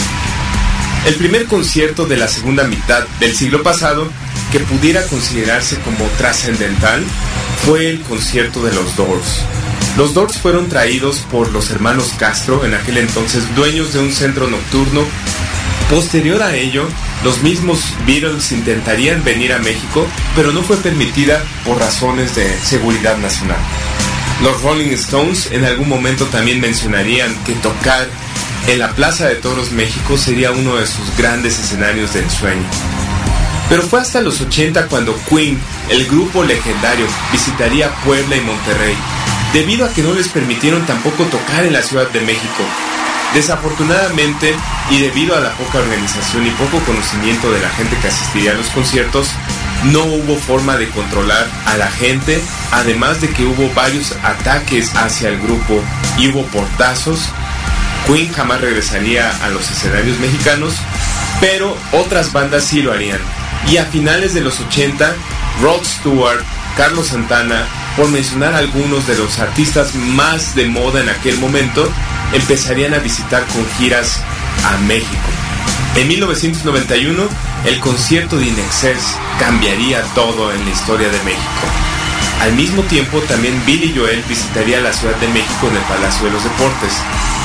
El primer concierto de la segunda mitad del siglo pasado que pudiera considerarse como trascendental fue el concierto de los Doors. Los Doors fueron traídos por los hermanos Castro, en aquel entonces dueños de un centro nocturno. Posterior a ello, los mismos Beatles intentarían venir a México, pero no fue permitida por razones de seguridad nacional. Los Rolling Stones en algún momento también mencionarían que tocar en la Plaza de Toros México sería uno de sus grandes escenarios de ensueño. Pero fue hasta los 80 cuando Queen, el grupo legendario, visitaría Puebla y Monterrey, debido a que no les permitieron tampoco tocar en la Ciudad de México. Desafortunadamente, y debido a la poca organización y poco conocimiento de la gente que asistiría a los conciertos, no hubo forma de controlar a la gente, además de que hubo varios ataques hacia el grupo y hubo portazos. Queen jamás regresaría a los escenarios mexicanos, pero otras bandas sí lo harían. Y a finales de los 80, Rod Stewart, Carlos Santana, por mencionar algunos de los artistas más de moda en aquel momento, empezarían a visitar con giras a México. En 1991, el concierto de Inexcess cambiaría todo en la historia de México. Al mismo tiempo, también Billy Joel visitaría la Ciudad de México en el Palacio de los Deportes.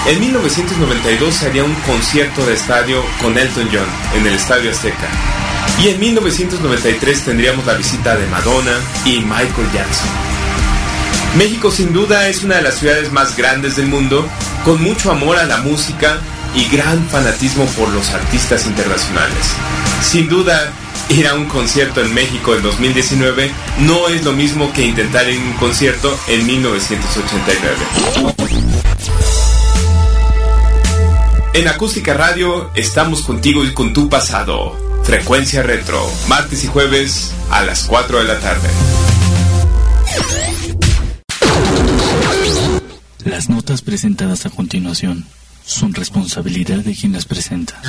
En 1992 se haría un concierto de estadio con Elton John en el Estadio Azteca. Y en 1993 tendríamos la visita de Madonna y Michael Jackson. México sin duda es una de las ciudades más grandes del mundo, con mucho amor a la música y gran fanatismo por los artistas internacionales. Sin duda, ir a un concierto en México en 2019 no es lo mismo que intentar ir a un concierto en 1989. En Acústica Radio estamos contigo y con tu pasado. Frecuencia Retro, martes y jueves a las 4 de la tarde. Las notas presentadas a continuación son responsabilidad de quien las presenta.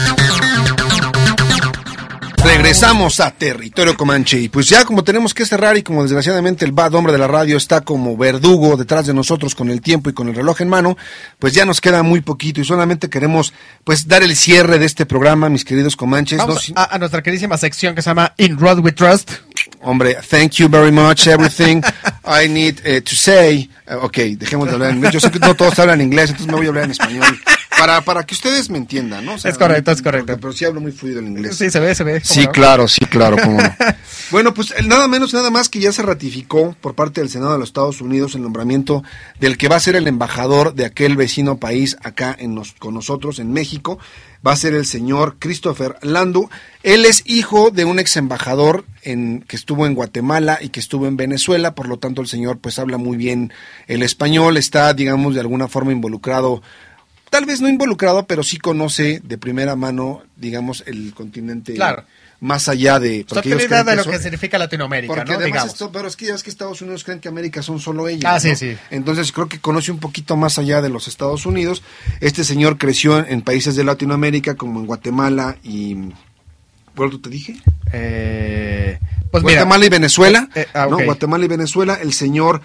Regresamos a Territorio Comanche y pues ya como tenemos que cerrar y como desgraciadamente el bad hombre de la radio está como verdugo detrás de nosotros con el tiempo y con el reloj en mano, pues ya nos queda muy poquito y solamente queremos pues dar el cierre de este programa, mis queridos Comanches. Vamos No a, a nuestra queridísima sección que se llama In Road We Trust. Hombre, thank you very much, everything I need eh, to say. Eh, ok, dejemos de hablar en inglés. Yo sé que no todos hablan inglés, entonces me voy a hablar en español. Para, para que ustedes me entiendan, ¿no? O sea, Es correcto, es correcto. Pero sí hablo muy fluido el inglés. Sí, se ve, se ve. Sí, claro, sí, claro, cómo no. [laughs] Bueno, pues el nada menos nada más que ya se ratificó por parte del Senado de los Estados Unidos el nombramiento del que va a ser el embajador de aquel vecino país acá en nos- con nosotros en México. Va a ser el señor Christopher Landu. Él es hijo de un ex embajador en, que estuvo en Guatemala y que estuvo en Venezuela, por lo tanto el señor pues habla muy bien el español, está digamos de alguna forma involucrado tal vez no involucrado, pero sí conoce de primera mano, digamos, el continente Claro. más allá de... Idea creen de lo que significa Latinoamérica, porque ¿no? además Digamos. esto- pero es que ya es que Estados Unidos creen que América son solo ellos. Ah, sí, ¿no? sí. Entonces creo que conoce un poquito más allá de los Estados Unidos. Este señor creció en países de Latinoamérica como en Guatemala y... ¿Cuál te dije? Eh, pues mira, Guatemala y Venezuela. Eh, ah, ¿no? Guatemala y Venezuela. El señor,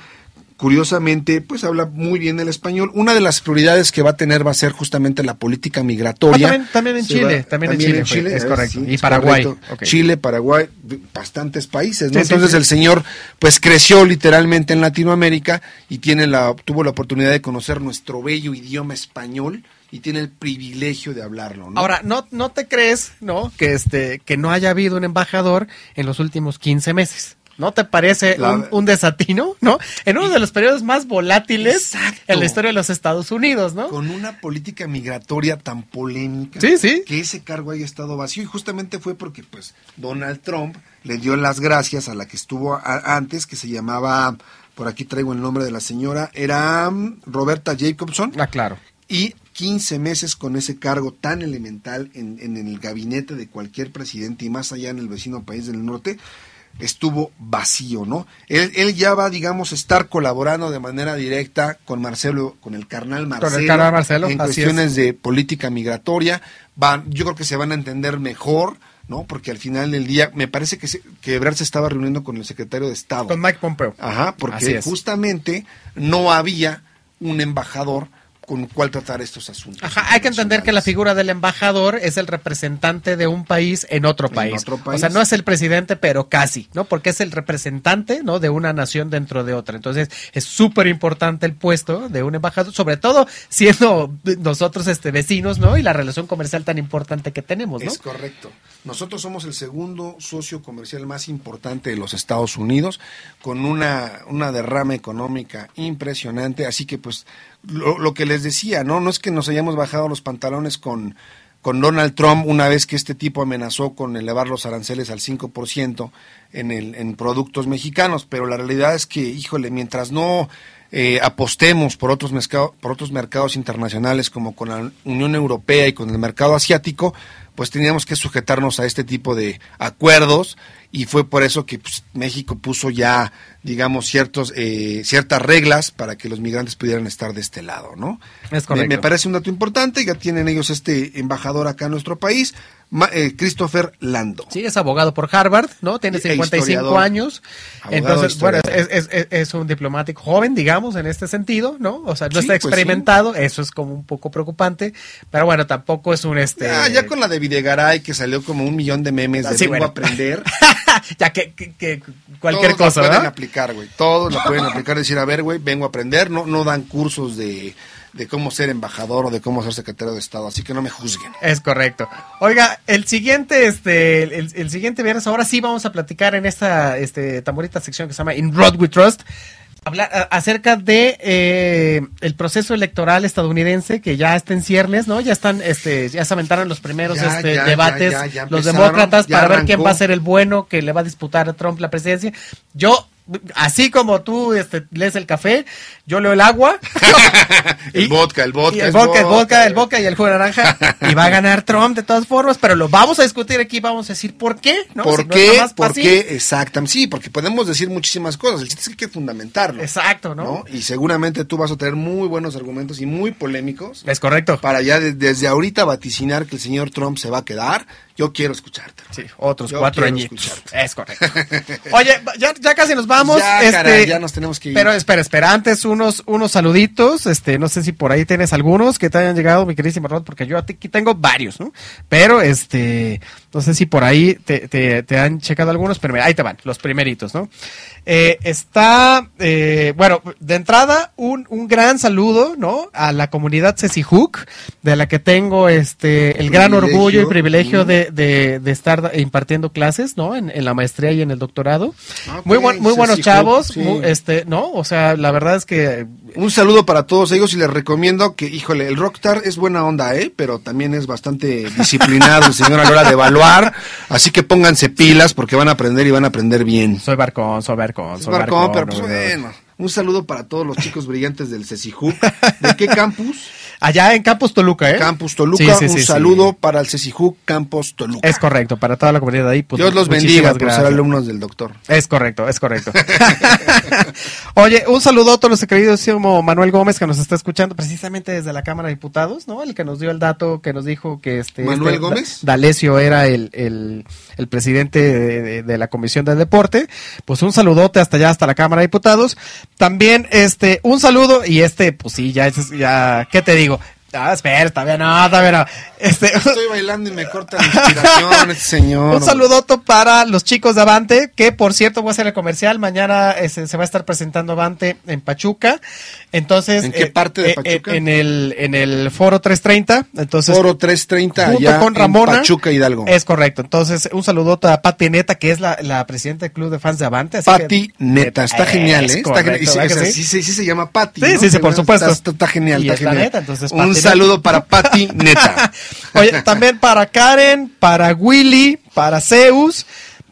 curiosamente, pues habla muy bien el español. Una de las prioridades que va a tener va a ser justamente la política migratoria. Ah, también- también en Chile, también en Chile fue, es eh. Y Paraguay. Chile, Paraguay, bastantes países, ¿no? Sí, Entonces sí. el señor, pues creció literalmente en Latinoamérica y tiene la, tuvo la oportunidad de conocer nuestro bello idioma español y tiene el privilegio de hablarlo, ¿no? Ahora, no, no te crees, ¿no? Que este, que no haya habido un embajador en los últimos 15 meses. ¿No te parece La- un, un desatino, no? En uno de los periodos más volátiles Exacto. en la historia de los Estados Unidos, ¿no? con una política migratoria tan polémica Sí, sí. que ese cargo haya estado vacío y justamente fue porque pues Donald Trump le dio las gracias a la que estuvo a- antes que se llamaba por aquí traigo el nombre de la señora era mm, Roberta Jacobson Ah, claro. y 15 meses con ese cargo tan elemental en, en el gabinete de cualquier presidente y más allá en el vecino país del norte, estuvo vacío, ¿no? Él, él ya va, digamos, estar colaborando de manera directa con Marcelo, con el carnal Marcelo, carnal Marcelo, en cuestiones de política migratoria. Van, yo creo que se van a entender mejor, ¿no? Porque al final del día, me parece que, se, que Ebrard se estaba reuniendo con el secretario de Estado. Con Mike Pompeo. Ajá, porque justamente no había un embajador con el cual tratar estos asuntos. Ajá, hay que entender que la figura del embajador es el representante de un país en otro En país. O sea, no es el presidente, pero casi, ¿no? Porque es el representante, ¿no? De una nación dentro de otra. Entonces, es súper importante el puesto de un embajador, sobre todo siendo nosotros este vecinos, ¿no? Y la relación comercial tan importante que tenemos, ¿no? Es correcto. Nosotros somos el segundo socio comercial más importante de los Estados Unidos, con una, una derrama económica impresionante. Así que, pues, lo, lo que les decía, ¿no? No es que nos hayamos bajado los pantalones con, con Donald Trump una vez que este tipo amenazó con elevar los aranceles al 5% en, el, en productos mexicanos, pero la realidad es que, híjole, mientras no eh, apostemos por otros, por otros mercados internacionales como con la Unión Europea y con el mercado asiático, pues teníamos que sujetarnos a este tipo de acuerdos y fue por eso que pues, México puso ya, digamos, ciertos, eh, ciertas reglas para que los migrantes pudieran estar de este lado, ¿no? Es Me, correcto. me parece un dato importante, ya tienen ellos este embajador acá en nuestro país, Ma- eh, Christopher Lando. Sí, es abogado por Harvard, ¿no? Tiene E 55 historiador. años. Entonces, e bueno, es, es- es- es un diplomático joven, digamos, en este sentido, ¿no? O sea, no Sí, está pues sí. experimentado, eso es como un poco preocupante, pero bueno, tampoco es un este... Ya, ya con la de Videgaray que salió como un millón de memes de Ah, sí, vengo bueno. a aprender. [laughs] ya que, que- que cualquier Todos cosa, la pueden aplicar, güey. Todos la pueden aplicar. Decir, a ver, güey, vengo a aprender. No, no dan cursos de, de cómo ser embajador o de cómo ser secretario de Estado. Así que no me juzguen. Es correcto. Oiga, el siguiente, este, el, el siguiente viernes, ahora sí vamos a platicar en esta, este, tan bonita sección que se llama In Road We Trust, hablar a- acerca de eh, el proceso electoral estadounidense que ya está en ciernes, ¿no? Ya están, este, ya se aventaron los primeros Ya, este, ya, debates, ya, los demócratas para ver quién va a ser el bueno que le va a disputar a Trump la presidencia. Yo Así como tú este, lees el café, yo leo el agua. [laughs] el vodka, el vodka. Y el vodka, el vodka, el vodka y el jugo de naranja. Y va a ganar Trump de todas formas, pero lo vamos a discutir aquí, vamos a decir por qué. ¿no? ¿Por Si qué? ¿Por qué? Exactamente. Sí, porque podemos decir muchísimas cosas. El chiste es que hay que fundamentarlo. Exacto, ¿no? Y seguramente tú vas a tener muy buenos argumentos y muy polémicos. Es correcto. Para ya de- desde ahorita vaticinar que el señor Trump se va a quedar. Yo quiero escucharte. Sí, otros Yo cuatro añitos. Es correcto. Oye, ya, ya casi nos vamos. Ya, este, caray, ya nos tenemos que ir. Pero espera, espera, antes unos, unos saluditos, este, no sé si por ahí tienes algunos que te hayan llegado, mi queridísimo Rod, porque yo aquí tengo varios, ¿no? Pero, este, No sé si por ahí te, te- te han checado algunos, pero mira, ahí te van, los primeritos, ¿no? Eh, está, eh, bueno, de entrada, un, un gran saludo, ¿no? A la comunidad Cecihuc, de la que tengo este el gran Privilegio. orgullo y privilegio de, de, de estar impartiendo clases, ¿no? En, en la maestría y en el doctorado. Ah, Muy, buen- muy buenos chavos, sí. muy, este, ¿no? O sea, la verdad es que Un saludo para todos ellos y les recomiendo que, híjole, el rockstar es buena onda, ¿eh? Pero también es bastante disciplinado el señor a la hora de evaluar. Así que pónganse pilas porque van a aprender y van a aprender bien. soy barcón, soy barcón, soy Barcón, pero no, pues no. bueno. Un saludo para todos los chicos brillantes del CECIJUC. ¿De qué campus? Allá en Campus Toluca, ¿eh? Campus Toluca. Sí, sí, un sí, saludo para el CECIJUC Campus Toluca. Es correcto, para toda la comunidad ahí. Pues, Dios los bendiga por ser alumnos del doctor. Es correcto, es correcto. [laughs] [laughs] Oye, un saludo a nuestro queridísimo Manuel Gómez que nos está escuchando precisamente desde la Cámara de Diputados, ¿no? El que nos dio el dato, que nos dijo que este... ¿Manuel este Gómez? Da- D'Alessio era el, el, el presidente de, de- de la Comisión del Deporte. Pues un saludote hasta allá, hasta la Cámara de Diputados. También, este, un saludo, y este, pues sí, ya, ya, ¿qué te digo? Ah, espera, todavía no, todavía no. Este, Estoy [laughs] bailando y me corta la inspiración este señor. un saludoto para los chicos de Avante, que por cierto voy a hacer el comercial. Mañana este, se va a estar presentando Avante en Pachuca. Entonces, ¿En qué eh, parte de eh, Pachuca? eh, en el en el Foro 330. Entonces, Foro 330 junto allá con Ramona. en Pachuca Hidalgo. Es correcto. Entonces, un saludoto a Pati Neta, que es la, la presidenta del club de fans de Avante. así Pati que- Neta, está Es genial, ¿eh? Está genial. Sí, ¿verdad o sea, que sí, sí? se llama Pati. Sí, ¿no? sí, sí, por supuesto. Está, está genial, Y está genial. neta, entonces, Pati Neta. Saludo para Pati Neta. [laughs] Oye, también para Karen, para Willy, para Zeus,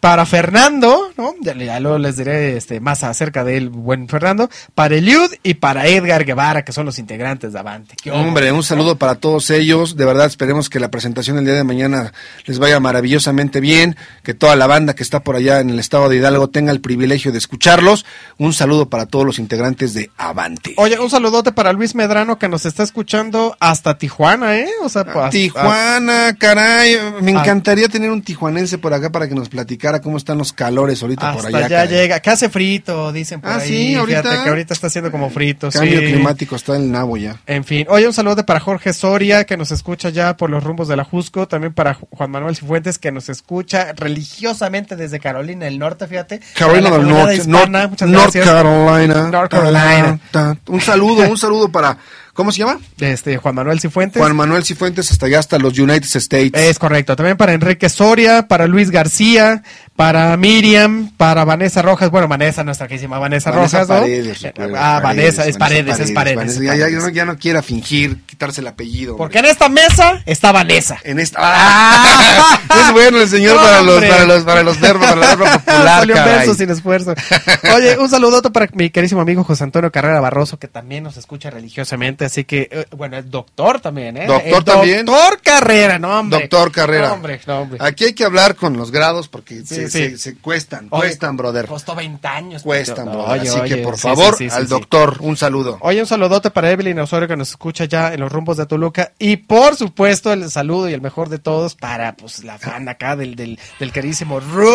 para Fernando, ¿no? Ya, ya luego les diré este, más acerca del buen Fernando, para Eliud y para Edgar Guevara, que son los integrantes de Avante. ¿Qué Hombre, un saludo para todos ellos. De verdad, esperemos que la presentación el día de mañana les vaya maravillosamente bien, que toda la banda que está por allá en el estado de Hidalgo tenga el privilegio de escucharlos. Un saludo para todos los integrantes de Avante. Oye, un saludote para Luis Medrano que nos está escuchando hasta Tijuana, ¿eh? O sea, pues, Tijuana, caray, me Ah. encantaría tener un tijuanense por acá para que nos platicara cómo están los calores ahorita hasta por allá. ya caray. llega. Que hace frito, dicen por Ah, ahí. sí, ahorita. Fíjate que ahorita está haciendo como frito, Cambio sí. climático está en el nabo ya. En fin, oye, un saludo para Jorge Soria, que nos escucha ya por los rumbos de la Jusco, también para Ju- Juan Manuel Cifuentes, que nos escucha religiosamente desde Carolina del Norte, fíjate. Carolina del Norte, hispana, North. Carolina. North Carolina. Ta, ta. Un saludo, un saludo para, ¿cómo se llama? Este, Juan Manuel Cifuentes. Juan Manuel Cifuentes hasta allá, hasta los United States. Es correcto. También para Enrique Soria, para Luis García, para Miriam, para Vanessa Rojas. Bueno, Vanessa, nuestra queridísima Vanessa, Vanessa Rojas, ¿no? Paredes, ah, Vanessa, es Paredes, es Paredes. Vanessa. es Ya, ya- Paredes. ya no, ya no quiera fingir, quitarse el apellido. Porque en esta mesa está Vanessa. En esta. ¡Ah! [laughs] es bueno el señor para los, para los, para los verbos, para el verbo [laughs] popular. Salió un caray. verso sin esfuerzo. Oye, un saludote para mi querísimo amigo José Antonio Carrera Barroso, que también nos escucha religiosamente, así que, eh, bueno, es doctor también, ¿eh? Doctor El también. Doctor Carrera, no, hombre. Doctor Carrera. No, hombre, no, hombre. Aquí hay que hablar con los grados porque se, sí. se- se cuestan, Oye, cuestan, brother. Costó 20 años. Cuestan, brother. oye, Así que, por favor, sí, al doctor, un saludo. Oye, un saludote para Evelyn Osorio que nos escucha ya en los rumbos de Toluca. Y por supuesto, el saludo y el mejor de todos para pues la fan acá del, del, del queridísimo Ruth.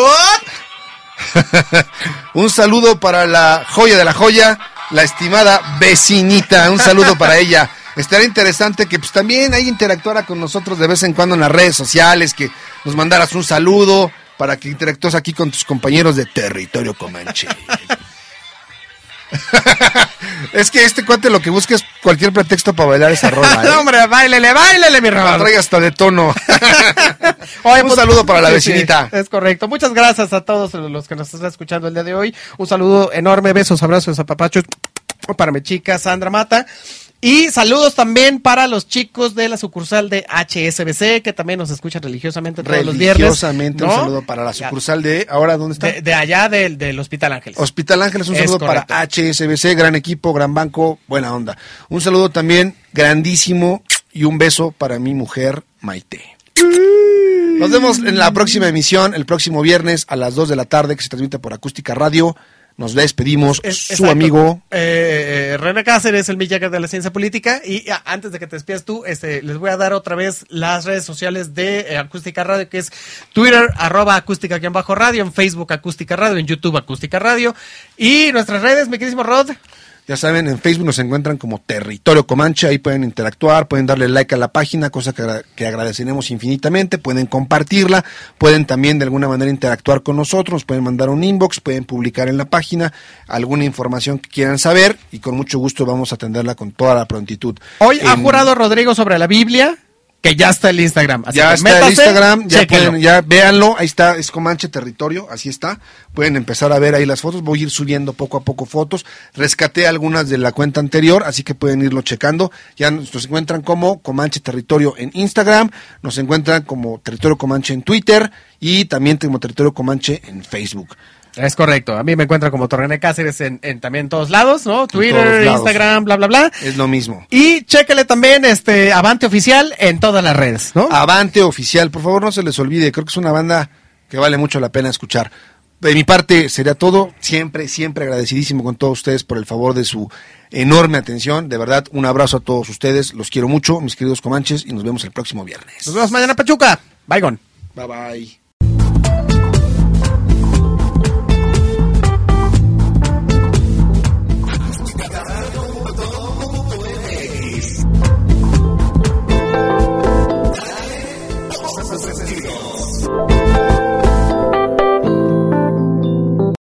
[laughs] Un saludo para la joya de la joya, la estimada vecinita. Un saludo para [laughs] ella. Estaría interesante que pues también ahí interactuara con nosotros de vez en cuando en las redes sociales, que nos mandaras un saludo para que interactúes aquí con tus compañeros de territorio comanche. [laughs] [laughs] es que este cuate lo que busca es cualquier pretexto para bailar esa rola. [laughs] ¿eh? No, hombre, bailele, bailele, mi La Raúl. trae hasta de tono. [laughs] Oye, Un pues, saludo para la sí, vecinita. es correcto. Muchas gracias a todos los que nos están escuchando el día de hoy. Un saludo enorme, besos, abrazos, apapachos para mi chica Sandra Mata. Y saludos también para los chicos de la sucursal de HSBC, que también nos escuchan religiosamente todos los viernes. Religiosamente, un saludo para la sucursal de. ¿Ahora dónde está? De, de allá del, del Hospital Ángeles. Hospital Ángeles, un Es saludo correcto. para HSBC, gran equipo, gran banco, buena onda. Un saludo también grandísimo y un beso para mi mujer Maite. Nos vemos en la próxima emisión, el próximo viernes a las 2 de la tarde, que se transmite por Acústica Radio. Nos despedimos, Es- su exacto. amigo. Eh, eh, René Cáceres, el Millaga de la ciencia política. Y antes de que te despidas tú, este, les voy a dar otra vez las redes sociales de eh, Acústica Radio, que es Twitter, arroba acústica aquí en bajo radio, en Facebook Acústica Radio, en YouTube Acústica Radio. Y nuestras redes, mi queridísimo Rod. Ya saben, en Facebook nos encuentran como Territorio Comanche, ahí pueden interactuar, pueden darle like a la página, cosa que, que agradeceremos infinitamente, pueden compartirla, pueden también de alguna manera interactuar con nosotros, pueden mandar un inbox, pueden publicar en la página alguna información que quieran saber y con mucho gusto vamos a atenderla con toda la prontitud. Hoy ha jurado Rodrigo sobre la Biblia, que ya está el Instagram. Así ya que está el Instagram, ya pueden, ya véanlo, ahí está, es Comanche Territorio, así está. Pueden empezar a ver ahí las fotos, voy a ir subiendo poco a poco fotos. Rescaté algunas de la cuenta anterior, así que pueden irlo checando. Ya nos nos encuentran como Comanche Territorio en Instagram, nos encuentran como Territorio Comanche en Twitter y también como Territorio Comanche en Facebook. Es correcto. A mí me encuentran como Torrené Cáceres en, en también todos lados, ¿no? Twitter, lados. Instagram, bla, bla, bla. Es lo mismo. Y chéquele también este Avante Oficial en todas las redes, ¿no? Avante Oficial, por favor no se les olvide, creo que es una banda que vale mucho la pena escuchar. De mi parte sería todo, siempre, siempre agradecidísimo con todos ustedes por el favor de su enorme atención, de verdad un abrazo a todos ustedes, los quiero mucho, mis queridos comanches, y nos vemos el próximo viernes. Nos vemos mañana, Pachuca. Bye, gon. Bye bye.